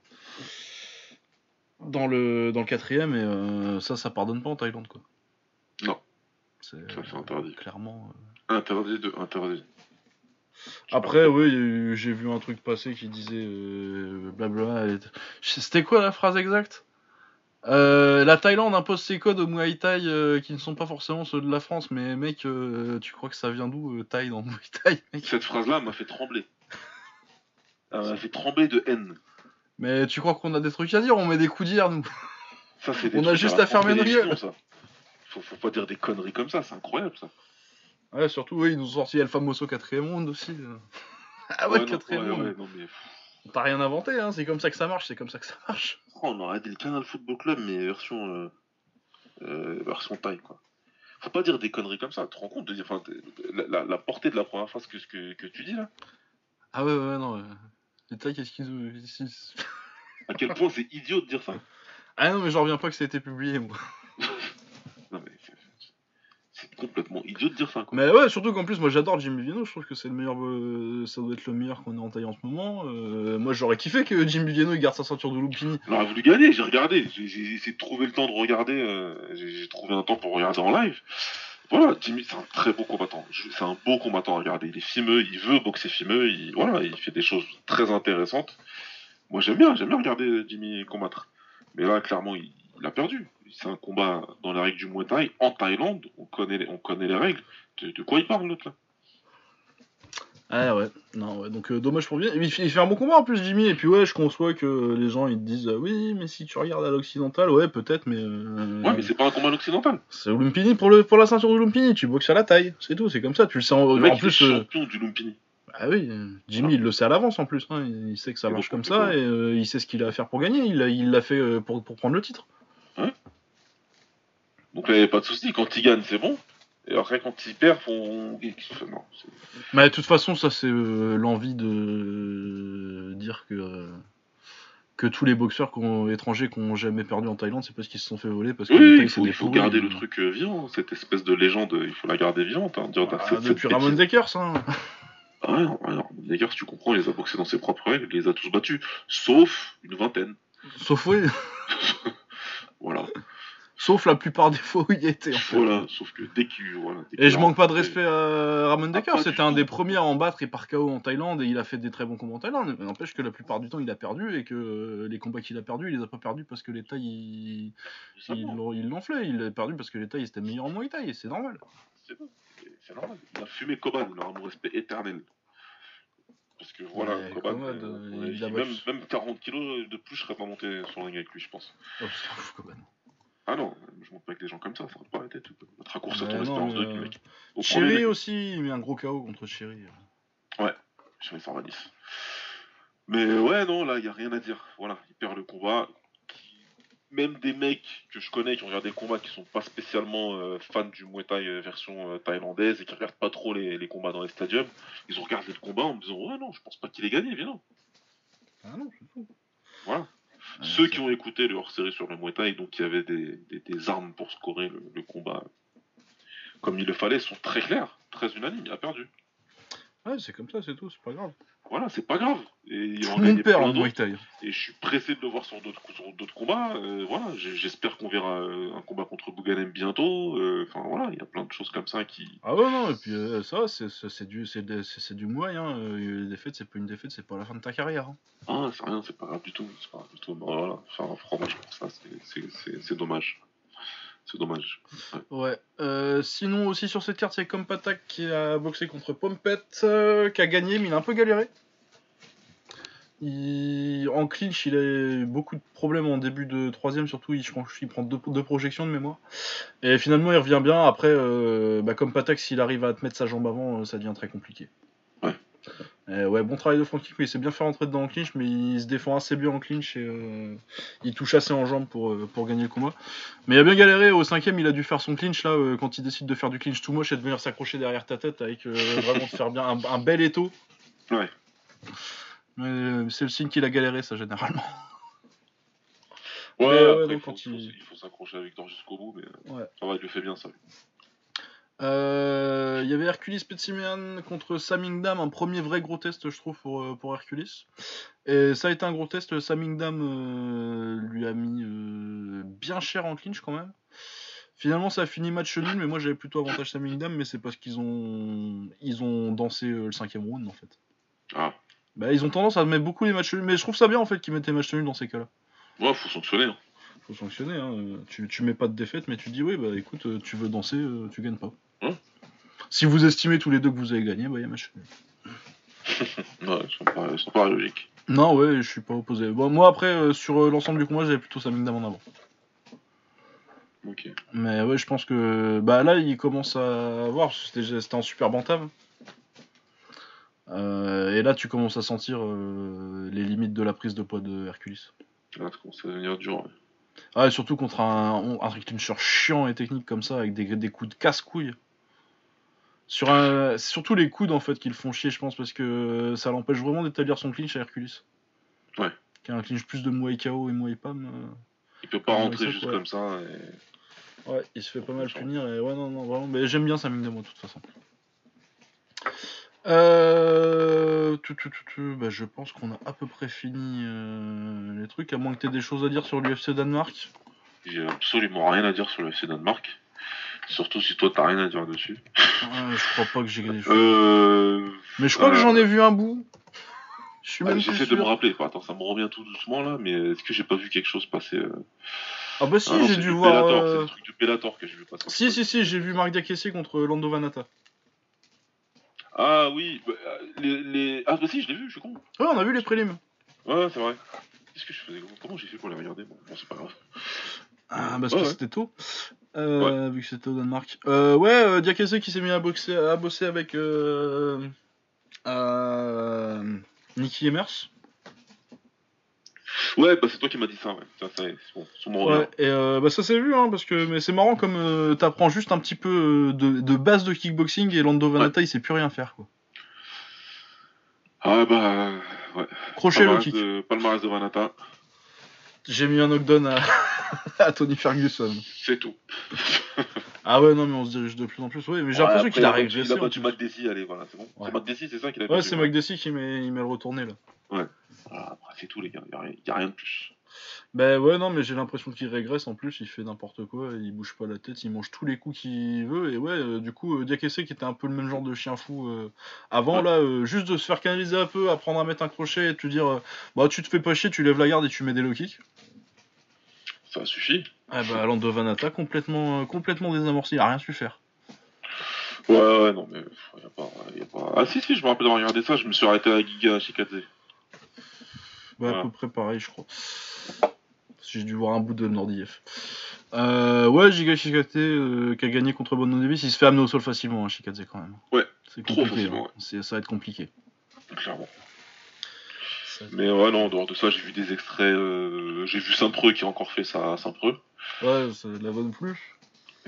S1: dans le dans le quatrième et euh, ça ça pardonne pas en Thaïlande quoi.
S2: Non.
S1: C'est
S2: Ça, c'est interdit.
S1: clairement. euh.
S2: Interdit de interdit.
S1: Après oui, j'ai vu un truc passer qui disait blabla. et- C'était quoi la phrase exacte? Euh, la Thaïlande impose ses codes au Muay Thai euh, qui ne sont pas forcément ceux de la France, mais mec, euh, tu crois que ça vient d'où Thaï dans le Muay Thai mec?
S2: Cette phrase-là m'a fait trembler. Elle m'a fait trembler de haine.
S1: Mais tu crois qu'on a des trucs à dire? On met des coups d'hier nous.
S2: Ça, c'est des
S1: On a juste à fermer nos
S2: ça. Faut, faut pas dire des conneries comme ça, c'est incroyable ça.
S1: Ouais, surtout, oui, ils nous ont sorti El Famoso 4ème round aussi. ah ouais,
S2: non,
S1: 4ème
S2: ouais,
S1: round.
S2: ouais, non, mais,
S1: T'as rien inventé, hein, c'est comme ça que ça marche, c'est comme ça que ça marche.
S2: oh, on aurait dit le Canal Football Club, mais version, euh, euh, version taille quoi. Faut pas dire des conneries comme ça, tu te rends compte de, enfin, la, la- la portée de la première phrase que, que, que tu dis là?
S1: Ah ouais, ouais, non. euh, Les Thaïs, qu'est-ce qu'ils ont.
S2: À quel point c'est idiot de dire ça?
S1: Ah non, mais j'en reviens pas que ça a été publié, moi.
S2: Non mais c'est- c'est complètement idiot de dire ça quoi.
S1: Mais ouais, surtout qu'en plus, moi j'adore Jimmy Vino, je trouve que c'est le meilleur. euh, ça doit être le meilleur qu'on ait en Thaï en ce moment. Euh, moi j'aurais kiffé que Jimmy Vino il garde sa ceinture de Lupini.
S2: Il aurait voulu gagner, j'ai regardé, j'ai essayé de trouver le temps de regarder, euh, j'ai trouvé un temps pour regarder en live. Voilà, Jimmy, c'est un très beau combattant. C'est un beau combattant à regarder. Il est fimeux, il veut boxer fimeux, il, voilà, il fait des choses très intéressantes. Moi j'aime bien, j'aime bien regarder Jimmy combattre. Mais là, clairement, il, il a perdu. C'est un combat dans les règles du Muay Thai, en Thaïlande, on connaît les, on connaît les règles. De, de quoi il parle l'autre là?
S1: Ah ouais, non, ouais, donc euh, dommage pour lui. Il fait, il fait un bon combat en plus, Jimmy, et puis ouais, je conçois que les gens ils te disent euh, oui, mais si tu regardes à l'occidental, ouais, peut-être, mais. euh,
S2: Ouais, mais c'est pas un combat occidental.
S1: C'est au Lumpini pour, le, pour la ceinture de Lumpini, tu boxes à la taille, c'est tout, c'est comme ça, tu le sais en,
S2: Le mec,
S1: en
S2: il est
S1: plus.
S2: champion du Lumpini.
S1: Ah oui, Jimmy il le sait à l'avance en plus, hein, il il sait que ça marche comme ça et il sait ce qu'il a à faire pour gagner, il l'a il l'a fait pour, pour prendre le titre.
S2: Donc là, il n'y avait pas de souci. Quand il gagne, c'est bon. Et après, quand il perd, on. Non,
S1: Mais de toute façon, ça c'est euh, l'envie de dire que, euh, que tous les boxeurs étrangers qui ont jamais perdu en Thaïlande, c'est parce qu'ils se sont fait voler. Parce que
S2: oui, il faut, il faut garder le truc euh, vivant, cette espèce de légende, il faut la garder vivante. Hein,
S1: dire, ah, depuis Ramon Dekers, hein.
S2: Ah ouais, Dekers, tu comprends, il les a boxés dans ses propres règles, il les a tous battus, sauf une vingtaine.
S1: Sauf oui.
S2: voilà.
S1: Sauf la plupart des fois où il était. En
S2: fait. Voilà, sauf que dès qu'il. Voilà,
S1: et je manque pas de respect à Ramon Decker, c'était un des premiers à en battre et par KO en Thaïlande et il a fait des très bons combats en Thaïlande. Mais n'empêche que la plupart du temps il a perdu et que les combats qu'il a perdus, il les a pas perdus parce que les Thaïs ils l'enflaient, il a perdu parce que les Thaïs étaient meilleurs en Muay Thai et c'est normal.
S2: C'est normal. Il a fumé Koban, il a un respect éternel. Parce que voilà, Koban, euh, même, même 40 kilos de plus, je serais pas monté sur le ring avec lui, je pense. Oh, Koban. Ah non, je monte pas avec des gens comme ça, ça pas arrêter. Notre raccourci ton espérance de vie, mec.
S1: Chéri aussi, il met un gros KO contre Chéri.
S2: Ouais, Chéri 120. Mais ouais, non, là, il y a rien à dire. Voilà, il perd le combat. Même des mecs que je connais qui ont regardé le combat, qui sont pas spécialement euh, fans du Muay Thai euh, version euh, thaïlandaise et qui regardent pas trop les, combats dans les stadiums, ils ont regardé le combat en me disant Ouais, non, je pense pas qu'il ait gagné, viens non.
S1: Ah non, c'est fou.
S2: Ceux qui ont écouté le hors-série sur le Muay Thai, donc il y avait des, armes pour scorer le, combat comme il le fallait, sont très clairs, très unanimes, il a perdu.
S1: Ouais, c'est comme ça, c'est tout, c'est pas grave.
S2: Voilà, c'est pas grave.
S1: Et il en perd en Muay Thai.
S2: Et je suis pressé de le voir sur d'autres combats. Euh, voilà, j'espère qu'on verra euh, un combat contre Bouganem bientôt. Euh, enfin voilà, il y a plein de choses comme ça qui.
S1: Ah ouais non, et puis ça, c'est du, c'est du Muay. Hein. Les défaites, c'est pas une défaite, c'est pas la fin de ta carrière. Hein.
S2: Ah, c'est rien, c'est pas grave du tout. C'est pas grave du tout. Bah, voilà, enfin, fromage pour ça, c'est dommage. C'est dommage.
S1: Ouais. Euh, sinon, aussi sur cette carte, a Kompatak qui a boxé contre Pompette, euh, qui a gagné, mais il a un peu galéré. En clinch, il a eu beaucoup de problèmes en début de troisième, surtout il, prend deux, projections de mémoire. Et finalement, il revient bien. Après, euh, bah, s'il arrive à te mettre sa jambe avant, ça devient très compliqué. Euh, ouais, bon travail de Frankie, il s'est bien fait rentrer dedans en clinch, mais il se défend assez bien en clinch et euh, il touche assez en jambes pour, euh, pour gagner le combat. Mais il a bien galéré, au cinquième, il a dû faire son clinch là, quand il décide de faire du clinch tout moche et de venir s'accrocher derrière ta tête avec vraiment de faire bien un, bel étau.
S2: Ouais.
S1: Mais c'est le signe qu'il a galéré, ça, généralement.
S2: Ouais, il, faut, il... faut, s'accrocher avec toi jusqu'au bout, mais ouais. ça va, il le fait bien ça.
S1: Euh, il y avait Hercules Petsimean contre Samingdam, un premier vrai gros test, je trouve, pour, euh, pour Hercules. Et ça a été un gros test. Samingdam euh, lui a mis bien cher en clinch quand même. Finalement, ça a fini match nul, mais moi j'avais plutôt avantage Samingdam, mais c'est parce qu'ils ont, ils ont dansé le cinquième round en fait.
S2: Ah.
S1: Bah, ils ont tendance à mettre beaucoup les matchs nuls, mais je trouve ça bien en fait qu'ils mettent les matchs nuls dans ces cas-là.
S2: Ouais, faut sanctionner. Hein.
S1: Faut sanctionner, hein. tu, tu mets pas de défaite, mais tu dis, oui, bah écoute, tu veux danser, tu gagnes pas. Hein si vous estimez tous les deux que vous avez gagné, bah, y a match.
S2: ouais, ils sont pas, logiques.
S1: Non, ouais, je suis pas opposé. Bon, moi, après, euh, sur euh, l'ensemble du combat, j'avais plutôt Samingdam en avant.
S2: Ok.
S1: Mais ouais, je pense que bah là, il commence à voir, c'était un super bantam. Euh, et là, tu commences à sentir les limites de la prise de poids de Hercules.
S2: Là, ça commence à devenir dur. Ouais.
S1: Ah, et surtout contre un, un, un chiant et technique comme ça, avec des, des coups de casse-couille. Sur un, surtout les coudes en fait qui le font chier, je pense, parce que ça l'empêche vraiment d'établir son clinch à Hercules.
S2: Ouais.
S1: Qui a un clinch plus de Muay KO et Muay Pam. Euh,
S2: il peut pas rentrer juste comme ça.
S1: Ouais, il se fait pas mal punir. Et ouais, non, non, vraiment. Mais j'aime bien de moi, de toute façon. Euh... Tout, tout, tout, bah, je pense qu'on a à peu près fini euh, les trucs, à moins que tu aies des choses à dire sur l'UFC Danemark.
S2: J'ai absolument rien à dire sur l'UFC Danemark. Surtout si toi t'as rien à dire dessus.
S1: je crois pas que j'ai gagné. Euh... Mais je crois que j'en ai vu un bout.
S2: Je suis même ah, J'essaie de me rappeler. Attends, ça me revient tout doucement là, mais est-ce que j'ai pas vu quelque chose passer euh?
S1: Ah bah si, ah j'ai dû voir.
S2: C'est le truc du Bellator que j'ai vu passer.
S1: Si, si, si, j'ai vu Marc Diakessi contre Lando Vanata.
S2: Ah oui, bah, les, les, Ah bah si, je l'ai vu, je suis con.
S1: Ouais, on a vu les prélims.
S2: Ouais, c'est vrai. Qu'est-ce que je faisais? Comment j'ai fait pour les regarder? Bon, c'est pas grave.
S1: Ah, parce que c'était tôt. Euh, vu que c'était au Danemark. Euh, ouais, euh, Diakese qui s'est mis à, boxer, à bosser avec euh, Nicky Emers.
S2: Ouais, bah c'est toi qui m'as dit ça, ouais. Ça,
S1: ouais, et euh, bah ça s'est vu, hein, parce que mais c'est marrant comme euh, t'apprends juste un petit peu de, de, base de kickboxing et Lando Vanata il sait plus rien faire, quoi.
S2: Ah bah ouais.
S1: Crochet le kick.
S2: De, palmarès de Vanata.
S1: J'ai mis un knockdown à, à Tony Ferguson.
S2: C'est tout.
S1: Ah ouais, non, mais on se dirige de plus en plus. Oui, mais j'ai
S2: Ouais,
S1: l'impression qu'il a
S2: Il
S1: régressé.
S2: a
S1: en
S2: battu. McDessie, allez, voilà, c'est bon.
S1: Ouais.
S2: C'est McDessie, c'est ça qu'il a
S1: Ouais,
S2: battu,
S1: c'est McDessie qui met, il met le retourné là.
S2: Voilà, après, c'est tout, les gars. Il n'y a, a rien de plus.
S1: Ben ouais, non, mais j'ai l'impression qu'il régresse en plus, il fait n'importe quoi, il bouge pas la tête, il mange tous les coups qu'il veut, et ouais, euh, du coup, euh, Diakese qui était un peu le même genre de chien fou euh, avant,
S2: Ouais.
S1: là, euh, juste de se faire canaliser un peu, apprendre à mettre un crochet et te dire, bah tu te fais pas chier, tu lèves la garde et tu mets des low kicks.
S2: Ça suffit.
S1: Ah bah Lando Vanata complètement, complètement désamorcé, il a rien su faire.
S2: Ouais, ouais, non, mais y a pas, y a pas. Ah, si, si, je me rappelle d'avoir regardé ça, je me suis arrêté à Giga Shikadze.
S1: Bah, à peu près pareil, je crois. Si j'ai dû voir un bout de Nordiev. Euh, ouais, Giga Shikate euh, qui a gagné contre Bono Davis, il se fait amener au sol facilement, hein, Shikadze quand même.
S2: Ouais,
S1: c'est
S2: trop
S1: compliqué.
S2: facilement,
S1: hein. Ça va être compliqué.
S2: Clairement. Mais ouais, non, en dehors de ça, j'ai vu des extraits. euh, J'ai vu Saint-Preux qui a encore fait ça à Saint-Preux.
S1: Ouais, ça la bonne plus.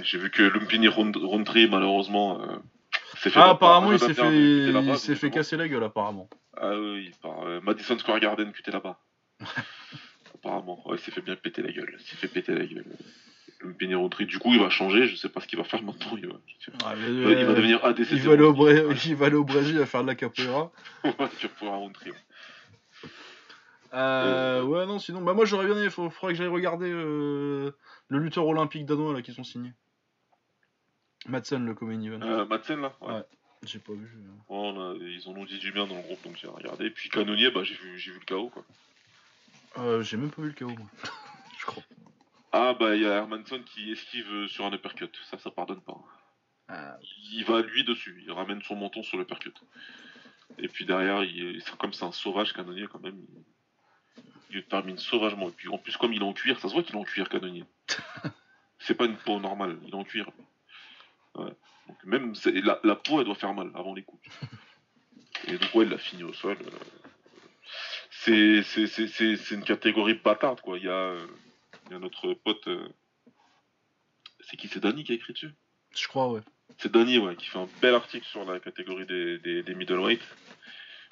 S2: J'ai vu que Lumpini Round- Roundtree, malheureusement, euh, s'est fait.
S1: Ah, apparemment,
S2: par
S1: il s'est fait, il s'est fait casser la gueule, apparemment.
S2: Ah oui, par euh, Madison Square Garden qui était là-bas. Apparemment, ouais, il s'est fait bien péter la gueule. Il s'est fait péter la gueule. Du coup, il va changer. Je sais pas ce qu'il va faire maintenant. Il va,
S1: Ah, mais,
S2: il va
S1: euh,
S2: devenir ADC.
S1: il va aller au Bré- il va aller au Brésil à faire de la capoeira.
S2: Ouais, tu vas pouvoir Roundtree. ouais.
S1: Euh, ouais, non, sinon, bah moi j'aurais bien aimé, il faudrait que j'aille regarder euh, le lutteur olympique danois là qui sont signés. Madsen, le Event.
S2: Euh, Madsen, là ouais.
S1: Ouais. J'ai pas vu. euh.
S2: Ouais, on a- ils en ont dit du bien dans le groupe, donc j'ai regardé. Puis Canonier, bah, j'ai vu, j'ai vu le chaos, quoi.
S1: Euh, J'ai même pas vu le KO, moi. je crois.
S2: Ah, bah, il y a Hermanson qui esquive sur un uppercut. Ça, ça pardonne pas.
S1: Ah,
S2: Il va lui dessus. Il ramène son menton sur l'uppercut. Et puis derrière, il, comme c'est un sauvage canonnier, quand même. Il, il le termine sauvagement. Et puis en plus, comme il est en cuir, ça se voit qu'il est en cuir canonnier. c'est pas une peau normale, il est en cuir. Ouais. Donc même la peau, elle doit faire mal avant les coups. Et donc, ouais, il l'a fini au sol. euh. C'est, c'est, c'est, c'est, c'est une catégorie bâtarde, quoi. Il y a, il y a notre pote. euh, C'est qui? C'est Danny qui a écrit dessus?
S1: Je crois, ouais.
S2: c'est Danny ouais, qui fait un bel article sur la catégorie des, des, des middleweight.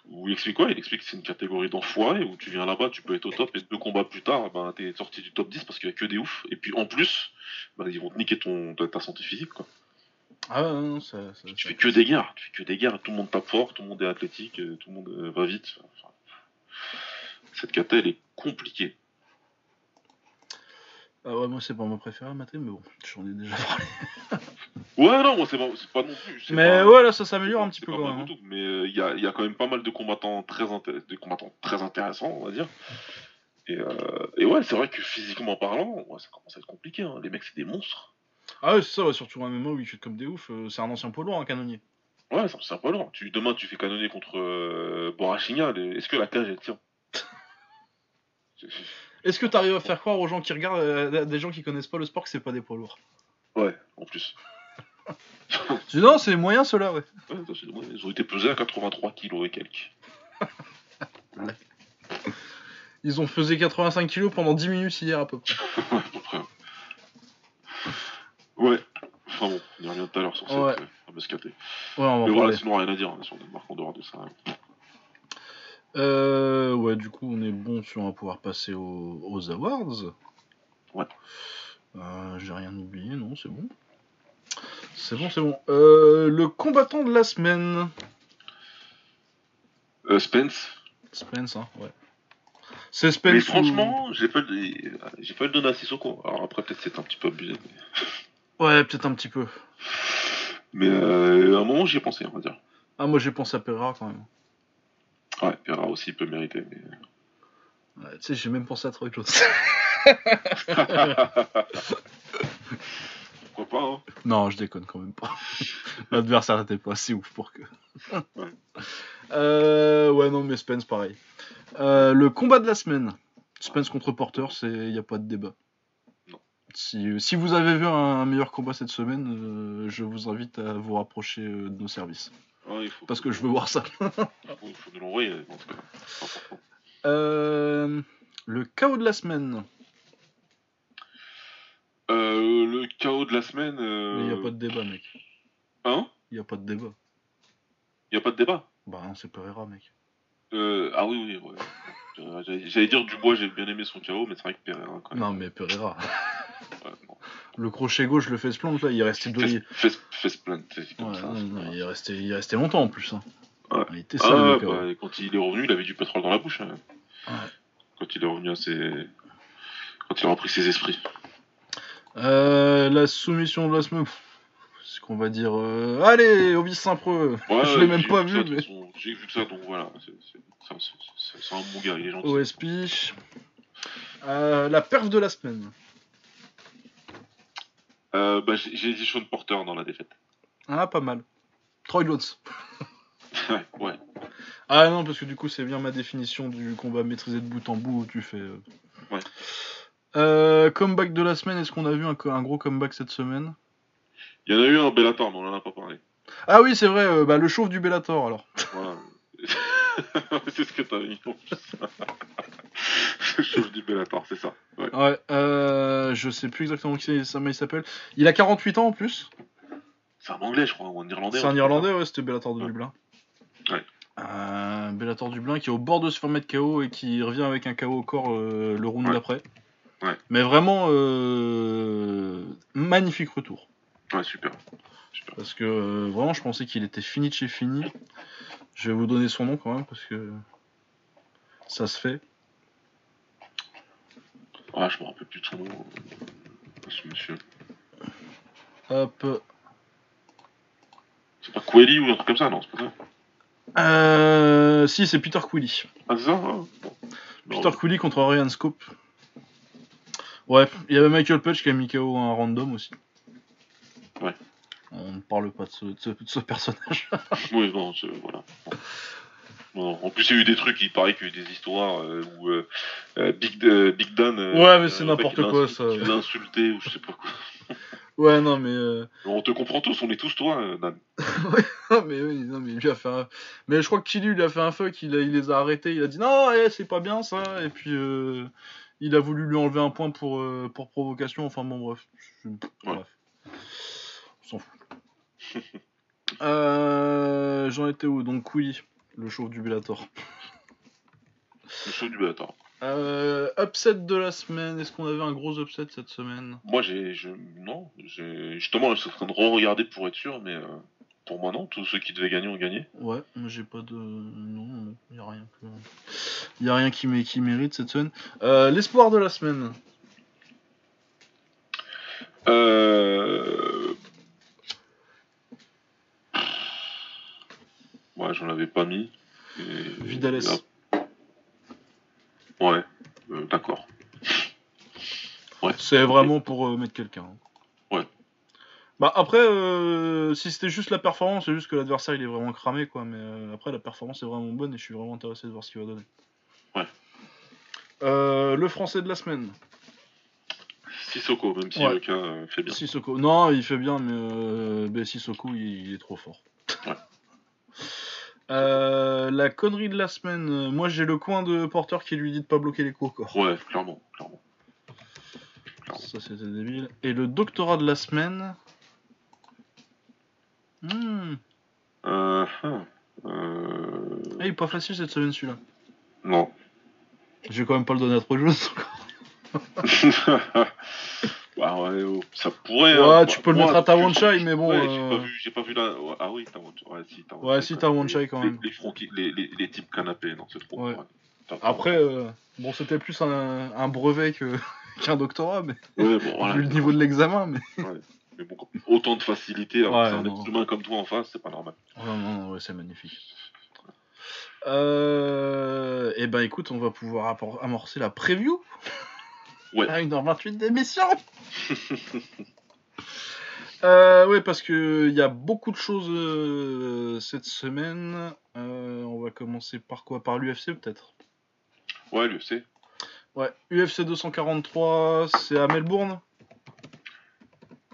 S2: Où il explique quoi Il explique que c'est une catégorie d'enfoirés où tu viens là-bas, tu peux être au top et deux combats plus tard, ben, t'es sorti du top 10 parce qu'il y a que des oufs. Et puis en plus, ben, ils vont te niquer ton, ta, santé physique. Quoi.
S1: Ah ouais, non, non, ça, ça-
S2: Tu fais que des guerres, tu fais que des guerres, tout le monde tape fort, tout le monde est athlétique, euh, tout le monde euh, va vite. Enfin, cette cata, elle est compliquée.
S1: Ah ouais, moi c'est pas mon préféré mater, mais bon, j'en ai déjà parlé.
S2: Ouais, non, moi c'est pas, pas non plus.
S1: Mais
S2: pas-
S1: ouais, là ça s'améliore un petit peu quand même. hein.
S2: mais euh, il y, a, il y a quand même pas mal de combattants très, inté- de combattants très intéressants, on va dire. Et, euh, et ouais, c'est vrai que physiquement parlant, ouais, ça commence à être compliqué. hein. Les mecs, c'est des monstres.
S1: Ah ouais, c'est ça, ouais, surtout un MMA où ils chutent comme des oufs. euh, c'est un ancien poids lourd, un canonnier.
S2: Ouais, ça- c'est un peu lourd. Tu, demain, tu fais canonner contre euh, Est-ce que la cage, elle tient?
S1: Est-ce que t'arrives à faire croire aux gens qui regardent, euh, des gens qui connaissent pas le sport, que c'est pas des poids lourds?
S2: Ouais, en plus.
S1: Tu non, c'est moyen ceux-là, ouais.
S2: Ouais, ils ont été pesés à 83 kilos et quelques.
S1: Ils ont pesé 85 kilos pendant 10 minutes hier à peu près.
S2: Ouais, à peu près. Ouais. Enfin bon, on y revient tout à l'heure sur cette
S1: Ouais.
S2: euh.
S1: Ouais, on va
S2: Mais voilà, sinon rien à dire hein, sur Danemark en dehors de ça.
S1: Euh, ouais, du coup, on est bon si on va pouvoir passer aux, aux awards.
S2: Ouais.
S1: Euh, J'ai rien oublié, non, c'est bon. C'est bon, c'est bon. Euh, le combattant de la semaine.
S2: Spence,
S1: Spence, hein, ouais. C'est Spence.
S2: Mais
S1: ou-
S2: franchement, j'ai pas, le- j'ai pas le donner à Sissoko. Alors après, peut-être c'est un petit peu abusé. Mais,
S1: Ouais, peut-être un petit peu.
S2: mais, euh, à un moment, j'y ai pensé, on va dire.
S1: Ah, moi j'ai pensé à Pereira quand même.
S2: Ouais, Pereira aussi peut mériter. Mais...
S1: Ouais, tu sais, j'ai même pensé à Troy Jones.
S2: Pourquoi pas, hein
S1: non, je déconne quand même pas. L'adversaire n'était pas assez ouf pour que.
S2: Ouais.
S1: Euh, ouais, non, mais Spence, pareil. Euh, le combat de la semaine. Spence contre Porter, c'est il n'y a pas de débat.
S2: Non.
S1: Si, si vous avez vu un, meilleur combat cette semaine, euh, je vous invite à vous rapprocher euh, de nos services.
S2: Ouais, il faut,
S1: Parce que je veux voir ça.
S2: il faut, l'envoyer.
S1: Euh, le chaos de la semaine.
S2: Euh, le chaos de la semaine. Euh...
S1: il n'y a pas de débat, mec.
S2: Hein?
S1: Il n'y a pas de débat.
S2: Il y a pas de débat?
S1: Bah non, c'est Pereira, mec.
S2: euh... Ah oui, oui, ouais. J'allais dire Dubois, j'ai bien aimé son KO, mais c'est vrai que Pereira, quand même.
S1: Non, mais Pereira.
S2: Ouais, non.
S1: Le crochet gauche, le face plant, là, il est resté deux.
S2: Plant, c'est comme
S1: Ouais,
S2: ça.
S1: non,
S2: c'est
S1: il, est resté, il est resté longtemps en plus. hein.
S2: Ouais.
S1: Il était
S2: Ah,
S1: sale, le KO.
S2: bah, quand il est revenu, il avait du pétrole dans la bouche. hein. Quand il est revenu à ses. Quand il a repris ses esprits.
S1: Euh, la soumission de la semaine. C'est qu'on va dire. euh, Allez, Ovis Saint-Preux
S2: Ouais,
S1: Je l'ai même pas vu, mais.
S2: J'ai vu que ça, donc voilà. c'est- un- bon gars, il est gentil.
S1: OSP. Euh, la perf de la semaine.
S2: Euh, bah, j'ai dit Sean Porter dans la défaite.
S1: Ah, pas mal. Troy Jones.
S2: ouais, ouais.
S1: Ah non, parce que du coup, c'est bien ma définition du combat maîtrisé de bout en bout où tu fais. euh.
S2: Ouais.
S1: Euh, comeback de la semaine, est-ce qu'on a vu un gros comeback cette semaine?
S2: Il y en a eu un Bellator, mais on en a pas parlé.
S1: Ah oui, c'est vrai, euh, bah, le chauve du Bellator alors.
S2: Voilà. c'est ce que t'as mis. en plus. Le chauve du Bellator, c'est ça. Ouais.
S1: Ouais, euh, je sais plus exactement qui il s'appelle. Il a 48 ans en plus.
S2: C'est un anglais, je crois, ou un irlandais.
S1: C'est un Irlandais, ouais, c'était Bellator de
S2: Ouais.
S1: Dublin.
S2: Ouais.
S1: Euh, Bellator Dublin qui est au bord de se faire mettre KO et qui revient avec un KO au corps euh, le round
S2: Ouais.
S1: d'après.
S2: Ouais.
S1: Mais vraiment, magnifique retour.
S2: Ouais, super. Super.
S1: Parce que euh, vraiment, je pensais qu'il était fini de chez fini. Je vais vous donner son nom quand même parce que ça se fait.
S2: Ah, je me rappelle plus de son nom. Ce monsieur.
S1: Hop.
S2: C'est pas Quelly ou un truc comme ça, non, c'est pas ça.
S1: Euh, si, c'est Peter Quilly.
S2: Ah, c'est ça.
S1: Peter Quilly contre Ryan Scope. Ouais, il y avait Michael Page qui a mis KO un random aussi.
S2: Ouais.
S1: On ne parle pas de ce, de ce- de ce personnage.
S2: Oui, non, c'est- voilà. Non. En plus, il y a eu des trucs, il paraît qu'il y a eu des histoires euh, où euh, euh, Big, euh, Big Dan. euh,
S1: Ouais, mais c'est n'importe quoi, ça.
S2: Il l'a insulté ou je sais pas quoi.
S1: ouais, non, mais. euh,
S2: On te comprend tous, on est tous toi, euh, Dan.
S1: Non, mais oui, non, mais il lui a fait un... Mais je crois que Killy lui a fait un fuck, il, a- il les a arrêtés, il a dit non, eh, c'est pas bien ça, et puis euh, il a voulu lui enlever un point pour, euh, pour provocation, enfin bon, bref. Je- Bref. On s'en fout. Euh, J'en étais où Donc, oui, le chauve du Bellator.
S2: Le show du Bellator.
S1: Euh, upset de la semaine, est-ce qu'on avait un gros upset cette semaine?
S2: Moi, j'ai. Je... Non, j'ai. Justement, je suis en train de re-regarder pour être sûr, mais euh, pour moi, non. Tous ceux qui devaient gagner ont gagné.
S1: Ouais, moi j'ai pas de. Non, non, y a rien que. Y a rien qui, mé- qui mérite cette semaine. Euh, L'espoir de la semaine.
S2: Euh. Ouais, j'en avais pas mis. Et-
S1: Vidales.
S2: Là- Ouais, euh, d'accord.
S1: C'est vraiment pour euh, mettre quelqu'un.
S2: Ouais.
S1: Bah après, euh, si c'était juste la performance, c'est juste que l'adversaire il est vraiment cramé quoi. Mais après, la performance est vraiment bonne et je suis vraiment intéressé de voir ce qu'il va donner.
S2: Ouais.
S1: Le français de la semaine.
S2: Sissoko, même si
S1: Ouais.
S2: le cas fait bien.
S1: Sissoko. Non, il fait bien, mais euh, ben, Sissoko il, il est trop fort.
S2: Ouais.
S1: Euh, la connerie de la semaine. euh, Moi j'ai le coin de Porter qui lui dit de pas bloquer les coups corps.
S2: Ouais, clairement, clairement.
S1: Ça c'était débile. Et le doctorat de la semaine. Hmm.
S2: Euh, hein, euh,
S1: Ah, il est pas facile cette semaine celui-là.
S2: Non.
S1: Je vais quand même pas le donner à trop Jones.
S2: ouais, ça pourrait.
S1: Ouais,
S2: hein.
S1: tu
S2: Bah,
S1: peux le
S2: moi,
S1: mettre à
S2: je-
S1: Tawanchai, mais bon,
S2: Ouais,
S1: euh,
S2: j'ai pas vu, j'ai pas vu la. ouais, Ah oui, Tawanchai. Ouais, si, Tawanchai.
S1: Ouais, si,
S2: quand
S1: même.
S2: Les, les, les, les types canapés, non, c'est trop.
S1: Ouais. Après, euh, bon, c'était plus un, un brevet qu'un doctorat, mais
S2: Ouais, bon, voilà.
S1: vu le niveau de l'examen, mais.
S2: Mais bon, autant de facilité, alors
S1: Ouais,
S2: que c'est un
S1: non.
S2: être humain comme toi en face, c'est pas normal.
S1: Non, non, non, ouais, c'est magnifique. Euh... Eh ben écoute, on va pouvoir amorcer la preview.
S2: Ouais.
S1: À 1h28 d'émission. euh, ouais, parce que il y a beaucoup de choses euh, cette semaine. Euh, on va commencer par quoi? Par l'UFC peut-être?
S2: Ouais, le C.
S1: Ouais, UFC 243, c'est à Melbourne?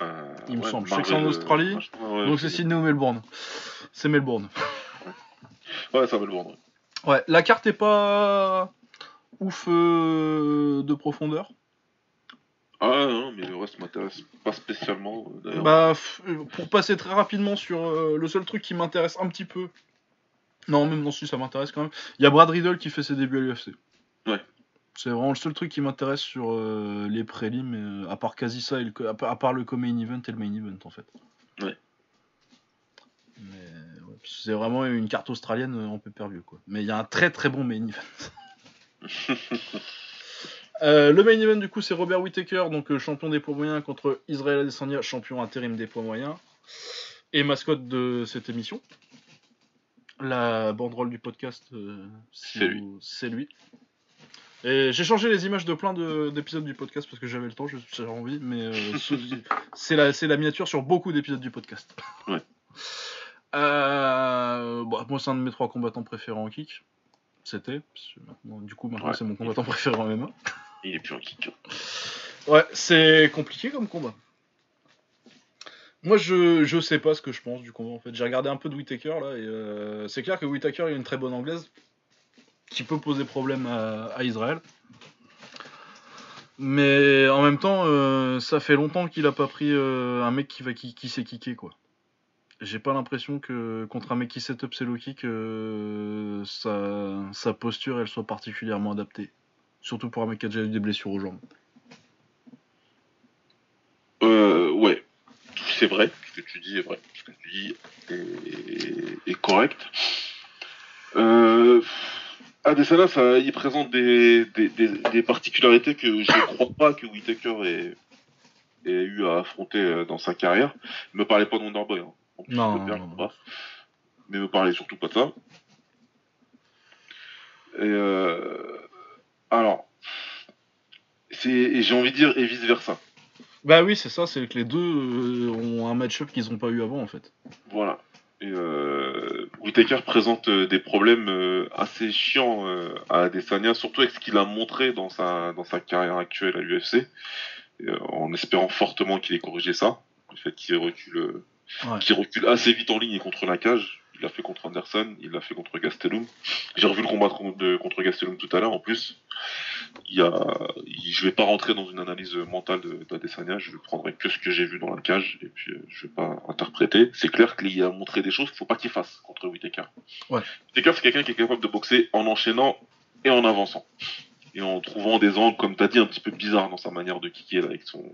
S2: Euh,
S1: Il me
S2: ouais,
S1: semble. Je sais que c'est en Australie,
S2: ouais,
S1: Donc c'est Sydney ou Melbourne. C'est Melbourne.
S2: Ouais, ça va le vendre.
S1: Ouais, la carte est pas ouf de profondeur.
S2: Ah non, mais le reste m'intéresse pas spécialement. euh, D'ailleurs.
S1: Bah, euh, pour passer très rapidement sur euh, le seul truc qui m'intéresse un petit peu. Non, même non, si ça m'intéresse quand même. Il y a Brad Riddle qui fait ses débuts à l'UFC.
S2: Ouais.
S1: C'est vraiment le seul truc qui m'intéresse sur euh, les prélims, euh, à part quasi ça, et le, à, part- à part le co-main event et le main event en fait.
S2: Ouais.
S1: Mais ouais, c'est vraiment une carte australienne en pay-per-view quoi. Mais il y a un très très bon main event. Euh, le main event du coup c'est Robert Whittaker, donc euh, champion des poids moyens contre Israël Adesanya, champion intérim des poids moyens et mascotte de cette émission. La banderole du podcast, euh, si
S2: C'est
S1: lui. Et j'ai changé les images de plein de- d'épisodes du podcast parce que j'avais le temps, j'avais envie, mais euh, ce- c'est la, c'est la miniature sur beaucoup d'épisodes du podcast.
S2: Ouais.
S1: Euh, bon, moi, c'est un de mes trois combattants préférés en kick. C'était. maintenant- Du coup, maintenant,
S2: Ouais.
S1: c'est mon combattant préféré en MMA.
S2: Il est plus un kick.
S1: Ouais, c'est compliqué comme combat. Moi, je, je sais pas ce que je pense du combat en fait. J'ai regardé un peu de Whittaker là et euh, c'est clair que Whittaker il a une très bonne anglaise qui peut poser problème à, à Israël. Mais en même temps, euh, ça fait longtemps qu'il a pas pris euh, un mec qui va qui, qui sait kicker quoi. J'ai pas l'impression que contre un mec qui set up ses low kicks, euh, sa, posture elle soit particulièrement adaptée. Surtout pour un mec qui a déjà eu des blessures aux jambes.
S2: Euh, ouais, c'est vrai, ce que tu dis est vrai, ce que tu dis est, correct. Euh, Adesanya, il présente des, particularités que je ne crois pas que Whitaker ait, eu à affronter euh, dans sa carrière. Ne me parlez pas de Wonderboy, hein.
S1: Non.
S2: Mais me parlez surtout pas de ça. Et euh, alors, c'est, et j'ai envie de dire, et vice versa.
S1: Bah oui, c'est ça, c'est que les deux euh, ont un match-up qu'ils n'ont pas eu avant en fait.
S2: Voilà. Et euh, Whittaker présente des problèmes assez chiants à Adesanya, surtout avec ce qu'il a montré dans sa, dans sa carrière actuelle à l'UFC, en espérant fortement qu'il ait corrigé ça. Le fait qu'il recule,
S1: Ouais.
S2: qu'il recule assez vite en ligne et contre la cage. Il l'a fait contre Anderson, il l'a fait contre Gastelum. J'ai revu le combat contre, de- contre Gastelum tout à l'heure en plus. Il y a, il- je vais pas rentrer dans une analyse mentale de- d'Adesanya, je ne prendrai que ce que j'ai vu dans la cage et puis euh, je vais pas interpréter. C'est clair qu'il a montré des choses qu'il faut pas qu'il fasse contre Whittaker.
S1: Ouais.
S2: C'est quelqu'un qui est capable de boxer en enchaînant et en avançant. Et en trouvant des angles, comme tu as dit, un petit peu bizarres dans sa manière de kicker là, avec son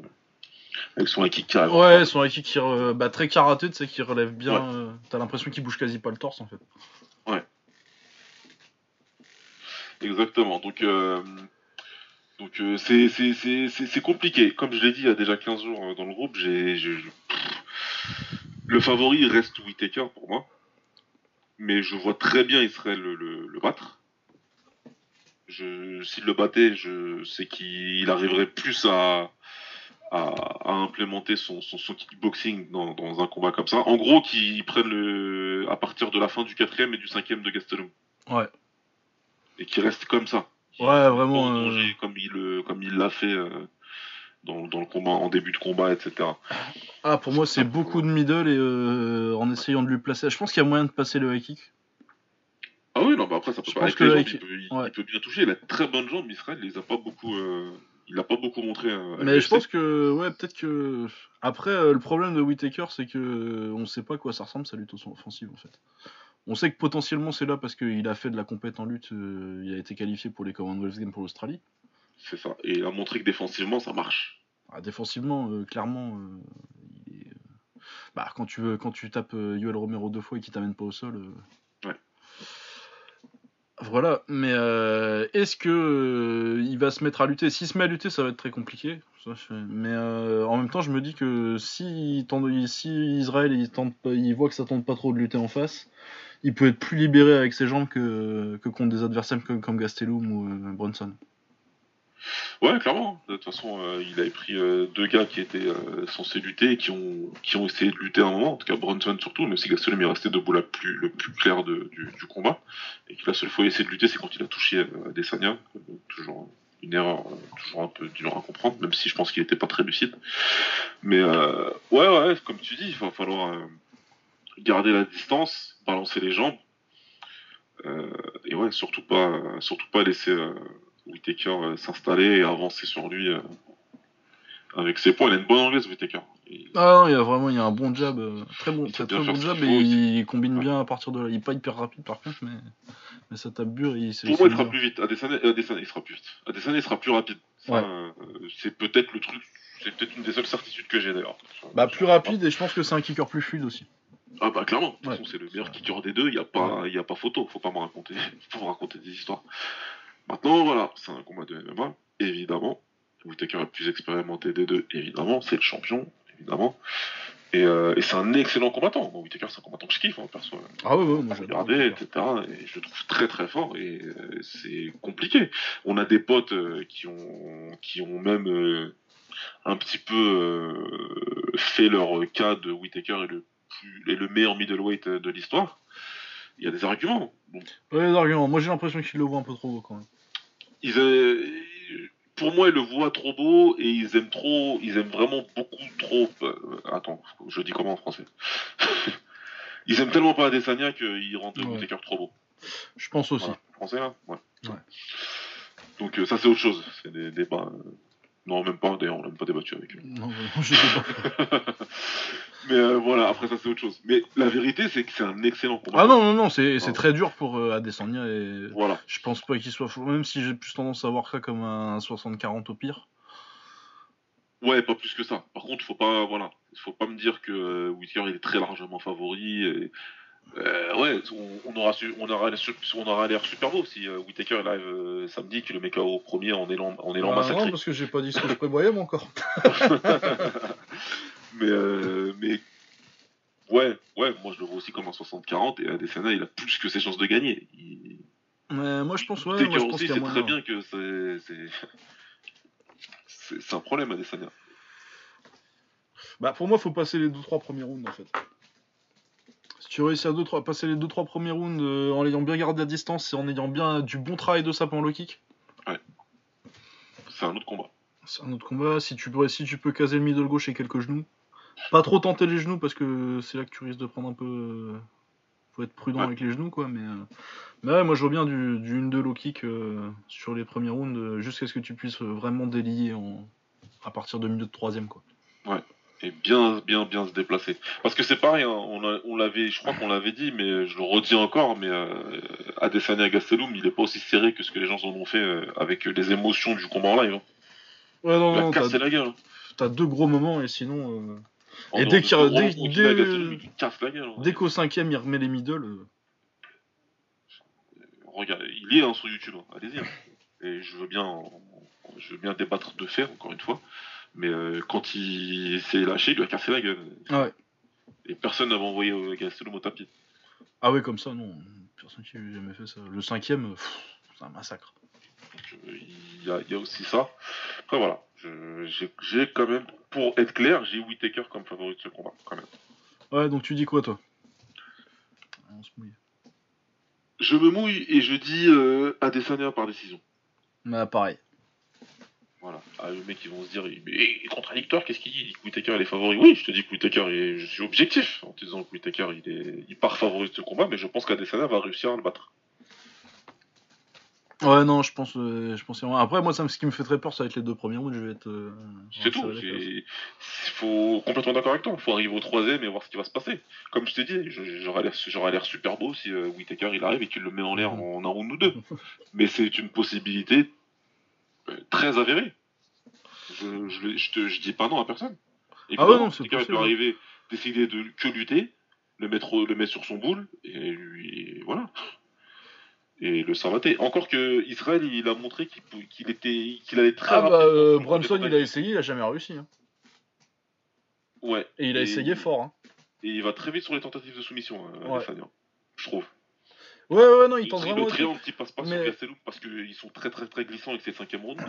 S2: avec son kick qui.
S1: Ouais, son équipe qui re- bah, très karaté, tu sais, qui relève bien. euh, T'as l'impression qu'il bouge quasi pas le torse en fait.
S2: Exactement. Donc, euh, donc euh, c'est c'est- c'est- c'est- c'est compliqué. Comme je l'ai dit il y a déjà 15 jours euh, dans le groupe, j'ai le favori reste Whittaker pour moi. Mais je vois très bien Israël le, le, le battre. S'il le battait, je sais qu'il arriverait plus à, à, à implémenter son, son, son kickboxing dans, dans un combat comme ça. En gros, qu'il prenne le, à partir de la fin du quatrième et du cinquième de Gastelum.
S1: Ouais.
S2: Et qu'il reste comme ça.
S1: Ouais, vraiment.
S2: en
S1: euh,
S2: danger, comme il comme il l'a fait euh, dans, dans le combat en début de combat etc
S1: Ah, pour moi, c'est beaucoup de middle et euh, en essayant de lui placer. Je pense qu'il y a moyen de passer le high kick.
S2: ah oui non bah après ça peut
S1: Je
S2: pas
S1: pense que
S2: jambes,
S1: il-
S2: peut, il-
S1: ouais.
S2: il peut bien toucher il a très bonnes jambes Israël il les a pas beaucoup euh, il a pas beaucoup montré à
S1: Mais je pense que, ouais, peut-être que. Après, euh, le problème de Whittaker, c'est que euh, on sait pas à quoi ça ressemble sa lutte offensive en fait. On sait que potentiellement c'est là parce qu'il a fait de la compète en lutte, euh, il a été qualifié pour les Commonwealth Games pour l'Australie.
S2: c'est ça et il a montré que défensivement ça marche
S1: Ah, défensivement, euh, clairement, il est, bah, quand tu veux, quand tu tapes Yoel Romero deux fois et qu'il t'amène pas au sol. Voilà, mais euh, est-ce que euh, il va se mettre à lutter? S'il se met à lutter, ça va être très compliqué. Mais euh, en même temps, je me dis que si, si Israël il, tente il voit que ça tente pas trop de lutter en face, il peut être plus libéré avec ses jambes que, que contre des adversaires comme, comme Gastelum ou Brunson.
S2: Ouais clairement. De toute façon euh, il avait pris euh, deux gars qui étaient euh, censés lutter et qui ont qui ont essayé de lutter à un moment. En tout cas Bronson surtout mais si Gastelum est resté debout plus le plus clair du, combat. Et que la seule fois il a essayé de lutter c'est quand il a touché Euh, toujours une erreur toujours un peu dure à comprendre même si je pense qu'il était pas très lucide. Mais ouais ouais comme tu dis il va falloir garder la distance balancer les jambes. Et ouais surtout pas surtout pas laisser Whittaker euh, s'installer et avancer sur lui euh, avec ses points. Il a une bonne anglaise, Whittaker.
S1: Ah non, il a vraiment il y a un bon jab, euh, très bon, très, bon jab et il combine
S2: Ouais.
S1: bien à partir de là. Il est pas hyper rapide par contre, mais, mais ça tape dur et il
S2: Pour moi, il sera plus vite. Adesanya, Adesanya, il sera plus vite. Adesanya, il sera plus rapide.
S1: Ouais.
S2: euh, c'est peut-être le truc. C'est peut-être une des seules certitudes que j'ai d'ailleurs.
S1: Bah plus rapide et je pense que c'est un kicker plus fluide aussi.
S2: Ah bah clairement. De toute
S1: Ouais.
S2: façon, c'est le meilleur kicker des deux. Il y a pas, il y a pas photo. Faut pas me raconter, faut me raconter des histoires. Maintenant, voilà, c'est un combat de MMA, évidemment. Whittaker est le plus expérimenté des deux, évidemment. C'est le champion, évidemment. Et, euh, et c'est un excellent combattant. Moi, Whittaker, c'est un combattant que je kiffe, hein, perso.
S1: Ah ouais, ouais, moi
S2: regardé, etc. Et je le trouve très très fort et euh, c'est compliqué. On a des potes euh, qui ont qui ont même un petit peu fait leur cas de Whittaker est le plus le meilleur middleweight de l'histoire. Il y a des arguments.
S1: Ouais, les arguments. Moi j'ai l'impression qu'il le voit un peu trop haut quand même.
S2: Ils euh, pour moi ils le voient trop beau et ils aiment trop ils aiment vraiment beaucoup trop euh, attends je dis comment en français ils aiment tellement pas Adesanya qu'ils rendent
S1: Ouais.
S2: Whittaker trop beau
S1: Je pense aussi.
S2: Voilà. Français là Ouais.
S1: Ouais.
S2: Donc euh, ça c'est autre chose. C'est des débats. Non, même pas, d'ailleurs, on n'a même pas débattu avec eux.
S1: Non, vraiment, je sais pas.
S2: Mais euh, voilà, après ça c'est autre chose. Mais la vérité c'est que c'est un excellent combat.
S1: Ah non, non, non, c'est
S2: Ah.
S1: très dur pour euh, Adesanya et
S2: Voilà.
S1: je pense pas qu'il soit fou. Même si j'ai plus tendance à voir ça comme un 60-40 au pire.
S2: Ouais, pas plus que ça. Par contre, faut pas, voilà, faut pas me dire que euh, Whittaker il est très largement favori. Et, euh, ouais, on, on aura su, on aura, on aura l'air super beau si euh, Whittaker il arrive euh, samedi, qu'il le met KO au premier en élan, en élan
S1: Ah,
S2: massacré.
S1: non, parce que j'ai pas dit ce que je prévoyais moi encore.
S2: mais, euh, mais ouais, ouais, moi je le vois aussi comme un 60-40 et Adesanya il a plus que ses chances de gagner. Il...
S1: Mais moi je pense, ouais,
S2: Whittaker
S1: moi je pense
S2: aussi c'est très bien que c'est, c'est, un problème Adesanya.
S1: Bah pour moi faut passer les 2-3 premiers rounds en fait. Si tu réussis à deux, trois- passer les 2-3 premiers rounds euh, en ayant bien gardé la distance et en ayant bien du bon travail de sapin low kick,
S2: C'est un autre combat.
S1: c'est un autre combat. Si tu, peux, si tu peux caser le middle gauche et quelques genoux, pas trop tenter les genoux parce que c'est là que tu risques de prendre un peu. euh, Faut être prudent
S2: Ouais.
S1: avec les genoux quoi. Mais, euh, mais ouais, moi je vois bien du, du 1-2 low kick euh, sur les premiers rounds jusqu'à ce que tu puisses vraiment délier en... à partir de milieu de troisième quoi.
S2: Et bien, bien, bien se déplacer. Parce que c'est pareil, hein, on, a- on l'avait, je crois qu'on l'avait dit, mais je le redis encore, mais euh, Adesanya Gastelum, il est pas aussi serré que ce que les gens en ont fait euh, avec les émotions du combat en live. hein.
S1: Ouais, non, non,
S2: cassé
S1: t'as
S2: la gueule. hein.
S1: t'as deux gros moments et sinon. euh,
S2: En
S1: Et dès qu'il- dès- dès-
S2: Gastelum, il casse la gueule.
S1: Dès qu'au cinquième il remet les middle, euh,
S2: Regarde, il y est hein, sur YouTube, allez-y. Et je veux bien, en- je veux bien débattre de faire encore une fois. Mais euh, quand il s'est lâché, il lui a cassé la gueule.
S1: Ah ouais.
S2: Et personne n'avait envoyé euh, Gastelum au tapis.
S1: Ah ouais, comme ça, non. Personne qui a jamais fait ça. Le cinquième, euh, c'est un massacre.
S2: Il y, a, il y a aussi ça. Après voilà, j'ai quand même, pour être clair, j'ai Whitaker comme favori de ce combat, quand même.
S1: Ouais, donc tu dis quoi, toi? On se mouille.
S2: Je me mouille et je dis euh, Adesanya par décision.
S1: Bah, pareil.
S2: Voilà. Ah, le mec, ils vont se dire, mais il est contradictoire, qu'est-ce qu'il dit? Il dit que Whittaker il est favori. Oui, je te dis que Whittaker, est... je suis objectif en te disant que Whittaker il, est... il part favori de ce combat, mais je pense qu'Adesanya va réussir à le battre.
S1: Ouais, non, je pense. euh, je pense Après, moi, ça, ce qui me fait très peur, ça va être les deux premiers rounds. Je vais être. euh,
S2: C'est tout. Il faut complètement d'accord avec toi. Il faut arriver au troisième et voir ce qui va se passer. Comme je t'ai dit, j'aurais l'air, super beau si euh, Whittaker il arrive et qu'il le met en l'air en un round ou deux. Mais c'est une possibilité très avérée. Je, je, je, te, je dis pas non à personne.
S1: Ah ouais, non, c'est
S2: peut arriver, décider de que lutter, le mettre, le mettre sur son boule et lui voilà. Et le s'arrêter. Encore que Israël, il a montré qu'il, était, qu'il allait très
S1: Ah bah, euh, Bronson, il a essayé, il a jamais réussi. hein.
S2: Ouais.
S1: Et il a
S2: Et-
S1: essayé fort. Hein.
S2: Et il va très vite sur les tentatives de soumission, euh,
S1: Ouais.
S2: Adesanya, je trouve.
S1: Ouais, ouais, non, il tente
S2: le
S1: vraiment. le
S2: triangle qui passe pas
S1: Mais-
S2: sur Gastelum parce qu'ils sont très très très glissants avec ses cinquième rounds.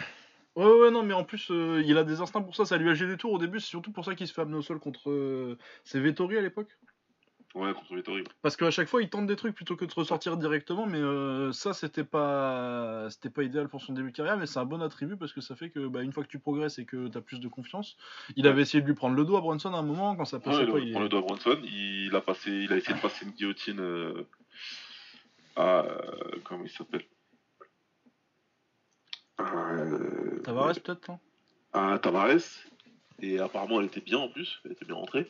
S1: Ouais, ouais, non, mais en plus, euh, il a des instincts pour ça. Ça lui a gêné des tours au début. C'est surtout pour ça qu'il se fait amener au sol contre. euh, C'est Vettori à l'époque.
S2: Ouais, contre Vettori.
S1: Parce qu'à chaque fois, il tente des trucs plutôt que de ressortir directement, mais euh, ça, c'était pas, c'était pas idéal pour son début de carrière, mais c'est un bon attribut parce que ça fait que, bah, une fois que tu progresses et que t'as plus de confiance, il avait essayé de lui prendre le dos à Bronson à un moment quand ça passait
S2: Ouais,
S1: pas.
S2: le,
S1: il
S2: à Bronson, il a passé, il a essayé de passer une guillotine euh, à euh, comment il s'appelle? Euh,
S1: Tavares peut-être.
S2: à Tavares. Et apparemment, elle était bien en plus, elle était bien rentrée.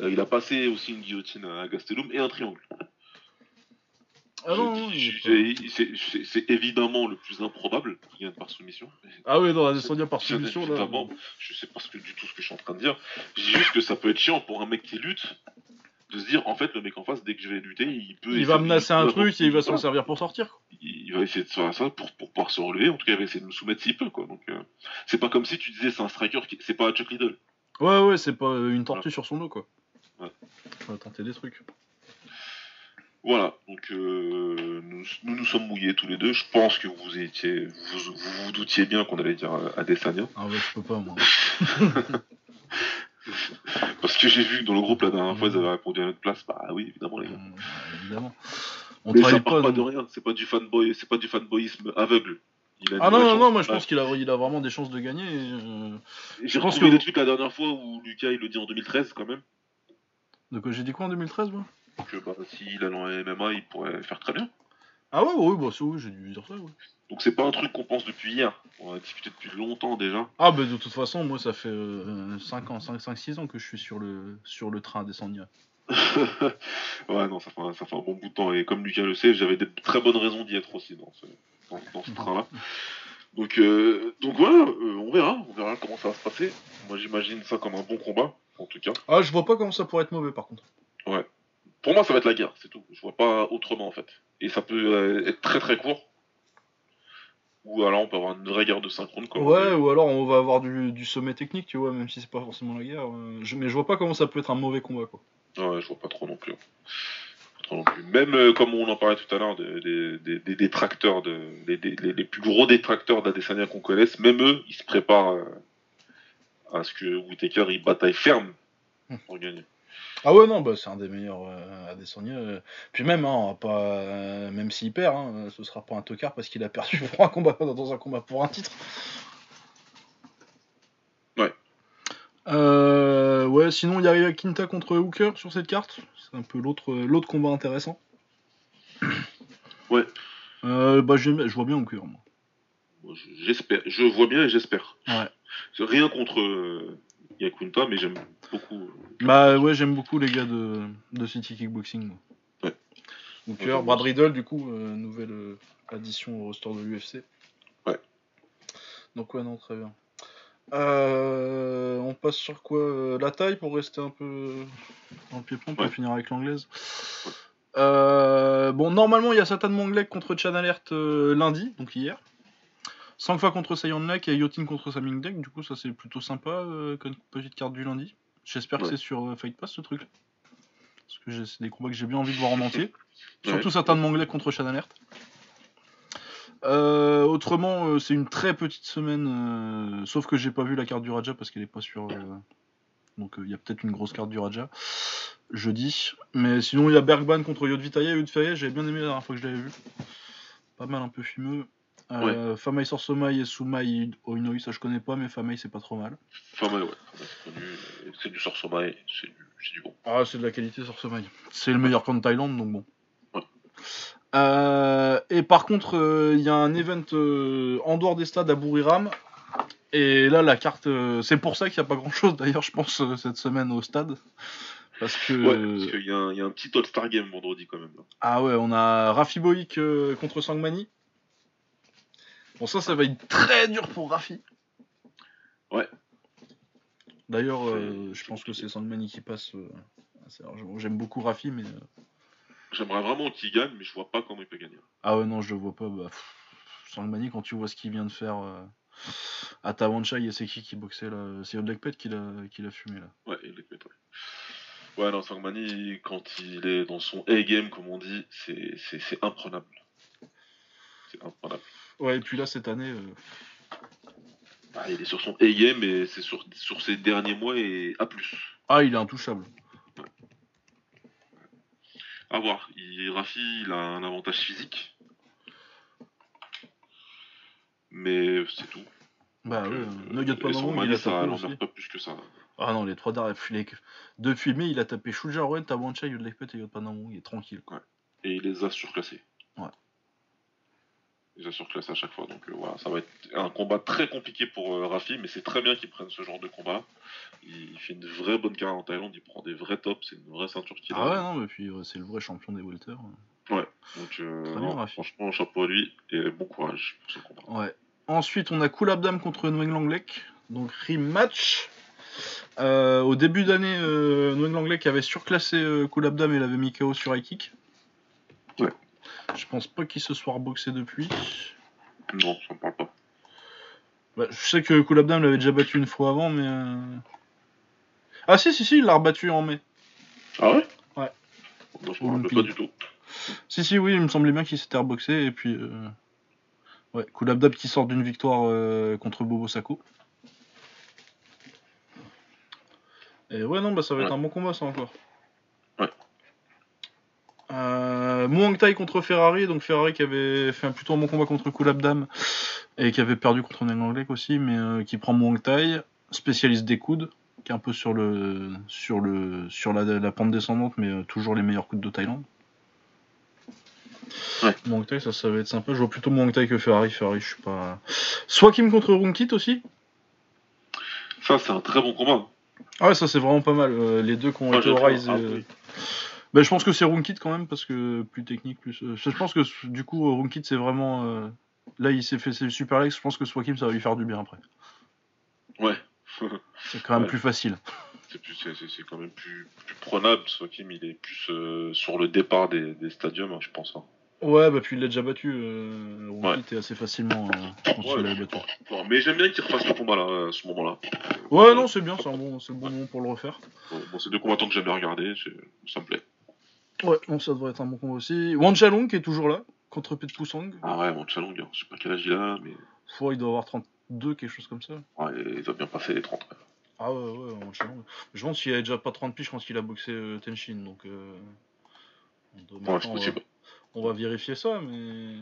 S2: Euh, il a passé aussi une guillotine à Gastelum et un triangle.
S1: Ah
S2: C'est- évidemment le plus improbable qu'il gagne par soumission.
S1: Ah oui, non, la descendue par soumission, là.
S2: je sais pas ce que, du tout ce que je suis en train de dire. Je dis juste que ça peut être chiant pour un mec qui lutte de se dire en fait le mec en face dès que je vais lutter il peut
S1: Il va menacer un truc et il va s'en servir pour sortir. quoi.
S2: il va essayer de faire ça pour, pour pouvoir se relever en tout cas il va essayer de me soumettre s'il peut quoi donc euh, c'est pas comme si tu disais c'est un striker qui... c'est pas Chuck Liddell
S1: Ouais, ouais, c'est pas une tortue sur son dos, quoi.
S2: Ouais.
S1: On va tenter des trucs.
S2: voilà donc euh, nous, nous nous sommes mouillés tous les deux je pense que vous étiez vous vous, vous doutiez bien qu'on allait dire à Adesanya
S1: Ah ouais, je peux pas, moi.
S2: parce que j'ai vu que dans le groupe la dernière fois ils avaient répondu à notre place bah oui évidemment les gars
S1: Euh, évidemment. On
S2: mais ça part pas,
S1: pas.
S2: de rien c'est pas du fanboy c'est pas du fanboyisme aveugle Il a une
S1: Ah non, non, non, moi je
S2: Ouais.
S1: pense qu'il a, il a vraiment des chances de gagner. euh,
S2: J'ai
S1: pense
S2: retrouvé
S1: que-
S2: des trucs la dernière fois où Lucas il le dit en 2013 quand même.
S1: Quoi j'ai dit quoi en 2013, moi?
S2: Que bah, s'il allait en MMA, il pourrait faire très bien.
S1: Ah ouais, oui, bah oui, j'ai dû dire ça, ouais.
S2: Donc c'est pas un truc qu'on pense depuis hier. On a discuté depuis longtemps déjà.
S1: Ah bah de toute façon, moi ça fait 5 ans, 5-6 ans que je suis sur le, sur le train
S2: ouais, non, ça fait, un, ça fait un bon bout de temps. Et comme Lucas le sait, j'avais de très bonnes raisons d'y être aussi dans ce, dans, dans ce train-là. Donc, euh, donc voilà, euh, on verra. On verra comment ça va se passer. Moi j'imagine ça comme un bon combat, en tout cas.
S1: Ah, je vois pas comment ça pourrait être mauvais par contre.
S2: Pour moi, ça va être la guerre, c'est tout. Je vois pas autrement en fait. Et ça peut euh, être très très court. Ou alors on peut avoir une vraie guerre de synchrone. Comme
S1: Ouais, ou alors on va avoir du, du sommet technique, tu vois, même si c'est pas forcément la guerre. euh, je- mais je vois pas comment ça peut être un mauvais combat, quoi.
S2: Ouais, je vois pas trop non plus. Pas trop non plus. Même euh, comme on en parlait tout à l'heure, des, des, des- des détracteurs, de, les, des- les- les plus gros détracteurs d'Adesanya qu'on connaisse, même eux, ils se préparent euh, à ce que Whitaker il bataille ferme pour gagner.
S1: Ah ouais, non, bah c'est un des meilleurs euh, à Descendia. euh. Puis même, hein, on va pas, euh, même s'il perd, hein, ce sera pas un tocard parce qu'il a perdu pour un combat, dans un combat pour un titre.
S2: Ouais.
S1: Euh, ouais, sinon il y a Quinta contre Hooker sur cette carte. C'est un peu l'autre l'autre combat intéressant.
S2: Ouais.
S1: Bah j'aime- je vois bien Hooker, moi.
S2: Je- J'espère, je vois bien et j'espère.
S1: Ouais.
S2: Rien contre Yakunta, mais j'aime beaucoup. euh,
S1: Bah ouais, j'aime beaucoup les gars de, de City Kickboxing. moi.
S2: Ouais.
S1: Hooker,
S2: Ouais,
S1: Brad Riddle, du coup, euh, nouvelle euh, addition au roster de l'UFC.
S2: Ouais.
S1: Donc ouais, non, très bien. Euh, on passe sur quoi euh, La taille pour rester un peu dans le pied-point pour
S2: Ouais.
S1: finir avec l'anglaise. Euh, bon, normalement, il y a Satan Monglek contre Chan Alert euh, lundi, donc hier. 5 fois contre Sayon Lek et Yotin contre Samingdek, du coup, ça c'est plutôt sympa euh, comme petite carte du lundi. J'espère que c'est sur euh, Fight Pass ce truc. Parce que c'est des combats que j'ai bien envie de voir en entier. Surtout
S2: Ouais.
S1: Satan Monglek contre Chan Alert. Euh, autrement, euh, c'est une très petite semaine, sauf que j'ai pas vu la carte du Raja parce qu'elle est pas sur. donc il y a peut-être une grosse carte du Raja jeudi. Mais sinon, il y a Bergban contre Yodvitaya. Yodvitaya, j'avais bien aimé la dernière fois que je l'avais vu. Pas mal, un peu fumeux. Euh, Famai Sorsomai et Sumai Oinoi, ça je connais pas, mais Famai c'est pas trop mal.
S2: Enfin, ouais, ouais. C'est connu, et C'est du Sorsoma et c'est du, bon.
S1: Ah, c'est de la qualité Sorsomai. C'est le meilleur camp de Thaïlande, donc bon.
S2: Ouais.
S1: Euh, et par contre, euh, il y a un event euh, en dehors des stades à Buriram. Et là, la carte, euh, c'est pour ça qu'il n'y a pas grand chose d'ailleurs, je pense, euh, cette semaine au stade. Parce que.
S2: Ouais, parce qu'il y, a un- il y a un petit All-Star Game vendredi quand même. là.
S1: Ah ouais, on a Rafi Boik euh, contre Sangmani. Bon, ça, ça va être très dur pour Rafi.
S2: Ouais.
S1: D'ailleurs, euh, je pense que c'est Sangmani qui passe. euh, assez largement. J'aime beaucoup Rafi, mais. euh,
S2: J'aimerais vraiment qu'il gagne, mais je vois pas comment il peut gagner.
S1: Ah ouais, non, je le vois pas. Bah, pff, Sangmani, quand tu vois ce qu'il vient de faire euh, à Tawanchai et c'est qui qui boxait là C'est Odekpet qui l'a qui l'a fumé là.
S2: Ouais, il est ouais. Ouais, non, Sangmani, quand il est dans son A-game, comme on dit, c'est c'est- c'est imprenable. C'est imprenable.
S1: Ouais, et puis là, cette année. euh,
S2: Ah, il est sur son A-game et c'est sur, sur ses derniers mois et à plus.
S1: Ah, il est intouchable.
S2: À voir. Il, Rafi, il a un avantage physique. Mais c'est tout.
S1: Bah ouais,
S2: euh,
S1: il a tapé
S2: l'emmerde
S1: aussi.
S2: pas plus que ça.
S1: Ah non, les trois derniers. les- Depuis mai, il a tapé Shuja Rouen, Tawanchai, Odekpet et Yod Panamon. Il est tranquille.
S2: Et il les a surclassés. Il a surclassé à chaque fois. Donc euh, voilà, ça va être un combat très compliqué pour euh, Rafi, mais c'est très bien qu'il prenne ce genre de combat. Il, il fait une vraie bonne carrière en Thaïlande, il prend des vrais tops, c'est une vraie ceinture qu'il a.
S1: Ah ouais, non, mais puis c'est le vrai champion des welter.
S2: Ouais, donc euh,
S1: Très bien,
S2: non, franchement, chapeau à lui et bon courage pour ce combat.
S1: Ouais. Ensuite, on a Cool Abdam contre Nguyen Langlek. Donc, rematch. Euh, au début d'année, Nguyen Langlek avait surclassé euh, Cool Abdam et l'avait mis KO sur high kick.
S2: Ouais.
S1: Je pense pas qu'il se soit reboxé depuis.
S2: Non, ça me parle pas.
S1: Bah, je sais que Cool Abdam l'avait déjà battu une fois avant, mais. euh, Ah, si, si, si, il l'a rebattu en mai.
S2: Ah ouais?
S1: Ouais.
S2: Moi, je me pas du tout.
S1: Si, si, oui, il me semblait bien qu'il s'était reboxé. Et puis. euh, Ouais, Cool Abdam qui sort d'une victoire euh, contre Bobo Sako. Et ouais, non, bah ça va être un bon combat, ça encore.
S2: Ouais.
S1: Euh, Muang Thai contre Ferrari, donc Ferrari qui avait fait un plutôt un bon combat contre Cool Abdam et qui avait perdu contre Nguyen Langlek aussi, mais euh, qui prend Muang Thai, spécialiste des coudes, qui est un peu sur le sur le sur la, la pente descendante, mais euh, toujours les meilleurs coudes de Thaïlande.
S2: Ouais.
S1: Muang Thai, ça, ça va être sympa. Je vois plutôt Muang Thai que Ferrari. Ferrari, je suis pas. Swakim contre Runkit aussi.
S2: Ça, c'est un très bon combat.
S1: Ah ouais, ça c'est vraiment pas mal. euh, les deux qui ont été au Rise.
S2: Ah,
S1: euh, bah, je pense que c'est Runkit quand même parce que plus technique, plus. euh, Je pense que du coup Runkit c'est vraiment. euh, Là il s'est fait ses super legs. Je pense que Swakim ça va lui faire du bien après.
S2: Ouais.
S1: C'est quand même
S2: Ouais.
S1: plus facile.
S2: c'est plus c'est, c'est- c'est quand même plus, plus prenable. Sokim, il est plus euh, sur le départ des, des stadiums, hein, je pense. hein.
S1: Ouais, bah puis il l'a déjà battu. Euh, Runkit est assez facilement euh,
S2: Ouais,
S1: battu.
S2: Mais j'aime bien qu'il refasse le combat là, à ce moment-là.
S1: Ouais, non, c'est bien, c'est un bon, c'est le bon moment pour le refaire.
S2: Bon, bon, c'est deux combattants que j'aime bien regarder, ça me plaît.
S1: Ouais, non, ça devrait être un bon combat aussi. Wan Chalong qui est toujours là contre Pet Pusang.
S2: Ah ouais, mon Chalong, hein, je sais pas quel âge il a, mais
S1: Fois, il doit avoir 32, quelque chose comme ça.
S2: ouais, il doit bien passer les 30. ouais.
S1: Ah ouais, ouais, Wan Chalong. Je pense qu'il a déjà pas 30 piges, je pense qu'il a boxé euh, Tenshin, donc. Euh... on doit-
S2: Ouais,
S1: on va-. On va vérifier ça, mais.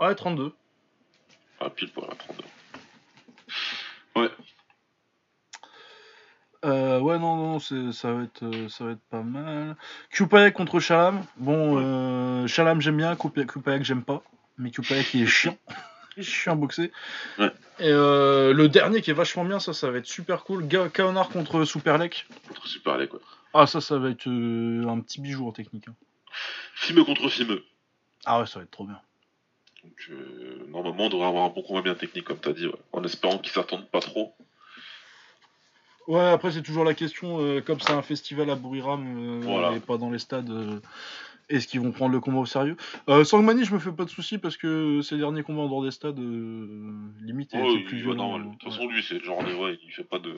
S1: Ouais, 32.
S2: Ah, pile pour la 32.
S1: Euh, ouais, non, non, ça, va être, euh, ça va être pas mal. Kupayak contre Shalam. Bon, euh, Shalam j'aime bien, Kupa- Kupayak j'aime pas. Mais Kupayak il est chiant. chiant à boxer.
S2: Ouais.
S1: Et euh, le dernier qui est vachement bien, ça, ça va être super cool. Kaonar contre Superlek.
S2: Contre Super Alec, ouais.
S1: Ah, ça, ça va être euh, un petit bijou en technique. hein.
S2: Fimeux contre Fimeux.
S1: Ah ouais, ça va être trop bien.
S2: Donc, euh, normalement, on devrait avoir un bon combat bien technique, comme t'as dit, ouais. En espérant qu'ils s'attendent pas trop.
S1: Ouais, après c'est toujours la question, euh, comme c'est un festival à Buriram euh,
S2: Voilà.
S1: et pas dans les stades, euh, est-ce qu'ils vont prendre le combat au sérieux? Euh, Sangmani, je me fais pas de soucis parce que ses derniers combats en dehors des stades, limite, étaient
S2: il
S1: plus
S2: normal. De toute
S1: ouais.
S2: façon, lui, c'est le genre de. Ouais, il fait pas de.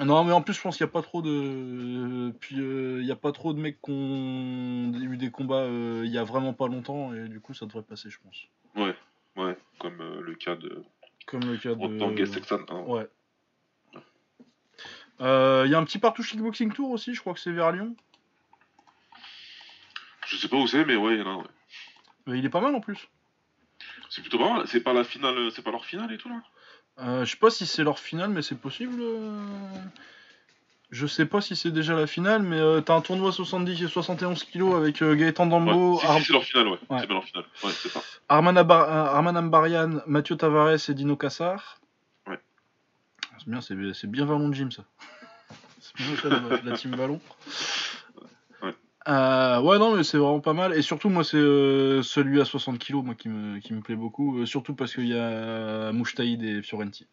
S1: Non, mais en plus, je pense qu'il n'y a pas trop de. Puis euh, il n'y a pas trop de mecs qui ont eu des combats il y a vraiment pas longtemps et du coup ça devrait passer, je pense.
S2: Ouais, ouais. Comme le cas de.
S1: Comme le cas de.
S2: Sexan. hein.
S1: Ouais. Euh, Il y a un petit partouche kickboxing tour aussi, je crois que c'est vers Lyon.
S2: Je sais pas où c'est, mais ouais, il y en a, ouais.
S1: Mais il est pas mal en plus.
S2: C'est plutôt pas mal. C'est pas la finale, c'est pas leur finale et tout là?
S1: Euh, je sais pas si c'est leur finale, mais c'est possible. euh. Je sais pas si c'est déjà la finale, mais euh, t'as un tournoi 70 et 71 kilos avec euh, Gaëtan Dambo,
S2: Ouais, si,
S1: Ar-
S2: si, c'est leur finale, ouais.
S1: Ouais.
S2: C'est bien leur finale. Ouais, c'est ça.
S1: Arman, euh, Arman Ambarian, Mathieu Tavares et Dino Cassar.
S2: Ouais.
S1: C'est bien, c'est c'est bien Vallon de Gym ça. c'est bien ça, la, la team Vallon.
S2: Ouais.
S1: Euh, ouais, non, mais c'est vraiment pas mal. Et surtout, moi, c'est euh, celui à 60 kilos moi, qui, me, qui me plaît beaucoup. Euh, surtout parce qu'il y a Mouchtaïd et Fiorenti.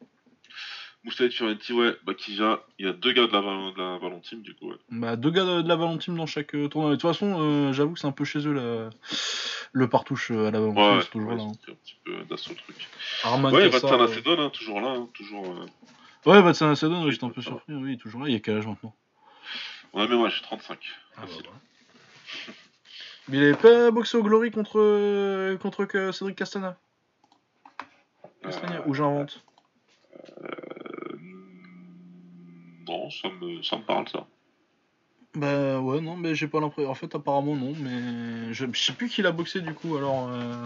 S2: Moustache Fiorenti, ouais. Bah, qui vient. Il y a deux gars de la, de la Team, du coup, ouais.
S1: Bah, deux gars de, de la Vallon Team dans chaque tournoi. De toute façon, j'avoue que c'est un peu chez eux la... le partouche à la Vallon
S2: Ouais,
S1: Team, c'est toujours là. hein.
S2: c'est un petit peu d'assaut truc.
S1: Arman
S2: Ouais, hein, toujours là, hein, toujours. Euh,
S1: Ouais, Vatsana Sedon, ouais, j'étais un peu
S2: Ça
S1: surpris. Oui, il est toujours là. Il y a quel âge maintenant?
S2: Ouais, mais ouais, je suis 35.
S1: Ah,
S2: Facile.
S1: bah, Mais il avait pas boxé au Glory contre, euh, contre que Cédric Castana? Castagna,
S2: Euh,
S1: ou j'invente
S2: euh, Non, ça me, ça me parle, ça.
S1: Bah ouais, non, mais j'ai pas l'impression. En fait, apparemment, non, mais je, je sais plus qui l'a boxé du coup, alors. Euh...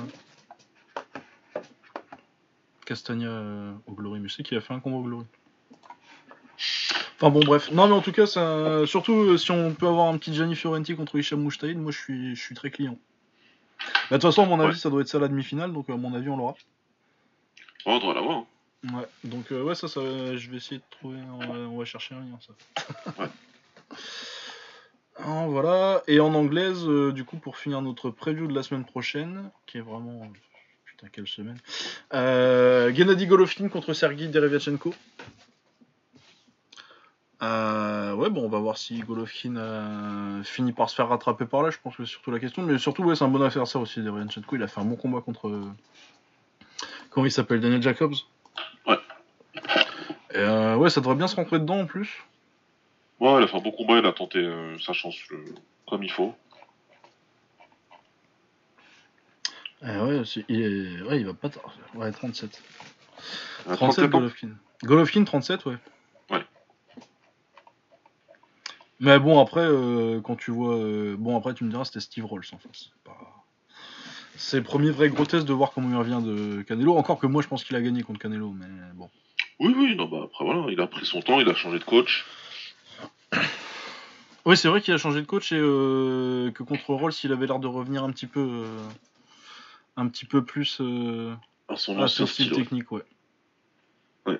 S1: Castagna euh, au Glory, mais je sais qu'il a fait un combat au Glory. Enfin bon, bref. Non, mais en tout cas, ça... surtout euh, si on peut avoir un petit Gianni Fiorenti contre Hicham Mouchtaïd, moi je suis, je suis très client. Bah, De toute façon, à mon avis,
S2: Ouais.
S1: ça doit être ça la demi-finale, donc à mon avis, on l'aura.
S2: Oh, on doit l'avoir. hein.
S1: Ouais, donc euh, ouais, ça, ça, je vais essayer de trouver, on va, on va chercher un lien, ça.
S2: Ouais.
S1: Ah, voilà, et en anglaise, euh, du coup, pour finir notre preview de la semaine prochaine, qui est vraiment... Putain, quelle semaine. Gennady Golovkin contre Sergei Derevyachenko. Euh, ouais, bon, on va voir si Golovkin euh, finit par se faire rattraper par là, je pense que c'est surtout la question. Mais surtout, ouais, c'est un bon adversaire aussi, Derevyachenko. Il a fait un bon combat contre... euh, Comment il s'appelle Daniel Jacobs
S2: Ouais.
S1: Et euh, ouais, ça devrait bien se rentrer dedans en plus.
S2: Ouais, il a fait un bon combat, il a tenté sa chance comme il faut.
S1: Ouais, il, est- ouais, il va pas tard. Ouais, 37.
S2: Il a
S1: 37
S2: 37 ans.
S1: Golovkin. Golovkin 37, ouais.
S2: Ouais.
S1: Mais bon, après, euh, quand tu vois. euh, bon, après, tu me diras, c'était Steve Rolls en face. C'est pas- le premier vrai gros test de voir comment il revient de Canelo. Encore que moi, je pense qu'il a gagné contre Canelo, mais bon.
S2: Oui, oui, non, bah après voilà, il a pris son temps, il a changé de coach.
S1: Oui, c'est vrai qu'il a changé de coach et euh, que contre Rolls, il avait l'air de revenir un petit peu. un petit peu plus
S2: À son
S1: à style
S2: style.
S1: technique, ouais.
S2: Ouais.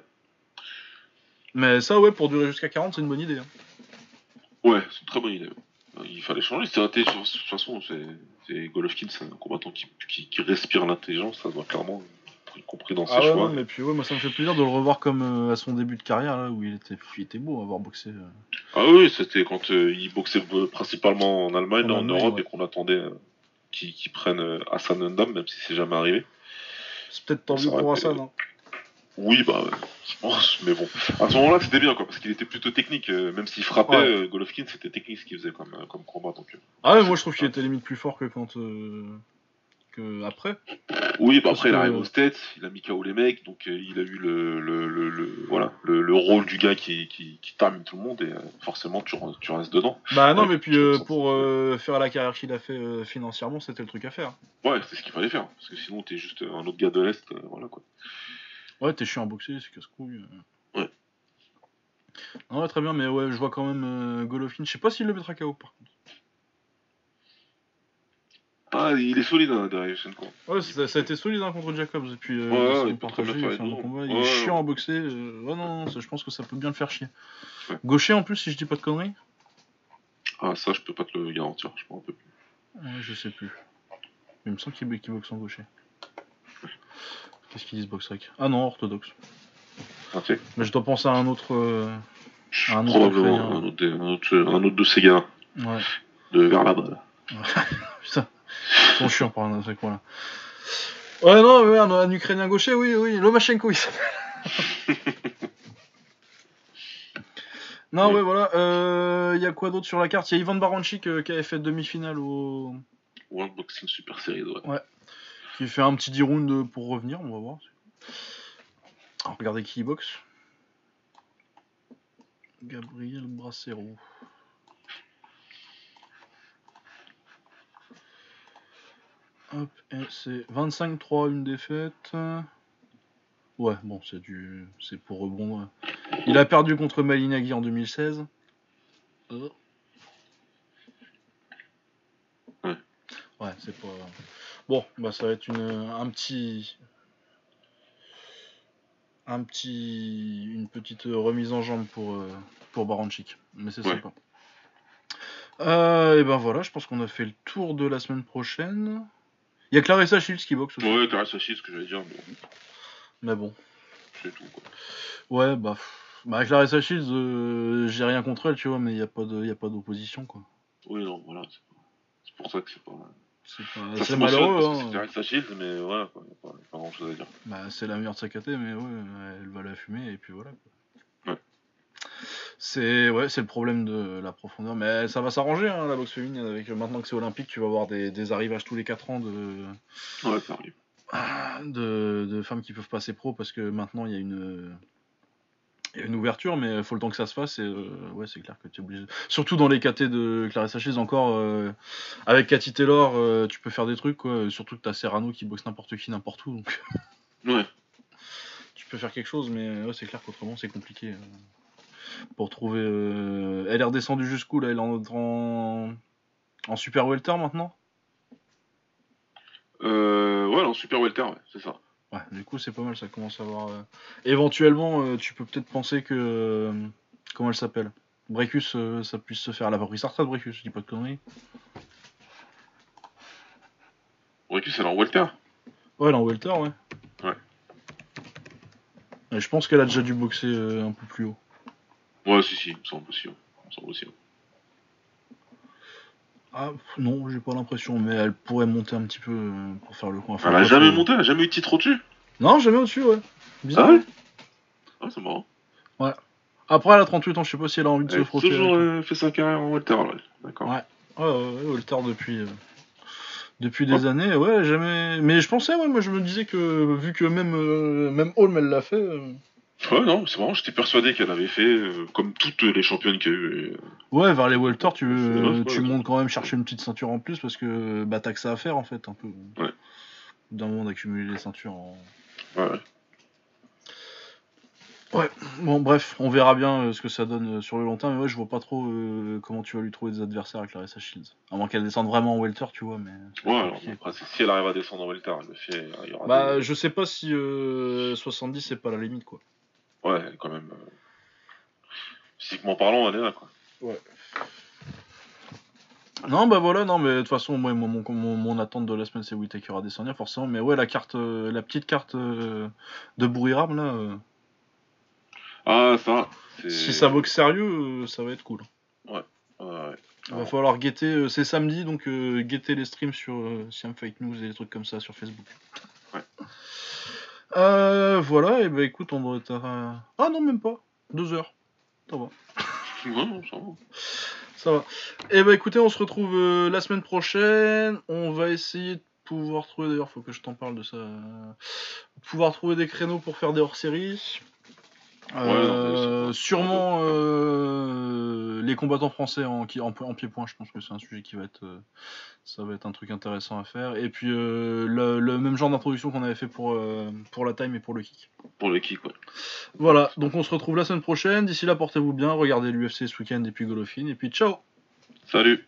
S1: Mais ça, ouais, pour durer jusqu'à 40, c'est une bonne idée. hein.
S2: Ouais, c'est une très bonne idée. Il fallait changer, c'était raté. De toute façon, c'est Golovkin, c'est un combattant qui, qui, qui respire l'intelligence, ça doit clairement, y compris dans ses
S1: Ah ouais,
S2: choix.
S1: non, mais puis ouais, moi ça me fait plaisir de le revoir comme euh, à son début de carrière, là, où il était, il était beau à avoir boxé. euh.
S2: Ah oui, c'était quand euh, il boxait principalement en Allemagne,
S1: En
S2: en,
S1: Allemagne,
S2: Europe,
S1: ouais.
S2: et qu'on attendait qu'il prenne Hassan Ndam, même si c'est jamais arrivé.
S1: C'est peut-être tant mieux pour Hassan. Hein.
S2: Oui, bah, je pense, mais bon. À ce moment-là, c'était bien, quoi, parce qu'il était plutôt technique. euh, même s'il frappait,
S1: Ouais.
S2: euh, Golovkin, c'était technique ce qu'il faisait comme, euh, comme combat. Donc.
S1: Ah ouais, moi je trouve qu'il était limite plus fort que quand. euh, que après.
S2: Oui, bah
S1: Parce
S2: après, il
S1: que-
S2: arrive aux States, il a mis KO les mecs, donc euh, il a eu le, le, le, le- voilà, le, le rôle du gars qui, qui, qui termine tout le monde, et euh, forcément, tu, re- tu restes dedans.
S1: Bah non,
S2: Ouais,
S1: mais puis pour faire la carrière qu'il a fait financièrement, c'était le truc à faire.
S2: Ouais, c'est ce qu'il fallait faire, parce que sinon, t'es juste un autre gars de l'Est, voilà quoi.
S1: Ouais, t'es chiant à boxer, c'est casse-couille. euh.
S2: Ouais.
S1: Non, ouais, très bien, mais ouais, je vois quand même euh, Golovkin. Je sais pas s'il le mettra KO par contre.
S2: Ah, il est solide, hein, Derevchenko.
S1: Ouais, ça, ça a été solide hein, contre Jacobs. Et puis, euh,
S2: Ouais, il bien
S1: il
S2: faire
S1: fait
S2: les
S1: un
S2: deux.
S1: bon combat. Il
S2: Ouais,
S1: est chiant à boxer. euh, Ouais, non, ça, je pense que ça peut bien le faire chier. Gaucher en plus, si je dis pas de conneries
S2: Ah, ça, je peux pas te le garantir, je m'en rappelle plus.
S1: Ouais, je sais plus. Il me semble qu'il qu'il boxe en gaucher. Qu'est-ce qu'ils disent boxe-rec Ah non, orthodoxe. Mais je dois penser à un autre. euh, Un autre
S2: probablement un autre, des- un, autre, un autre de ces gars,
S1: Ouais.
S2: de vers là-bas.
S1: Putain, ils sont chiants par un truc, voilà. Ouais, non, ouais, un, un Ukrainien gaucher, oui, oui, Lomachenko, il s'appelle. non,
S2: Oui.
S1: ouais, voilà. Il y a quoi d'autre sur la carte? Il y a Ivan Baranchik euh, qui avait fait demi-finale au.
S2: World Boxing Super Series, ouais.
S1: Qui fait un petit 10 rounds pour revenir, on va voir. Alors, regardez qui boxe. Gabriel Bracero. Hop, et c'est 25-3, une défaite. Ouais, bon, c'est du, c'est pour rebondir. Il a perdu contre Malinagui en 2016. Euh.
S2: Ouais.
S1: Ouais, c'est pas. Bon, bah ça va être une, un petit, un petit, une petite remise en jambe pour euh, pour Baranchik, mais c'est
S2: Ouais.
S1: sympa. Euh, et ben voilà, je pense qu'on a fait le tour de la semaine prochaine. Il y a Clarissa Shields qui boxe aussi,
S2: Ouais, Clarisse Achille, ce que j'allais dire, mais
S1: mais bon.
S2: c'est tout, quoi.
S1: Ouais, bah, bah Clarissa Shields, euh, j'ai rien contre elle, tu vois, mais il y a pas d'opposition quoi.
S2: Oui, non, voilà, c'est pas- c'est pour ça que c'est pas...
S1: C'est malheureux, hein.
S2: C'est Clarisse Achille, mais voilà, quoi, y a pas, pas grand-chose à dire.
S1: Bah, c'est la meilleure de sa caté, mais ouais, elle va la fumer et puis voilà. quoi.
S2: Ouais.
S1: C'est ouais, c'est le problème de la profondeur, mais ça va s'arranger hein, la boxe féminine avec maintenant que c'est olympique, tu vas avoir des, des arrivages tous les 4 ans de,
S2: Ouais, ça arrive.
S1: de, de femmes qui peuvent passer pro parce que maintenant il y a une il y a une ouverture, mais il faut le temps que ça se fasse et euh, ouais, c'est clair que tu es obligé. Surtout dans les KT de Clarissa Shields encore euh, avec Cathy Taylor, euh, tu peux faire des trucs quoi. Surtout que t'as Serrano qui boxe n'importe qui n'importe où donc
S2: Ouais,
S1: tu peux faire quelque chose, mais ouais, c'est clair qu'autrement c'est compliqué. pour trouver. Elle est redescendue jusqu'où là? Elle est en, en, en super welter maintenant?
S2: Euh, ouais, en super welter, ouais, c'est ça.
S1: Ouais, du coup c'est pas mal, ça commence à avoir. euh, Éventuellement, euh, tu peux peut-être penser que. euh, Comment elle s'appelle? Brecus, euh, ça puisse se faire. Elle a pas pris sa retraite, Brecus, je dis pas de conneries.
S2: Recus, elle est en welter.
S1: Ouais, elle est en welter, ouais.
S2: Ouais.
S1: Et je pense qu'elle a déjà dû boxer euh, un peu plus haut.
S2: Ouais, si, si, il me semble aussi. ouais. Il me semble aussi. ouais.
S1: Ah, non, j'ai pas l'impression, mais elle pourrait monter un petit peu euh, pour faire le coin. Enfin,
S2: Elle a jamais
S1: euh,
S2: monté, elle a jamais eu de titre au-dessus.
S1: Non, jamais au-dessus, ouais. Bizarre.
S2: Ah ouais Ah, c'est marrant.
S1: Après, elle a 38 ans, je sais pas si elle a envie de
S2: Elle
S1: se frotter.
S2: toujours
S1: avec-
S2: euh, fait sa carrière en welter, là. D'accord.
S1: Ouais. Ouais, ouais, ouais, Walter depuis. euh, Depuis des années, ouais, jamais. Mais je pensais, ouais, moi je me disais que vu que même euh, même Holm elle l'a fait.
S2: Ouais, non, c'est marrant, j'étais persuadé qu'elle avait fait euh, comme toutes les championnes qu'il y a eu. et, euh,
S1: Ouais, vers les welter, tu, euh, tu
S2: ouais.
S1: montes quand même chercher une petite ceinture en plus parce que bah t'as que ça à faire en fait un peu.
S2: Ouais.
S1: D'un moment d'accumuler les ceintures. En...
S2: Ouais, ouais.
S1: Bon, bref, on verra bien euh, ce que ça donne sur le long terme. Mais ouais, je vois pas trop comment tu vas lui trouver des adversaires avec Larissa Shields. À moins qu'elle descende vraiment en welter, tu vois. Mais
S2: Ouais, alors, après, si elle arrive à descendre en welter, elle le fait. Il y aura
S1: bah,
S2: des-
S1: je sais pas si euh, 70 c'est pas la limite quoi.
S2: Ouais, quand même. euh, Physiquement parlant, elle est là, quoi.
S1: Non, bah voilà, non, mais de toute façon, moi, mon, mon, mon- mon attente de la semaine, c'est Whitaker à descendre, forcément. Mais ouais, la carte, euh, la petite carte euh, de Bouriram, là, euh,
S2: Ah, ça.
S1: si ça boxe sérieux, ça va être cool.
S2: Ouais, ouais.
S1: Il va falloir guetter, c'est samedi, donc guetter les streams sur Siam Fake News et des trucs comme ça sur Facebook. Euh, voilà, et bah écoute, on doit être à... Ah non, même pas. Deux heures. Ça va.
S2: Ouais, non, ça va.
S1: Ça va. Et bah écoutez, on se retrouve euh, la semaine prochaine. On va essayer de pouvoir trouver, d'ailleurs, faut que je t'en parle de ça. Pouvoir trouver des créneaux pour faire des hors-séries. Euh, sûrement euh, les combattants français en, en, en pied-point, je pense que c'est un sujet qui va être, euh, ça va être un truc intéressant à faire. Et puis le, même genre d'introduction qu'on avait fait pour, pour la time et pour le kick.
S2: Pour le kick, ouais.
S1: Voilà, donc on se retrouve la semaine prochaine. D'ici là, portez-vous bien, regardez l'UFC ce week-end et puis Golovin. Et puis ciao
S2: Salut